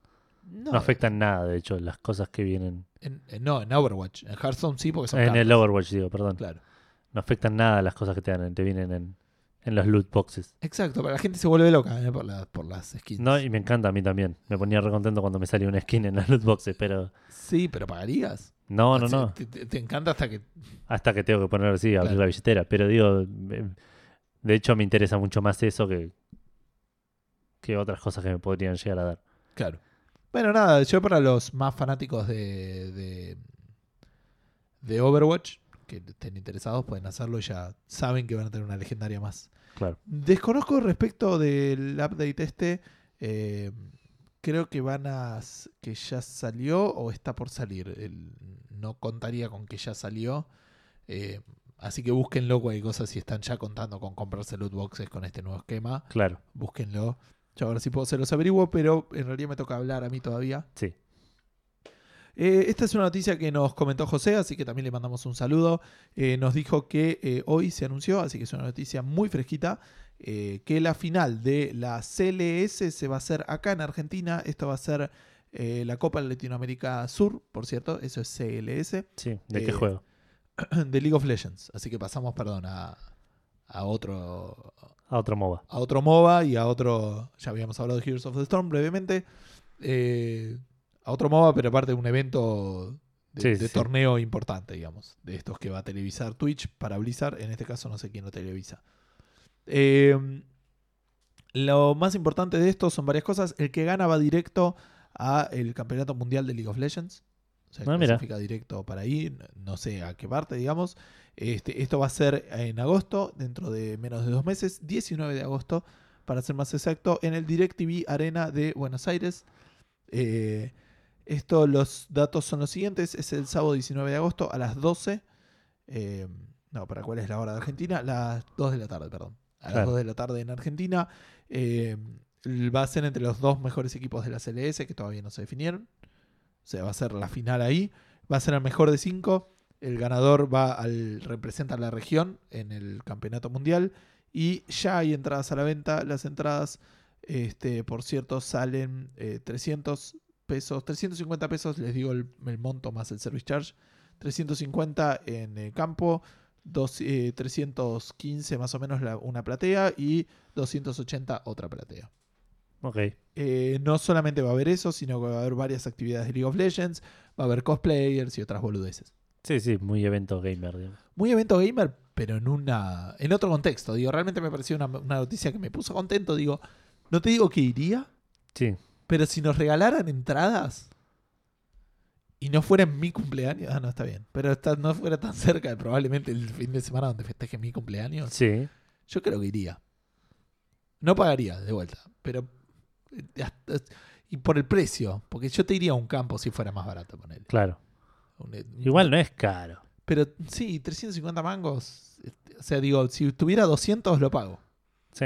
No, No, afecta en nada, de hecho, las cosas que vienen. en- en- no, en Overwatch. En Hearthstone sí, porque son En cartas. el Overwatch, digo, perdón. Claro. No afectan nada las cosas que te dan, te vienen en, en los loot boxes. Exacto, pero la gente se vuelve loca eh, por, la- por las skins. No, y me encanta a mí también. Me ponía re contento cuando me salía una skin en los loot boxes, pero Sí, pero pagarías. no, no, Así, no. Te, te- te encanta hasta que. Hasta que tengo que poner así, abrir Claro. la billetera. Pero digo, me- de hecho me interesa mucho más eso que, que otras cosas que me podrían llegar a dar. Claro. Bueno, nada, yo para los más fanáticos de, de, de Overwatch, que estén interesados, pueden hacerlo y ya saben que van a tener una legendaria más. Claro. Desconozco respecto del update este. eh, creo que van a. que ya salió o está por salir. El- no contaría con que ya salió. eh, así que búsquenlo cualquier cosa si están ya contando con comprarse loot boxes con este nuevo esquema. Claro, Búsquenlo. Yo ahora sí puedo se los averiguo, pero en realidad me toca hablar a mí todavía. sí. Eh, esta es una noticia que nos comentó José, así que también le mandamos un saludo. Eh, nos dijo que eh, hoy se anunció, así que es una noticia muy fresquita, que la final de la CLS se va a hacer acá en Argentina. Esto va a ser la Copa Latinoamérica Sur, por cierto, eso es CLS, Sí, ¿de qué juego? de League of Legends. Así que pasamos, perdón, a, a otro, A otro MOBA. a otro MOBA y a otro. Ya habíamos hablado de Heroes of the Storm brevemente. eh, a otro MOBA, pero aparte de un evento de, Sí, de sí. torneo importante, digamos. De estos que va a televisar Twitch para Blizzard. En este caso, no sé quién lo televisa. Eh, lo más importante de esto son varias cosas. El que gana va directo a el campeonato mundial de League of Legends. O sea, Ah, mira. clasifica directo para ahí. No sé a qué parte, digamos. Este, esto va a ser en agosto, dentro de menos de dos meses, 19 de agosto, para ser más exacto, en el DirecTV Arena de Buenos Aires. Eh, esto, los datos son los siguientes: es el sábado 19 de agosto a las 12. eh, no, ¿para cuál es la hora de Argentina? Las 2 de la tarde, perdón. A las Claro. 2 de la tarde en Argentina. Eh, va a ser entre los dos mejores equipos de la CLS que todavía no se definieron. O sea, va a ser la final ahí. Va a ser el mejor de cinco. El ganador va al representa a la región en el campeonato mundial. Y ya hay entradas a la venta. Las entradas, este, por cierto, salen eh, 300 pesos. 350 pesos, les digo el, el monto más el service charge. 350 en el campo. Dos, eh, 315 más o menos la- una platea. Y 280 otra platea. Ok. Eh, no solamente va a haber eso, sino que va a haber varias actividades de League of Legends, va a haber cosplayers y otras boludeces. Sí, sí, muy evento gamer, digamos. Muy evento gamer, pero en una en otro contexto. Digo, realmente me pareció una, una noticia que me puso contento. Digo, no te digo que iría, Sí, pero si nos regalaran entradas y no fuera en mi cumpleaños, ah, no está bien, pero está- no fuera tan cerca de probablemente el fin de semana donde festeje mi cumpleaños, sí. yo creo que iría. No pagaría de vuelta, pero eh, y por el precio, porque yo te iría a un campo si fuera más barato poner. Claro. Igual no es caro. Pero sí, 350 mangos. este, O sea, digo, si tuviera 200 lo pago. Sí.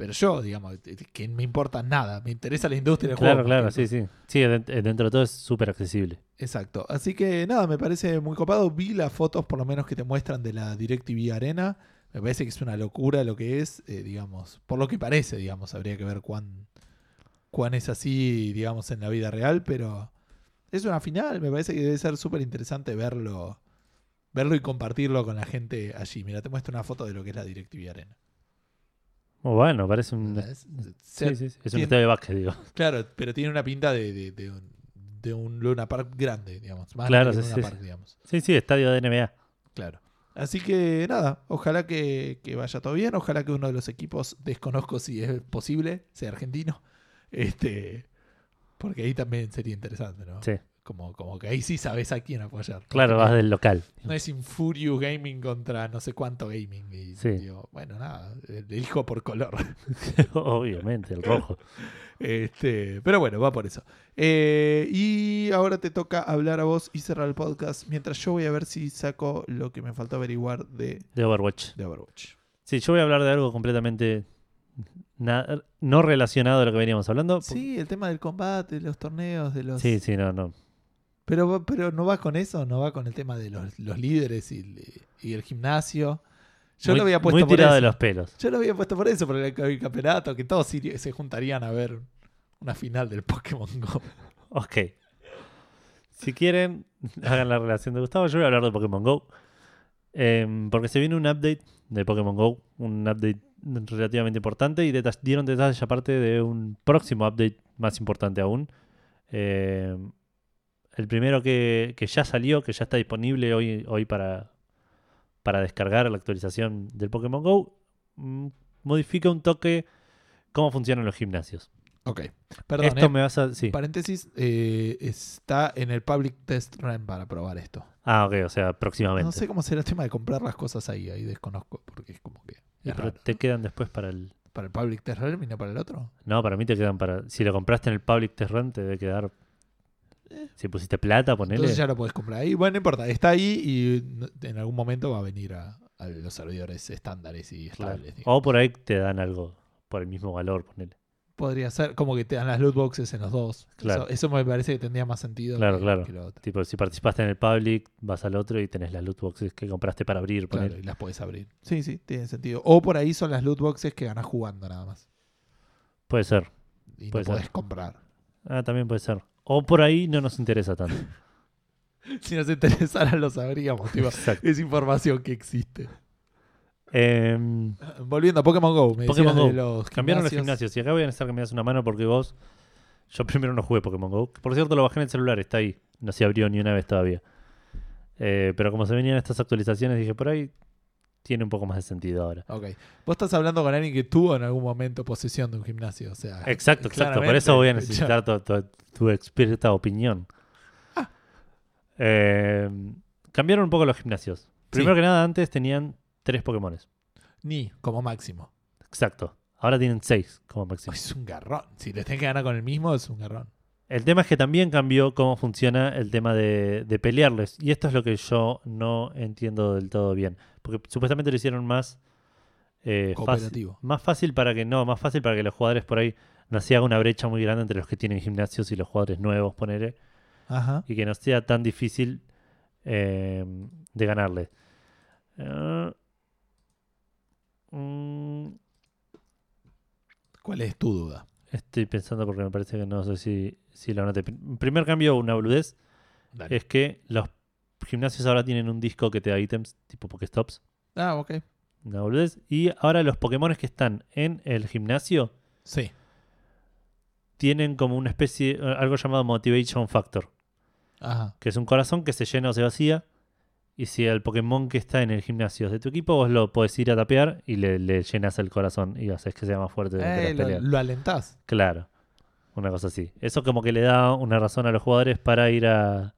Pero yo, digamos, que me importa nada. Me interesa la industria del Claro, juego. claro, que- sí, sí. Sí, eh, dentro de todo es súper accesible. Exacto. Así que nada, me parece muy copado. Vi las fotos, por lo menos, que te muestran de la DirecTV Arena. Me parece que es una locura lo que es, eh, digamos, por lo que parece, digamos, habría que ver cuán, cuán es así, digamos, en la vida real, pero es una final, me parece que debe ser súper interesante verlo, verlo y compartirlo con la gente allí. Mira, te muestro una foto de lo que es la DirecTV Arena. Oh, bueno, parece un... ¿Entendés? Sí, sí, sí. Es un estadio de básquet, digo. Claro, pero tiene una pinta de, de- de un, de un Luna Park grande, digamos. Más Claro, sí, Luna sí. Park, digamos. Sí, sí, estadio de NBA. Claro. Así que nada, ojalá que, que vaya todo bien. Ojalá que uno de los equipos, desconozco si es posible, sea argentino. Este, porque ahí también sería interesante, ¿no? Sí. Como, como que ahí sí sabes a quién apoyar. Claro, vas del local. No es Infurious Gaming contra no sé cuánto gaming. Y, Sí. digo, bueno, nada, elijo por color. Obviamente, el rojo. Este, pero bueno, va por eso. Eh, y ahora te toca hablar a vos y cerrar el podcast. Mientras yo voy a ver si saco lo que me faltó averiguar de, De Overwatch. de Overwatch. Sí, yo voy a hablar de algo completamente na- no relacionado a lo que veníamos hablando. Sí, el tema del combate, de los torneos, de los. Sí, sí, no, no. Pero, pero no va con eso, no va con el tema de los, los líderes y, el- y el gimnasio. Yo muy, lo había puesto muy por tirado eso. de los pelos. Yo lo había puesto por eso, por el, el campeonato, que todos se juntarían a ver una final del Pokémon Go. Ok. Si quieren, hagan la relación de Gustavo. Yo voy a hablar de Pokémon Go. Em, porque se viene un update de Pokémon Go. Un update relativamente importante. Y deta- dieron detalles aparte de un próximo update más importante aún. Em, el primero que, que ya salió, que ya está disponible hoy, hoy para, para descargar la actualización del Pokémon Go. mm, Modifica un toque cómo funcionan los gimnasios. Ok. Perdón, Esto eh, me vas a. Sí. paréntesis, eh, está en el Public Test Run para probar esto. Ah, ok, o sea, próximamente. No sé cómo será el tema de comprar las cosas ahí, ahí desconozco, porque es como que... Pero raro. te quedan después para el. ¿Para el Public Test Run y no para el otro? No, para mí te quedan para. Si lo compraste en el Public Test Run, te debe quedar. Si pusiste plata, ponele. Entonces ya lo podés comprar ahí. Bueno, no importa, está ahí y no- en algún momento va a venir a, a los servidores estándares y estables. O por ahí te dan algo por el mismo valor, ponele. Podría ser como que te dan las loot boxes en los dos. Claro. Eso, eso me parece que tendría más sentido. Claro, que- claro. que lo otro. Tipo, si participaste en el Public, vas al otro y tenés las loot boxes que compraste para abrir, Claro, ponele. y las podés abrir. Sí, sí, tiene sentido. O por ahí son las loot boxes que ganas jugando nada más. Puede ser. Y no Puede ser. podés comprar. Ah, también puede ser. O por ahí no nos interesa tanto. Si nos interesara lo sabríamos. tipo, es información que existe. Em, Volviendo a Pokémon Go. Me Pokémon Go. de los cambiaron los gimnasios. Y acá voy a necesitar que me das una mano porque vos. Yo primero no jugué Pokémon Go. Por cierto, lo bajé en el celular, está ahí. No se abrió ni una vez todavía. Eh, pero como se venían estas actualizaciones, dije por ahí tiene un poco más de sentido ahora. Ok. Vos estás hablando con alguien que tuvo en algún momento posesión de un gimnasio. O sea, Exacto, exacto. Por eso voy a necesitar tu, tu- tu experta opinión. Ah. Eh, cambiaron un poco los gimnasios. Primero Sí. que nada, antes tenían tres Pokémones. Ni como máximo. Exacto. Ahora tienen seis como máximo. Es un garrón. Si les tenés que ganar con el mismo, es un garrón. El tema es que también cambió cómo funciona el tema de, de pelearles. Y esto es lo que yo no entiendo del todo bien. Porque supuestamente lo hicieron más eh, fácil, Cooperativo. más fácil para que no, más fácil para que los jugadores por ahí no se haga una brecha muy grande entre los que tienen gimnasios y los jugadores nuevos, ponele, Ajá. y que no sea tan difícil eh, de ganarle. Eh, mm, ¿Cuál es tu duda? Estoy pensando porque me parece que no sé si, si lo anoté. Pr- Primer cambio, una boludez. Dale. es que los gimnasios ahora tienen un disco que te da ítems tipo Pokéstops. Ah, ok. Una boludez. Y ahora los Pokémon que están en el gimnasio Sí. tienen como una especie, algo llamado Motivation Factor, Ajá. que es un corazón que se llena o se vacía. Y si el Pokémon que está en el gimnasio es de tu equipo, vos lo podés ir a tapear y le, le llenas el corazón y haces que sea más fuerte durante Eh, las lo, peleas. lo alentás. Claro. Una cosa así. Eso como que le da una razón a los jugadores para ir a,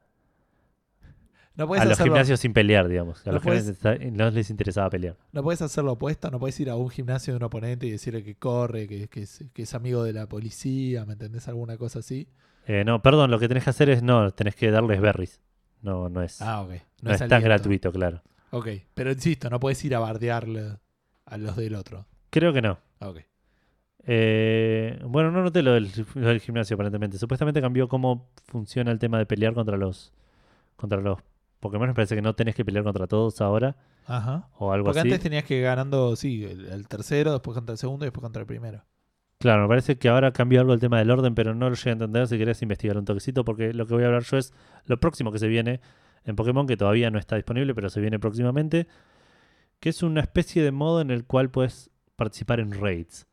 No a los gimnasios sin pelear, digamos. A No los puedes- no les interesaba pelear. No puedes hacer lo opuesto, no puedes ir a un gimnasio de un oponente y decirle que corre, que, que es, que es amigo de la policía, ¿me entendés? Alguna cosa así. Eh, no, perdón, lo que tenés que hacer es no, tenés que darles berries. No, no es, Ah, ok. no es tan gratuito, claro. Ok, pero insisto, no puedes ir a bardearle a los del otro. Creo que no. Ah, Ok. Eh, bueno, no noté lo del, lo del gimnasio aparentemente. Supuestamente cambió cómo funciona el tema de pelear contra los contra los Pokémon. Me parece que no tenés que pelear contra todos ahora Ajá. o algo Porque así. antes tenías que ir ganando, sí, el, el tercero, después contra el segundo y después contra el primero. Claro, me parece que ahora cambió algo el tema del orden, pero no lo llegué a entender. Si querés investigar un toquecito, porque lo que voy a hablar yo es lo próximo que se viene en Pokémon, que todavía no está disponible, pero se viene próximamente, que es una especie de modo en el cual puedes participar en raids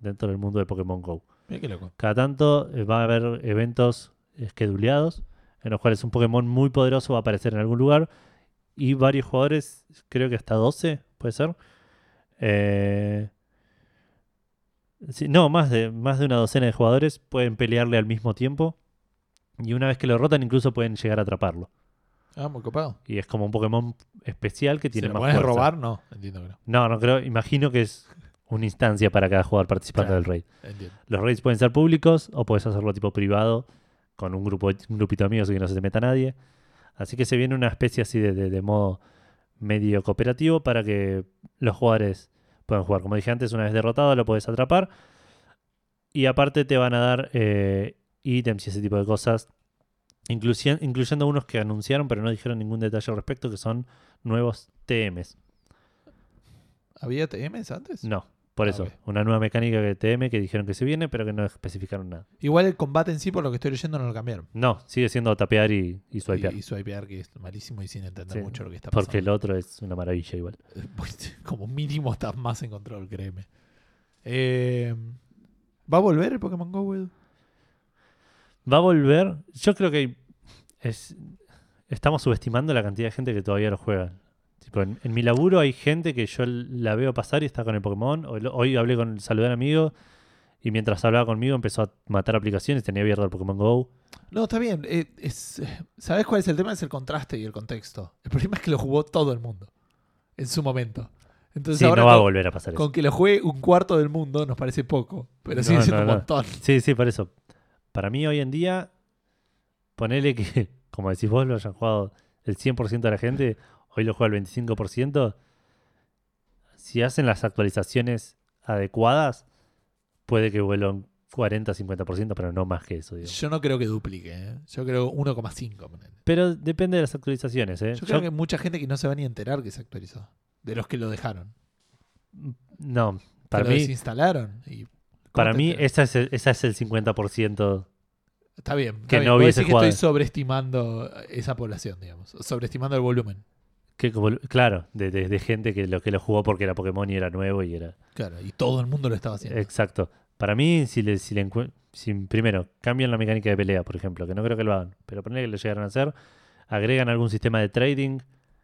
dentro del mundo de Pokémon Go. Mira qué loco. Cada tanto eh, va a haber eventos esqueduleados en los cuales un Pokémon muy poderoso va a aparecer en algún lugar y varios jugadores, creo que hasta 12, puede ser. Eh, sí, no, más de, más de una docena de jugadores pueden pelearle al mismo tiempo y una vez que lo rotan incluso pueden llegar a atraparlo. Ah, muy copado. Y es como un Pokémon especial que ¿Se tiene lo más puedes fuerza. robar? No, entiendo que no. No, no creo, imagino que es una instancia para cada jugador participante Claro. del raid. Entiendo. Los raids pueden ser públicos o puedes hacerlo tipo privado con un grupo un grupito de amigos y que no se te meta nadie. Así que se viene una especie así de, de- de modo medio cooperativo para que los jugadores puedan jugar. Como dije antes, una vez derrotado lo puedes atrapar. Y aparte te van a dar eh, ítems y ese tipo de cosas. incluyendo unos que anunciaron pero no dijeron ningún detalle al respecto, que son nuevos TMs. ¿Había TMs antes? No, por Ah, eso. Una nueva mecánica de TM que dijeron que se viene, pero que no especificaron nada. Igual el combate en sí, por lo que estoy leyendo, no lo cambiaron. No, sigue siendo tapear y, y swipear. Y, y swipear, que es malísimo y sin entender Sí, mucho lo que está pasando. Porque el otro es una maravilla igual. Pues, Como mínimo estás más en control, créeme. Eh, ¿Va a volver el Pokémon Go, Edu? Va a volver. Yo creo que es, estamos subestimando la cantidad de gente que todavía lo juega. En, en mi laburo hay gente que yo la veo pasar y está con el Pokémon. Hoy, hoy hablé con a un amigo y mientras hablaba conmigo empezó a matar aplicaciones. Tenía abierto el Pokémon Go. No, está bien. eh, es, ¿Sabes cuál es el tema? Es el contraste y el contexto. El problema es que lo jugó todo el mundo en su momento. Entonces Sí, ahora no va a con, volver a pasar eso. con que lo juegue un cuarto del mundo nos parece poco, pero No, sigue siendo no, un montón. Sí, sí, por eso. Para mí hoy en día, ponele que, como decís vos, lo hayan jugado el 100% de la gente, hoy lo juega el 25%. Si hacen las actualizaciones adecuadas, puede que vuelva un 40-50%, pero no más que eso. Yo no creo que duplique. ¿eh? Yo creo 1,5. ponele. Pero depende de las actualizaciones. ¿eh? Yo creo Yo- que hay mucha gente que no se va ni a enterar que se actualizó. De los que lo dejaron. No, Que para lo mí, desinstalaron. Y, ¿cómo para mí esa es, el, esa es el 50%. Está bien. está que bien. no hubiese que jugado. estoy sobreestimando esa población, digamos. Sobreestimando el volumen. Que, como- claro, de, de- de gente que lo, que lo jugó porque era Pokémon y era nuevo y era... Claro, y todo el mundo lo estaba haciendo. Exacto. Para mí, si le, si le si primero cambian la mecánica de pelea, por ejemplo, que no creo que lo hagan, pero ponerle que lo llegaran a hacer, agregan algún sistema de trading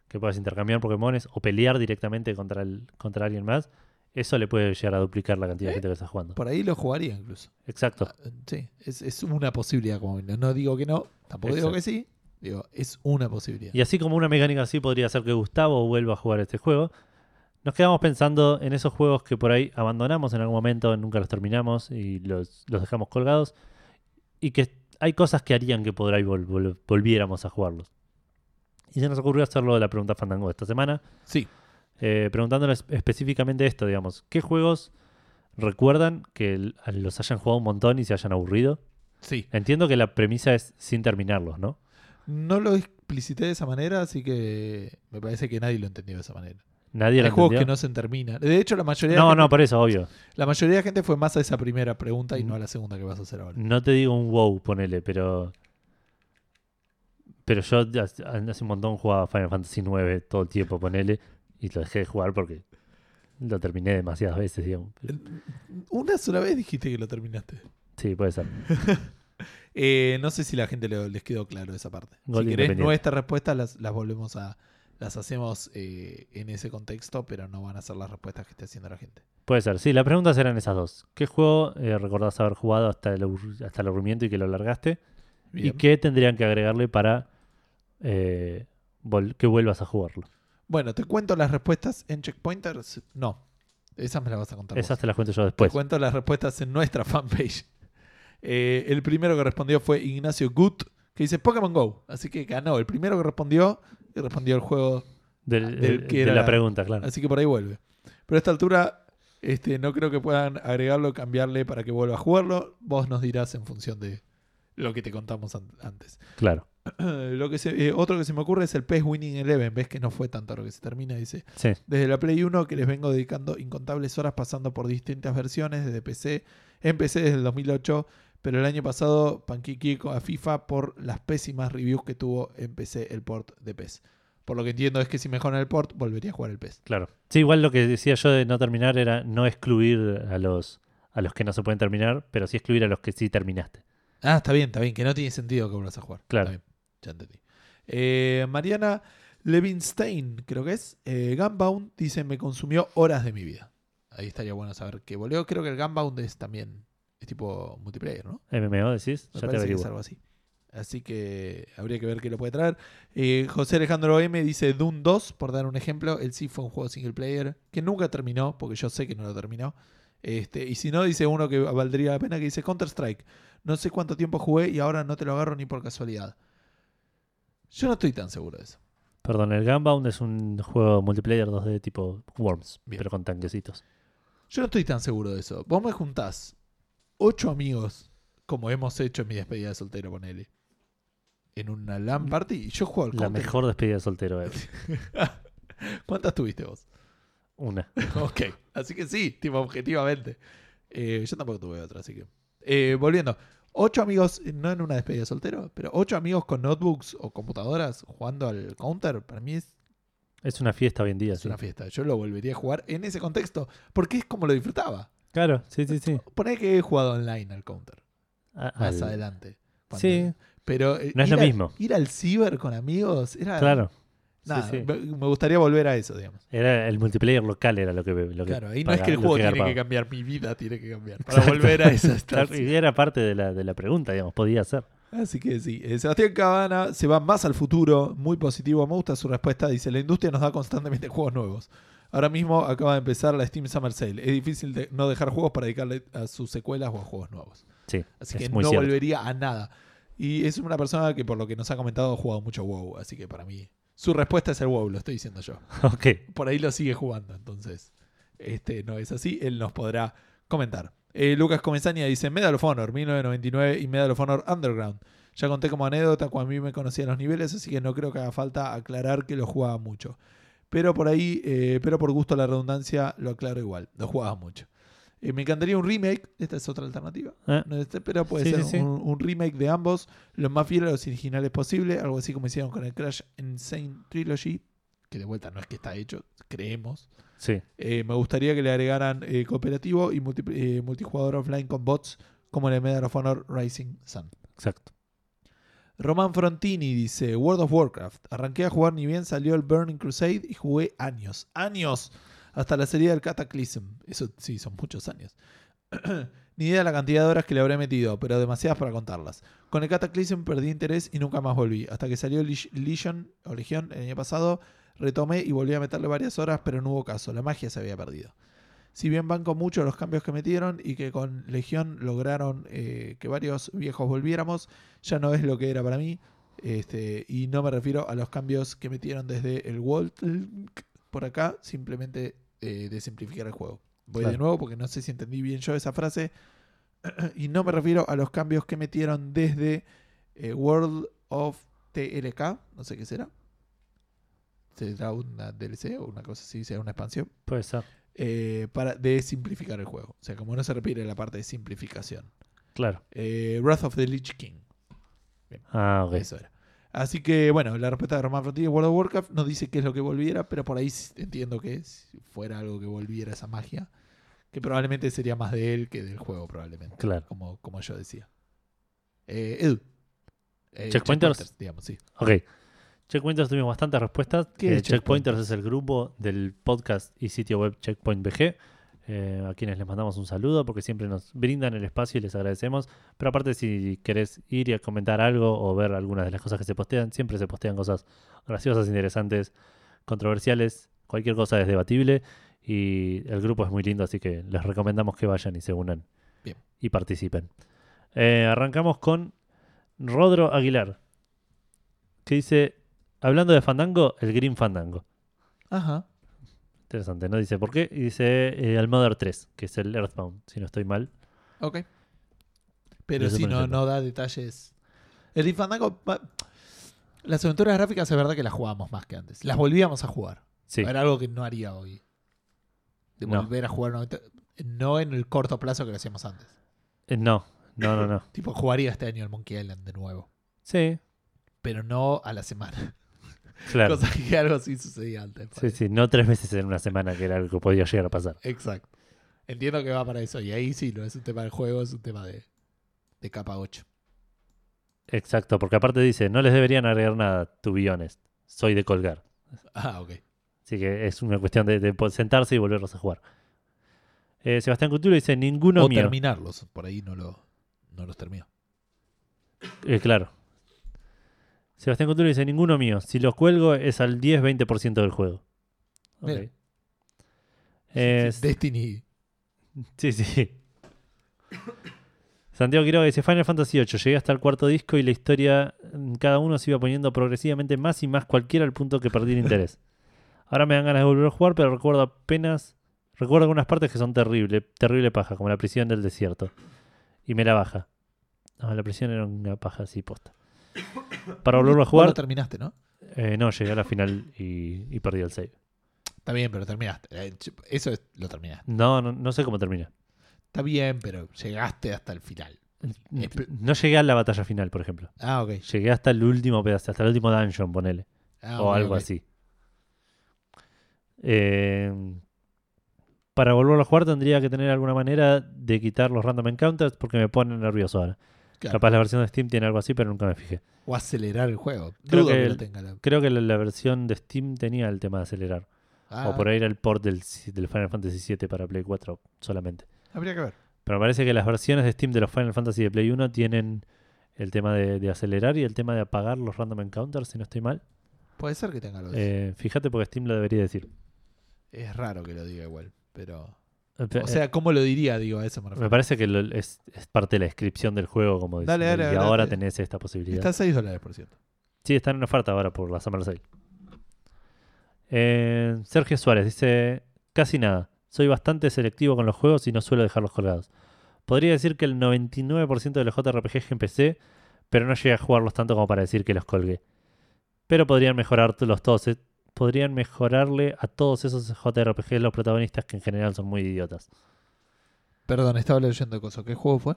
que puedas intercambiar Pokémones o pelear directamente contra, el, contra alguien más, eso le puede llegar a duplicar la cantidad de ¿Eh? gente que está jugando. Por ahí lo jugaría incluso. Exacto. Ah, Sí, es, es una posibilidad. Como no, no digo que no, tampoco digo que sí. Digo, es una posibilidad. Y así como una mecánica así podría hacer que Gustavo vuelva a jugar este juego, nos quedamos pensando en esos juegos que por ahí abandonamos en algún momento, nunca los terminamos y los, los dejamos colgados, y que hay cosas que harían que por ahí vol- vol- volviéramos a jugarlos. Y se nos ocurrió hacerlo de la pregunta Fandango de esta semana, Sí, eh, preguntándoles específicamente esto, digamos, ¿qué juegos recuerdan que los hayan jugado un montón y se hayan aburrido? sí. Entiendo que la premisa es sin terminarlos, ¿no? No lo explicité de esa manera, así que me parece que nadie lo entendió de esa manera. Nadie Hay lo juegos entendió. que no se terminan. De hecho, la mayoría, de No, gente, no, por eso, obvio. la mayoría de gente fue más a esa primera pregunta y no a la segunda que vas a hacer ahora. No te digo un wow, ponele, pero. Pero yo hace un montón jugaba Final Fantasy IX todo el tiempo, ponele, y lo dejé de jugar porque lo terminé demasiadas veces, digamos. Una sola vez dijiste que lo terminaste. sí, puede ser. Eh, no sé si la gente le- les quedó claro esa parte. Gol si querés nuestras respuestas las, las volvemos a las hacemos eh, en ese contexto, pero no van a ser las respuestas que esté haciendo la gente. Puede ser. Sí, las preguntas eran esas dos. ¿Qué juego eh, recordás haber jugado hasta el, hasta el aburrimiento y que lo largaste? ¿Y qué tendrían que agregarle para eh, que vuelvas a jugarlo? Bueno, te cuento las respuestas en Checkpointers. No, esas me las vas a contar. vos. Esas te las cuento yo Te después. cuento las respuestas en nuestra fanpage. Eh, el primero que respondió fue Ignacio Gut, que dice Pokémon Go. Así que ganó. El primero que respondió y respondió el juego. Del- del de, que de era la la- pregunta, claro. Así que por ahí vuelve. Pero a esta altura este, no creo que puedan agregarlo, cambiarle para que vuelva a jugarlo. Vos nos dirás en función de lo que te contamos an- antes. Claro. lo que se- eh, otro que se me ocurre es el PES Winning Eleven. Ves que no fue tanto lo que se termina. Dice, Sí. desde la Play 1 que les vengo dedicando incontables horas pasando por distintas versiones desde PC. Empecé desde el 2008, pero el año pasado panquiqué a FIFA por las pésimas reviews que tuvo en PC el port de PES. Por lo que entiendo es que si mejoran el port, volvería a jugar el PES. Claro. Sí, igual lo que decía yo de no terminar era no excluir a los a los que no se pueden terminar, pero sí excluir a los que sí terminaste. Ah, está bien, está bien, que no tiene sentido que vuelvas a jugar. Claro. Está bien, ya entendí. Eh, Mariana Levinstein, creo que es. Eh, Gunbound dice: Me consumió horas de mi vida. Ahí estaría bueno saber que volvió. Creo que el Gunbound es también. Es tipo multiplayer, ¿no? MMO decís, Me ya te parece que es averiguo. algo así. Así que habría que ver qué lo puede traer. Eh, José Alejandro M dice Doom 2, por dar un ejemplo. Él sí fue un juego single player que nunca terminó, porque yo sé que no lo terminó. Este, y si no, dice uno que valdría la pena, que dice Counter-Strike. No sé cuánto tiempo jugué y ahora no te lo agarro ni por casualidad. Yo no estoy tan seguro de eso. Perdón, el Gunbound es un juego multiplayer 2D tipo Worms, Bien. pero con tanquecitos. Yo no estoy tan seguro de eso. Vos me juntás ocho amigos, como hemos hecho en mi despedida de soltero, ponele, en una LAN party y yo juego al La Counter. mejor despedida de soltero ever. ¿Cuántas tuviste vos? Una. ok, así que sí, tipo, objetivamente. Eh, yo tampoco tuve otra, así que. Eh, volviendo. Ocho amigos, no en una despedida de soltero, pero ocho amigos con notebooks o computadoras jugando al counter, para mí es, Es una fiesta hoy en día. es sí. una fiesta. Yo lo volvería a jugar en ese contexto, porque es como lo disfrutaba. Claro, sí, sí, sí. Poné que he jugado online al counter, más al- adelante. Cuando- Sí, Pero eh, No es lo al- mismo. Ir al ciber con amigos era. claro. Nada, sí. me- me gustaría volver a eso, digamos. Era el multiplayer local, era lo que. Lo que Claro, ahí no es que el juego tiene que cambiar, mi vida tiene que cambiar. Para Exacto. volver a esa estancia. y era parte de la, de la pregunta, digamos, podía ser. Así que sí, eh, Sebastián Cabana se va más al futuro, muy positivo, me gusta su respuesta, dice, la industria nos da constantemente juegos nuevos. Ahora mismo acaba de empezar la Steam Summer Sale, es difícil de- no dejar juegos para dedicarle a sus secuelas o a juegos nuevos. Sí, Así que no cierto. volvería a nada. Y es una persona que por lo que nos ha comentado ha jugado mucho WoW, así que para mí su respuesta es el WoW, lo estoy diciendo yo. Ok, Por ahí lo sigue jugando, entonces este no es así, él nos podrá comentar. Eh, Lucas Comenzania dice Medal of Honor 1999 y Medal of Honor Underground. Ya conté como anécdota cuando a mí me conocían los niveles, así que no creo que haga falta aclarar que lo jugaba mucho. Pero por ahí, eh, pero por gusto a la redundancia, lo aclaro igual, lo jugaba mucho. Eh, me encantaría un remake, esta es otra alternativa, Eh, no este, pero puede Sí, ser sí, sí. Un, un remake de ambos, lo más fiel a los originales posible, algo así como hicieron con el Crash Insane Trilogy, que de vuelta no es que está hecho, creemos. sí, Eh, me gustaría que le agregaran cooperativo y multi- multijugador offline con bots como en el Medal of Honor Rising Sun. exacto. Román Frontini dice World of Warcraft. Arranqué a jugar ni bien salió el Burning Crusade y jugué años. ¡Años! Hasta la serie del Cataclysm. Eso sí, son muchos años. ni idea de la cantidad de horas que le habré metido, pero demasiadas para contarlas. Con el Cataclysm perdí interés y nunca más volví. Hasta que salió Leg- Legion o Legión el año pasado, retomé y volví a meterle varias horas, pero no hubo caso. La magia se había perdido. Si bien banco mucho los cambios que metieron y que con Legión lograron eh, que varios viejos volviéramos, ya no es lo que era para mí. Este, y no me refiero a los cambios que metieron desde el World por acá, simplemente eh, de simplificar el juego. Voy de nuevo porque no sé si entendí bien yo esa frase. y no me refiero a los cambios que metieron desde eh, World of TLK, no sé qué será. ¿Será una DLC o una cosa así? ¿Será una expansión? Puede ser. Eh, para de simplificar el juego. O sea, como no se refiere a la parte de simplificación. Claro. Eh, Wrath of the Lich King. Ah, ok. Eso era. Así que, bueno, la respuesta de Román Frontini World of Warcraft no dice qué es lo que volviera, pero por ahí entiendo que si fuera algo que volviera esa magia, que probablemente sería más de él que del juego, probablemente. Claro. Como, como yo decía. Eh, Edu. Eh, Checkpointers. digamos, sí. Ok. Checkpointers tuvimos bastantes respuestas. ¿Qué Eh, Checkpointers Checkpointers? es el grupo del podcast y sitio web Checkpoint BG, eh, a quienes les mandamos un saludo porque siempre nos brindan el espacio y les agradecemos. Pero aparte, si querés ir y a comentar algo o ver algunas de las cosas que se postean, siempre se postean cosas graciosas, interesantes, controversiales. Cualquier cosa es debatible y el grupo es muy lindo, así que les recomendamos que vayan y se unan Bien. y participen. Eh, arrancamos con Rodro Aguilar, que dice, hablando de Fandango, el Green Fandango. Ajá. Interesante, ¿no? Dice, ¿por qué? Y dice eh, el Mother 3, que es el Earthbound, si no estoy mal. Ok. Pero lo no, no da detalles. El Grim Fandango, las aventuras gráficas es verdad que las jugábamos más que antes. Las volvíamos a jugar. Sí, Era algo que no haría hoy. De No. volver a jugar una aventura- No en el corto plazo que lo hacíamos antes. Eh, no, no, no, no. Tipo, jugaría este año el Monkey Island de nuevo. Sí, Pero no a la semana. Claro. Cosa que algo así sucedía antes. Sí, sí, no tres veces en una semana, que era algo que podía llegar a pasar. Exacto. Entiendo que va para eso. Y ahí sí, no es un tema del juego, es un tema de, de capa 8. Exacto, porque aparte dice, no les deberían agregar nada, to be honest. Soy de colgar. Ah, ok. Así que es una cuestión de, de sentarse y volverlos a jugar. Eh, Sebastián Couture dice, ninguno o mío. terminarlos. Por ahí no, lo, no los terminó. Eh, claro. Sebastián Couture dice, ninguno mío. Si los cuelgo es al 10-20% del juego. Ok. Bien. Es- Destiny. Sí, sí. Santiago Quiroga dice Final Fantasy VIII. Llegué hasta el cuarto disco y la historia en cada uno se iba poniendo progresivamente más y más cualquiera al punto que perdí el interés. Ahora me dan ganas de volver a jugar, pero recuerdo apenas. Recuerdo algunas partes que son terrible, terrible paja, como la prisión del desierto. Y me la baja. No, la prisión era una paja así posta. Para volverlo a Vos jugar, lo terminaste, ¿no? eh, no, llegué a la final y, y perdí el save. Está bien, pero terminaste. Eh, Eso es- lo terminaste. No, no, no sé cómo termina. Está bien, pero llegaste hasta el final. Espe- No llegué a la batalla final, por ejemplo. Ah, ok. Llegué hasta el último pedazo, hasta el último dungeon, ponele. Ah, o algo así. Eh, para volverlo a jugar tendría que tener alguna manera de quitar los random encounters porque me ponen nervioso ahora. Claro. Capaz la versión de Steam tiene algo así, pero nunca me fijé. O acelerar el juego. Creo Dudo que tenga. la- Creo que la, la versión de Steam tenía el tema de acelerar. Ah, O por ahí era el port del, del Final Fantasy VII para Play 4 solamente. Habría que ver. Pero me parece que las versiones de Steam de los Final Fantasy de Play 1 tienen el tema de, de acelerar y el tema de apagar los random encounters, si no estoy mal. Puede ser que tenga lo de Eh, fíjate porque Steam lo debería decir. Es raro que lo diga igual, pero... Eh, O sea, ¿cómo lo diría? Digo, a eso me me parece que lo- es, es parte de la descripción del juego, como Dale, diciendo, dale, y dale, ahora dale. tenés esta posibilidad. Está a 6 dólares, por cierto. Sí, está en oferta ahora por la Summer Sale. Eh, Sergio Suárez dice: Casi nada. Soy bastante selectivo con los juegos y no suelo dejarlos colgados. Podría decir que el 99% de los JRPGs que empecé, pero no llegué a jugarlos tanto como para decir que los colgué. Pero podrían mejorar los todos. Podrían mejorarle a todos esos JRPGs los protagonistas que en general son muy idiotas. Perdón, estaba leyendo cosas. ¿Qué juego fue?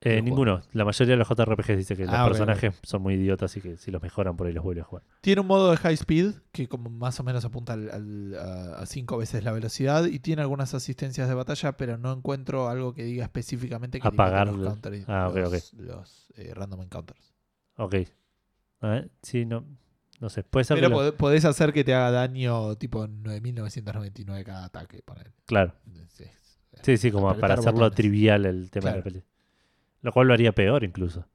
Eh, juego? ninguno. La mayoría de los JRPGs dice que los Ah, personajes son muy idiotas y que si los mejoran por ahí los vuelve a jugar. Tiene un modo de high speed que como más o menos apunta al- al- a, cinco veces la velocidad y tiene algunas asistencias de batalla, pero no encuentro algo que diga específicamente que Apagar los, counters- Ah, ok, los, los, eh, random encounters. Ok. A ver, sí, no. No sé. Puede ser Pero que lo- pod- podés hacer que te haga daño tipo 9999 cada ataque. Claro. Sí, Sí, sí, como para hacerlo botones. trivial el tema de la pelea. Lo cual lo haría peor incluso.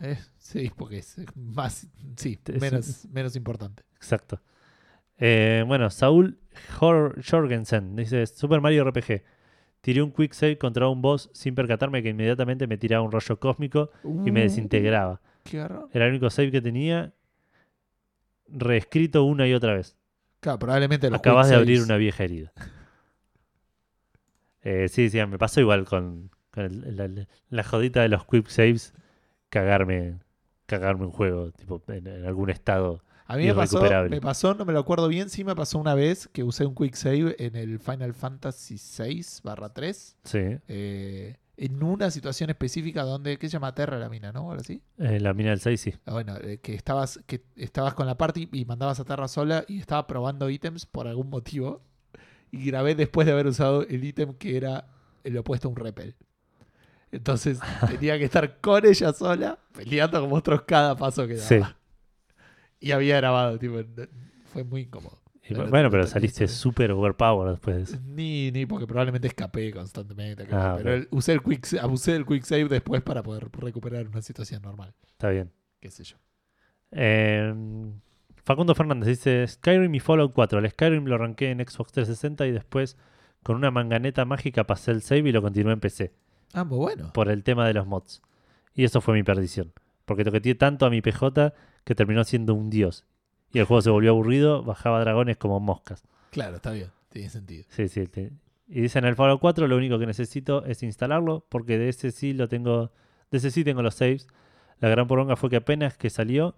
Eh, sí, porque es más, sí, Es- menos, menos importante. Exacto. Eh, bueno, Saúl Jor- Jorgensen dice: Super Mario RPG. Tiré un quick save contra un boss sin percatarme que inmediatamente me tiraba un rollo cósmico y me Uh, desintegraba. Qué. Era el único save que tenía reescrito una y otra vez. Claro, probablemente los Acabas de abrir una vieja herida. Eh, sí, sí, me pasó igual con, con el- la, la jodita de los quick saves. Cagarme, cagarme un juego, tipo en, en algún estado. A mí me pasó, me pasó, no me lo acuerdo bien, sí me pasó una vez que usé un quick save en el Final Fantasy VI barra 3 Sí, eh, en una situación específica donde, ¿qué se llama? Terra la mina, ¿no? Ahora sí. eh, la mina del 6 sí. Ah, Bueno, eh, que estabas, que estabas con la party y mandabas a Terra sola y estaba probando ítems por algún motivo. Y grabé después de haber usado el ítem que era el opuesto a un repel. Entonces tenía que estar con ella sola, peleando con monstruos cada paso que daba. Sí. Y había grabado, tipo, fue muy incómodo. Y No, no, bueno, no pero saliste súper overpowered después de eso. Ni, ni porque probablemente escapé constantemente. Ah, pero ok. el- usé, el quick, abusé del quick save después para poder recuperar una situación normal. Está bien. Qué sé yo. Eh, Facundo Fernández dice: Skyrim y Fallout 4. El Skyrim lo arranqué en Xbox 360 y después con una manganeta mágica pasé el save y lo continué en PC. Ah, bueno. por el tema de los mods. Y eso fue mi perdición. Porque toqueteé tanto a mi PJ que terminó siendo un dios. Y el juego se volvió aburrido, bajaba dragones como moscas. Claro, está bien. Tiene sentido. Sí, sí. te- Y dicen en el Fallout 4 lo único que necesito es instalarlo, porque de ese sí lo tengo. De ese sí tengo los saves. La gran poronga fue que apenas que salió,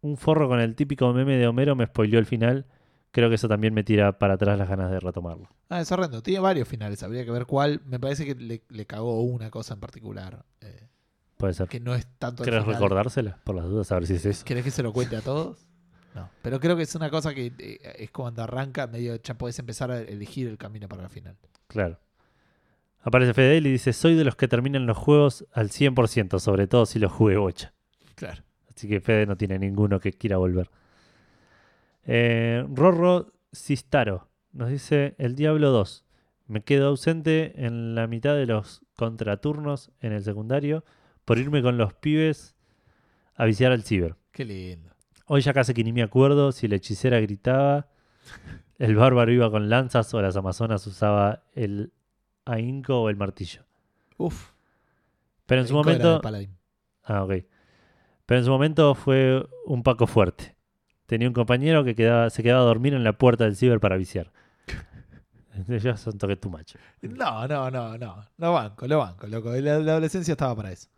un forro con el típico meme de Homero me spoileó el final. Creo que eso también me tira para atrás las ganas de retomarlo. Ah, es horrendo. Tiene varios finales. Habría que ver cuál. Me parece que le, le cagó una cosa en particular. eh, Puede ser. que no es tanto ¿Querés recordársela? Por las dudas, a ver si es eso. ¿Querés que se lo cuente a todos? No. Pero creo que es una cosa que eh, es cuando arranca, medio ya podés empezar a elegir el camino para la final. Claro. Aparece Fede y dice, soy de los que terminan los juegos al 100%, sobre todo si los jugué bocha. Claro. Así que Fede no tiene ninguno que quiera volver. Eh, Rorro Sistaro nos dice, el Diablo 2. Me quedo ausente en la mitad de los contraturnos en el secundario por irme con los pibes a viciar al ciber. Qué lindo. Hoy ya casi que ni me acuerdo si la hechicera gritaba, el bárbaro iba con lanzas o las amazonas usaba el ahínco o el martillo. Uf. Pero en su momento... Ah, ok. Pero en su momento fue un Paco fuerte. Tenía un compañero que quedaba, se quedaba a dormir en la puerta del ciber para viciar. Yo son toque tu macho. No, no, no, no. Lo banco, lo banco, loco. La, la adolescencia estaba para eso.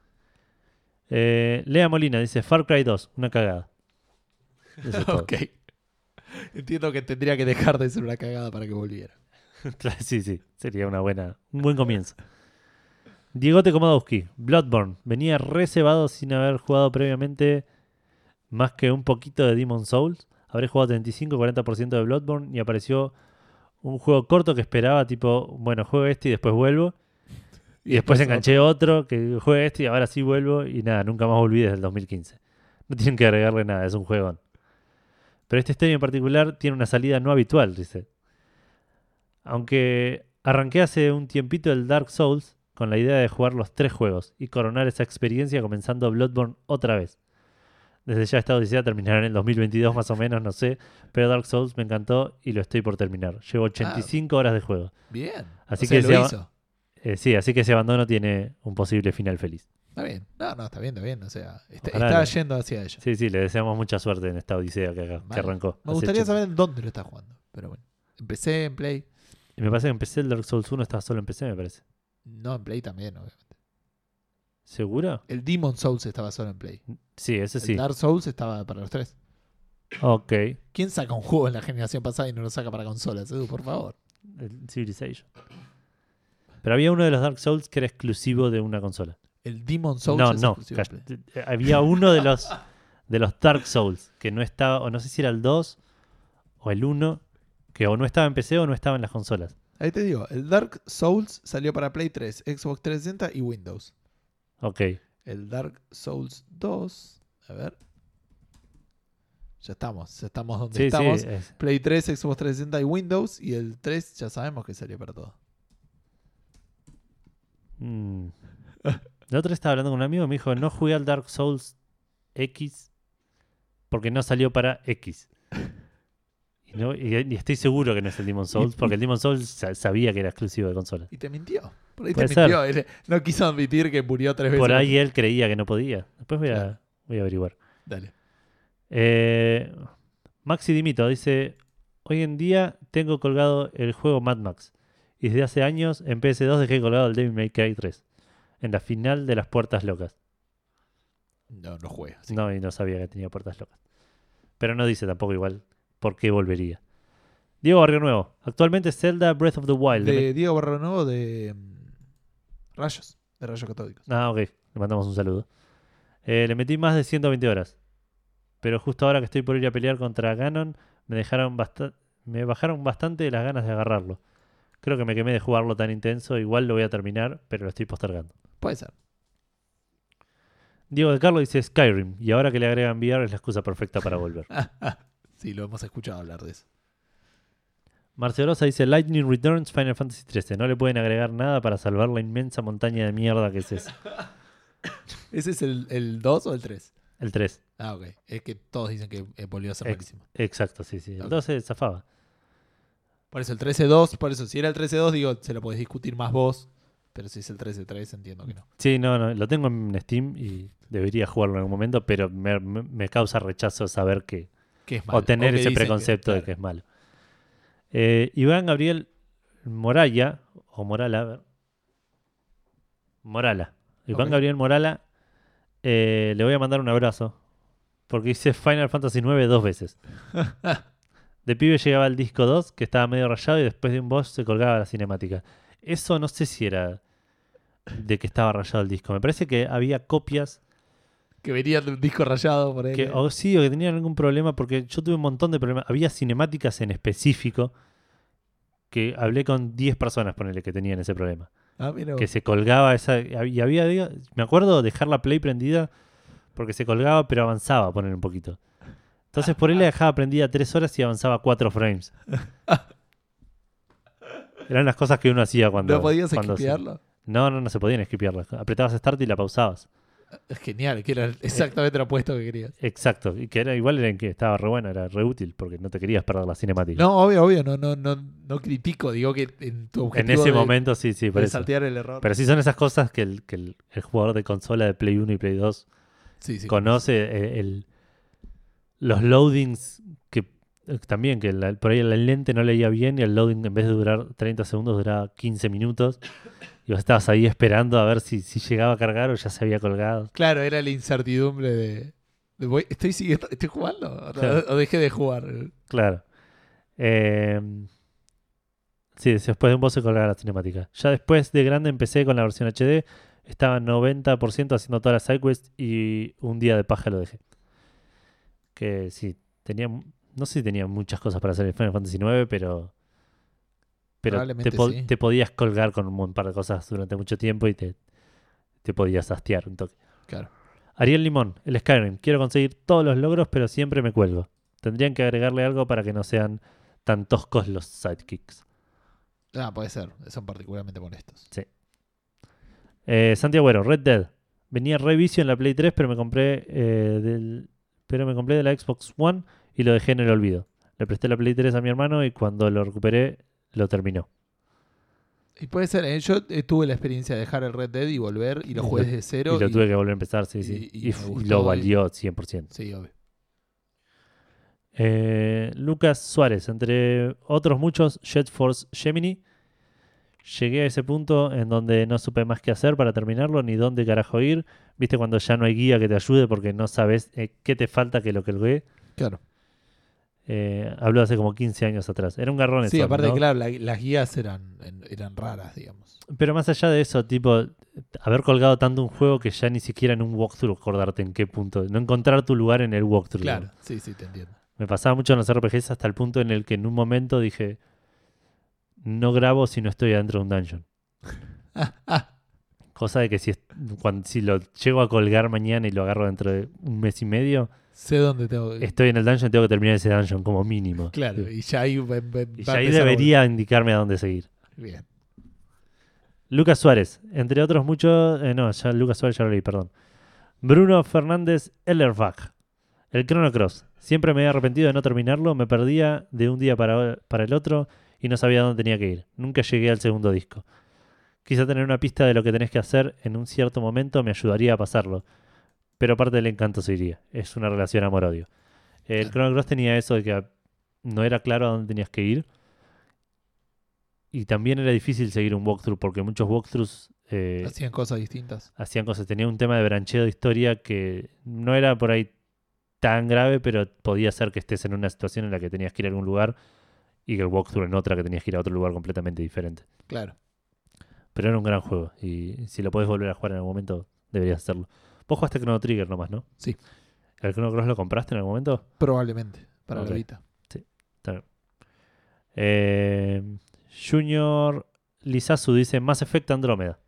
Eh, Lea Molina dice Far Cry 2, una cagada. Eso es ok. Entiendo que tendría que dejar de ser una cagada para que volviera. Sí, sí, sería una buena, un buen comienzo. Diegote Komodowski, Bloodborne. Venía reservado sin haber jugado previamente más que un poquito de Demon Souls. Habré jugado 35-40% de Bloodborne y apareció un juego corto que esperaba, tipo, bueno, juego este y después vuelvo. Y después enganché otro que juegue este y ahora sí vuelvo. Y nada, nunca más volví desde el 2015. No tienen que agregarle nada, es un juegón. Pero este estadio en particular tiene una salida no habitual, dice. Aunque arranqué hace un tiempito el Dark Souls con la idea de jugar los tres juegos y coronar esa experiencia comenzando Bloodborne otra vez. Desde ya esta odisea terminará en el 2022 más o menos, no sé, pero Dark Souls me encantó y lo estoy por terminar. Llevo 85 horas de juego. Bien. Así O sea, que lo hizo. Eh, sí, así que ese abandono tiene un posible final feliz. Está bien. No, no, está bien, está bien. O sea, está, Ojalá está le- yendo hacia ella. Sí, sí, le deseamos mucha suerte en esta odisea que, que Vale. arrancó. Me gustaría 80. saber en dónde lo está jugando. Pero bueno. Empecé en Play. Y me parece que empecé el Dark Souls 1, estaba solo en PC, me parece. No, en Play también, obviamente. ¿Seguro? El Demon Souls estaba solo en Play. Sí, ese sí. El Dark Souls estaba para los tres. Ok. ¿Quién saca un juego en la generación pasada y no lo saca para consolas? Edu, por favor. El Civilization. Pero había uno de los Dark Souls que era exclusivo de una consola. El Demon Souls no, es no. exclusivo de cas- Play. eh, Había uno de los de los Dark Souls que no estaba, o no sé si era el 2 o el 1, que o no estaba en PC o no estaba en las consolas. Ahí te digo, el Dark Souls salió para Play 3, Xbox 360 y Windows. Ok. El Dark Souls 2, a ver. Ya estamos, ya estamos donde Sí, estamos. sí. es- Play 3, Xbox 360 y Windows. Y el 3 ya sabemos que salió para todo. Mm. La otra estaba hablando con un amigo y me dijo, no jugué al Dark Souls X porque no salió para X. Y, no- y- y estoy seguro que no es el Demon Souls, porque el Demon Souls sa- sabía que era exclusivo de consola. Y te mintió. Por ahí te mintió. Él no quiso admitir que murió tres veces. Por ahí él creía que no podía. Después voy a, Claro. voy a averiguar. Dale. Eh, Maxi Dimito dice, hoy en día tengo colgado el juego Mad Max. Y desde hace años en PS2 dejé colgado el Devil May Cry 3. En la final de las puertas locas. No, no juega. sí. No, y no sabía que tenía puertas locas. Pero no dice tampoco igual por qué volvería. Diego Barrio Nuevo. Actualmente Zelda Breath of the Wild. De Diego Barro Nuevo de mm, Rayos. De Rayos Catódicos. Ah, ok. Le mandamos un saludo. Eh, le metí más de 120 horas. Pero justo ahora que estoy por ir a pelear contra Ganon, me dejaron me bajaron bastante las ganas de agarrarlo. Creo que me quemé de jugarlo tan intenso. Igual lo voy a terminar, pero lo estoy postergando. Puede ser. Diego de Carlo dice Skyrim. Y ahora que le agregan VR es la excusa perfecta para volver. sí, lo hemos escuchado hablar de eso. Marcelosa dice Lightning Returns Final Fantasy XIII. No le pueden agregar nada para salvar la inmensa montaña de mierda que es ese. ¿Ese es el, el 2 o el 3? El 3. Ah, ok. Es que todos dicen que eh, volvió a ser Ex-. Exacto, sí, sí. El Ok. 2 se zafaba. Por eso el 13-2, por eso si era el 13-2, digo, se lo podés discutir más vos. Pero si es el 13-3, entiendo que no. Sí, no, no. Lo tengo en Steam y debería jugarlo en algún momento, pero me, me- causa rechazo saber que. Que es malo. o tener ese preconcepto de claro. que es malo. Eh, Iván Gabriel Moralla, o Morala, a ver. Morala. Iván. Gabriel Morala, eh, le voy a mandar un abrazo. Porque hice Final Fantasy IX dos veces. De pibe llegaba al disco 2, que estaba medio rayado, y después de un boss se colgaba la cinemática. Eso no sé si era de que estaba rayado el disco. Me parece que había copias Que venía de un disco rayado por ahí. que, o sí, o que tenían algún problema, porque yo tuve un montón de problemas. Había cinemáticas en específico que hablé con 10 personas, ponele, que tenían ese problema. Ah, mira. Que se colgaba esa. Y había. digo, Me acuerdo dejar la play prendida porque se colgaba, pero avanzaba, poner un poquito. Entonces por ahí la dejaba prendida 3 horas y avanzaba 4 frames. Eran las cosas que uno hacía cuando. ¿No podías cuando se- esquipearlo? No, no, no se podían esquipearlas. Apretabas Start y la pausabas. Es genial, que era exactamente lo opuesto que querías. Exacto. Y que era igual era en que estaba re bueno, era re útil porque no te querías perder la cinemática. No, obvio, obvio, no, no, no, no critico, digo que en tu en objetivo ese de- momento sí, sí, eso. saltear el error. Pero sí son esas cosas que el, que el, el jugador de consola de Play 1 y Play 2 sí, sí. conoce. eh, el- los loadings también, que la- por ahí el lente no leía bien y el loading en vez de durar 30 segundos duraba 15 minutos. Y vos estabas ahí esperando a ver si, si llegaba a cargar o ya se había colgado. Claro, era la incertidumbre de, Voy- estoy siguiendo, estoy jugando o, dejé de jugar. Claro. Eh, sí, después de un boss se colgaba la cinemática. Ya después de grande empecé con la versión HD. Estaba 90% haciendo todas las sidequests y un día de paja lo dejé. Que sí, tenía. No sé si tenía muchas cosas para hacer en Final Fantasy IX, pero. Pero te, po- sí. te podías colgar con un par de cosas durante mucho tiempo y te, te podías hastear un toque. Claro. Ariel Limón, el Skyrim. Quiero conseguir todos los logros, pero siempre me cuelgo. Tendrían que agregarle algo para que no sean tan toscos los sidekicks. Ah, puede ser. Son particularmente molestos. Eh, Santiago Agüero, Red Dead. Venía re vicio en la Play 3, pero me compré eh, del, pero me compré de la Xbox One y lo dejé en el olvido. Le presté la Play 3 a mi hermano y cuando lo recuperé, lo terminó. Y puede ser, ¿eh? yo eh, tuve la experiencia de dejar el Red Dead y volver y lo jugué lo- desde cero. y lo y- tuve que volver a empezar, sí, sí. y- lo valió 100%. Sí, obvio. Eh, Lucas Suárez, entre otros muchos, Jet Force Gemini. Llegué a ese punto en donde no supe más qué hacer para terminarlo, ni dónde carajo ir. Viste cuando ya no hay guía que te ayude porque no sabes qué te falta que lo que jugué. Claro. Eh, habló hace como 15 años atrás. Era un garrón Sí, eso, aparte, ¿no? claro, la- las guías eran, eran raras, digamos. Pero más allá de eso, tipo, haber colgado tanto un juego que ya ni siquiera en un walkthrough acordarte en qué punto. No encontrar tu lugar en el walkthrough. Claro, sí, sí, te entiendo. Me pasaba mucho en los RPGs hasta el punto en el que en un momento dije, no grabo si no estoy adentro de un dungeon. Ah, ah, Cosa de que si, cuando, si lo llego a colgar mañana y lo agarro dentro de un mes y medio, sé dónde tengo que... estoy en el dungeon tengo que terminar ese dungeon como mínimo. Claro, y ya ahí, va- va- Y ya ahí a debería indicarme a dónde seguir. Bien. Lucas Suárez, entre otros muchos, eh, no, ya Lucas Suárez ya lo leí, perdón. Bruno Fernández Ellerbach, el Chrono Cross. Siempre me he arrepentido de no terminarlo, me perdía de un día para, para el otro y no sabía dónde tenía que ir. Nunca llegué al segundo disco. Quizá tener una pista de lo que tenés que hacer en un cierto momento me ayudaría a pasarlo, pero parte del encanto se iría. Es una relación amor-odio. El. Chrono Cross tenía eso de que no era claro a dónde tenías que ir. Y también era difícil seguir un walkthrough porque muchos walkthroughs eh, Hacían cosas distintas. hacían cosas. Tenía un tema de brancheo de historia que no era por ahí tan grave, pero podía ser que estés en una situación en la que tenías que ir a algún lugar y que el walkthrough en otra que tenías que ir a otro lugar completamente diferente. Claro. Pero era un gran juego y si lo podés volver a jugar en algún momento, deberías hacerlo. Vos jugaste Chrono Trigger nomás, ¿no? Sí. ¿El Chrono Cross lo compraste en algún momento? Probablemente, para Ok. la Vita. Eh, Junior Lizazu dice Mass Effect Andrómeda.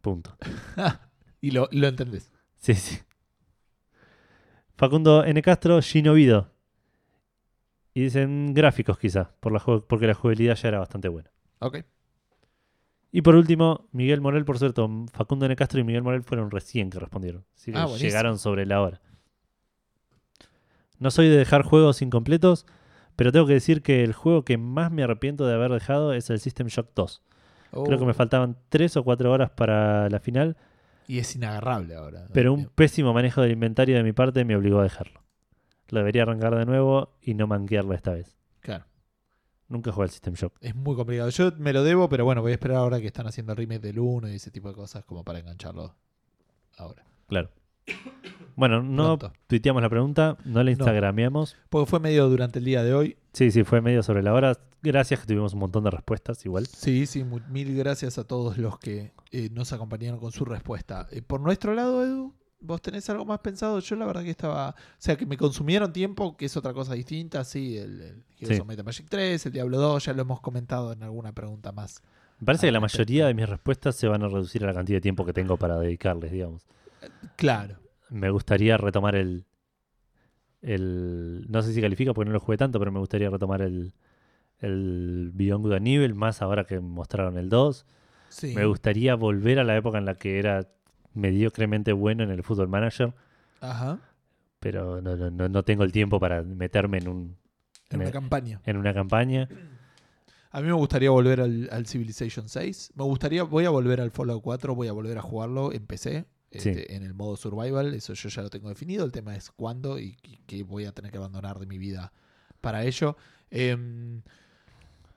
Punto. y lo, lo entendés. Sí, sí. Facundo N. Castro, Ginovido. Y dicen gráficos quizá, por la porque la jugabilidad ya era bastante buena. Ok. Y por último, Miguel Morel, por cierto, Facundo N. Castro y Miguel Morel fueron recién que respondieron. Así que Ah, llegaron sobre la hora. No soy de dejar juegos incompletos, pero tengo que decir que el juego que más me arrepiento de haber dejado es el System Shock 2. Creo que me Oh, faltaban 3 o 4 horas para la final, Y es inagarrable ahora. pero un pésimo manejo del inventario de mi parte me obligó a dejarlo. Lo debería arrancar de nuevo y no manquearlo esta vez. Nunca jugué al System Shock. Es muy complicado. Yo me lo debo, pero bueno, voy a esperar ahora que están haciendo el remake del 1 y ese tipo de cosas como para engancharlo ahora. Claro. Bueno, no Pronto. tuiteamos la pregunta, no la instagrameamos. Porque fue medio durante el día de hoy. Sí, sí, fue medio sobre la hora. Gracias que tuvimos un montón de respuestas igual. Sí, sí, mil gracias a todos los que eh, nos acompañaron con su respuesta. Eh, por nuestro lado, Edu, ¿vos tenés algo más pensado? Yo la verdad que estaba... O sea, que me consumieron tiempo, que es otra cosa distinta. Sí, el, el Heroes Sí. and Magic 3, el Diablo 2, ya lo hemos comentado en alguna pregunta más. Me parece que la mayoría de mis respuestas se van a reducir a la cantidad de tiempo que tengo para dedicarles, digamos. Claro. Me gustaría retomar el. el no sé si califica porque no lo jugué tanto, pero me gustaría retomar el. El Beyond Good and Evil, más ahora que mostraron el 2. Sí. Me gustaría volver a la época en la que era mediocremente bueno en el Football Manager, Ajá. pero no, no- no, no tengo el tiempo para meterme en, un, En una campaña. en una campaña. A mí me gustaría volver al, al Civilization 6. Me gustaría, voy a volver al Fallout 4, voy a volver a jugarlo en PC, Sí. este, en el modo survival. Eso yo ya lo tengo definido. El tema es cuándo y qué- voy a tener que abandonar de mi vida para ello. Em,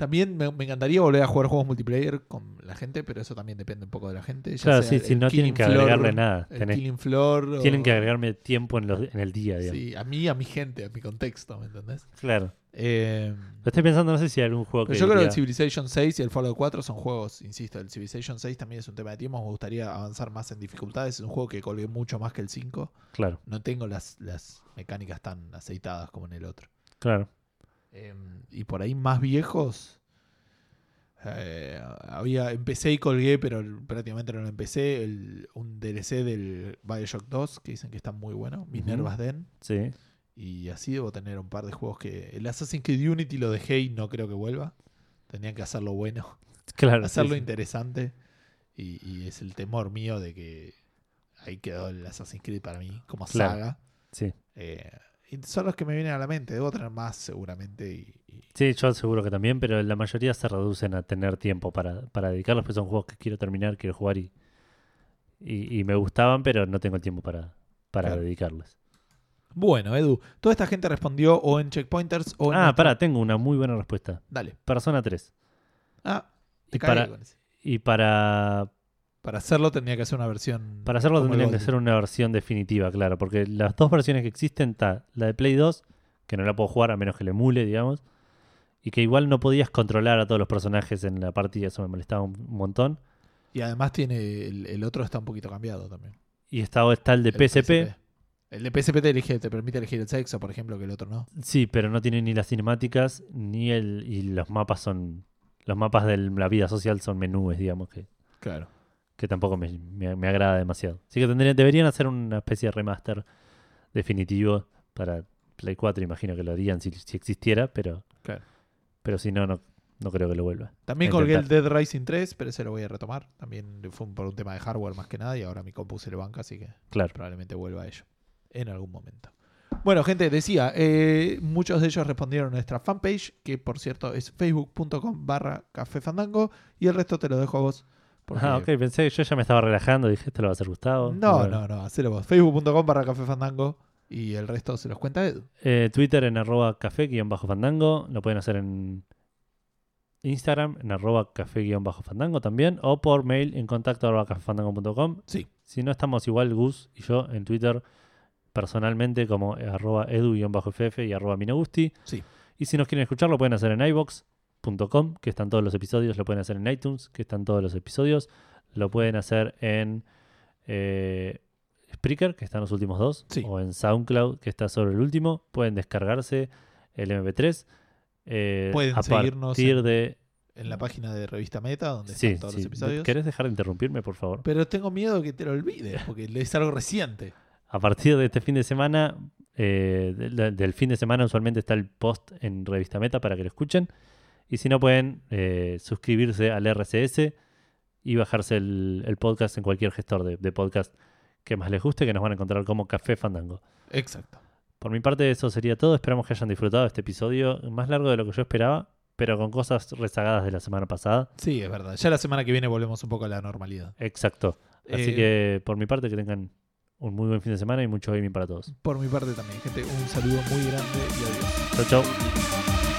También me, me encantaría volver a jugar juegos multiplayer con la gente, pero eso también depende un poco de la gente. ya Claro, sea sí, el sí, no tienen que Floor, agregarle nada. El Tenés- Killing Floor. o- tienen que agregarme tiempo en, los- en el día, digamos. Sí, a mí, a mi gente, a mi contexto, ¿me entendés? Claro. Eh, Lo estoy pensando, no sé si hay algún juego pero que. yo creo que el Civilization 6 y el Fallout 4 son juegos, insisto, el Civilization 6 también es un tema de tiempo, me gustaría avanzar más en dificultades, es un juego que colgué mucho más que el 5, Claro, no tengo las, las mecánicas tan aceitadas como en el otro. claro. Eh, y por ahí más viejos. eh, había, empecé y colgué, pero prácticamente no lo empecé. El, un DLC del Bioshock 2 que dicen que está muy bueno. Minerva's Den. Sí. Y así debo tener un par de juegos que. El Assassin's Creed Unity lo dejé y no creo que vuelva. Tenían que hacerlo bueno, Claro. hacerlo sí. interesante. Y, y es el temor mío de que ahí quedó el Assassin's Creed para mí como Claro. saga. Sí. Eh, son los que me vienen a la mente. Debo tener más seguramente. Y, y- Sí, yo seguro que también, pero la mayoría se reducen a tener tiempo para, para dedicarlos, porque son juegos que quiero terminar, quiero jugar y, y, y me gustaban, pero no tengo tiempo para, para Claro. dedicarles. Bueno, Edu, toda esta gente respondió o en checkpointers o en. Ah, nuestra- pará, tengo una muy buena respuesta. Dale. Persona 3. Ah, te Y para, con ese. y para, Para hacerlo tendría que hacer una versión. para hacerlo tendrían que ser una versión definitiva, claro, porque las dos versiones que existen está la de Play 2, que no la puedo jugar a menos que le emule, digamos, y que igual no podías controlar a todos los personajes en la partida, eso me molestaba un montón. Y además tiene. El, el otro está un poquito cambiado también. Y está, está el de El PSP, El de PSP te, elige, te permite elegir el sexo, por ejemplo, que el otro no. Sí, pero no tiene ni las cinemáticas ni el y los mapas son los mapas de la vida social son menúes, digamos que, Claro. Que tampoco me, me- me agrada demasiado. Así que tendrían, deberían hacer una especie de remaster definitivo para Play 4, imagino que lo harían si, si existiera, pero Claro. pero si no, no no creo que lo vuelva. También colgué el. Dead Rising 3, pero ese lo voy a retomar. También fue por un tema de hardware más que nada y ahora mi compu se le banca, así que Claro. probablemente vuelva a ello en algún momento. Bueno, gente, decía, eh, muchos de ellos respondieron a nuestra fanpage, que por cierto es facebook.com barra café fandango, y el resto te lo dejo a vos. Porque- Ah, ok, pensé que yo ya me estaba relajando, dije, esto lo va a hacer Gustavo. No, Bueno. no, no, hacelo vos. Facebook.com barra café fandango y el resto se los cuenta Edu. Eh, Twitter en arroba café-fandango. Lo pueden hacer en Instagram en arroba café-fandango también. O por mail en contacto arroba cafefandango.com. Sí. Si no estamos igual Gus y yo en Twitter personalmente como arroba edu-ff y arroba minogusti. Sí. Y si nos quieren escuchar lo pueden hacer en iVox.com, que están todos los episodios. Lo pueden hacer en iTunes, que están todos los episodios. Lo pueden hacer en eh, Spreaker, que están los últimos dos. Sí. O en SoundCloud, que está sobre el último. Pueden descargarse el MP3. eh, Pueden a seguirnos partir en- de... En la página de Revista Meta, donde Sí, están todos sí. los episodios. ¿Querés dejar de interrumpirme, por favor? Pero tengo miedo que te lo olvides, porque es algo reciente. A partir de este fin de semana, eh, del, del fin de semana usualmente está el post en Revista Meta para que lo escuchen. Y si no pueden eh, suscribirse al RCS y bajarse el, el podcast en cualquier gestor de, de podcast que más les guste, que nos van a encontrar como Café Fandango. Exacto. Por mi parte eso sería todo. Esperamos que hayan disfrutado este episodio más largo de lo que yo esperaba, pero con cosas rezagadas de la semana pasada. Sí, es verdad. Ya la semana que viene volvemos un poco a la normalidad. Exacto. Así Eh, que por mi parte que tengan un muy buen fin de semana y mucho gaming para todos. Por mi parte también, gente, un saludo muy grande y adiós. Chau, chau.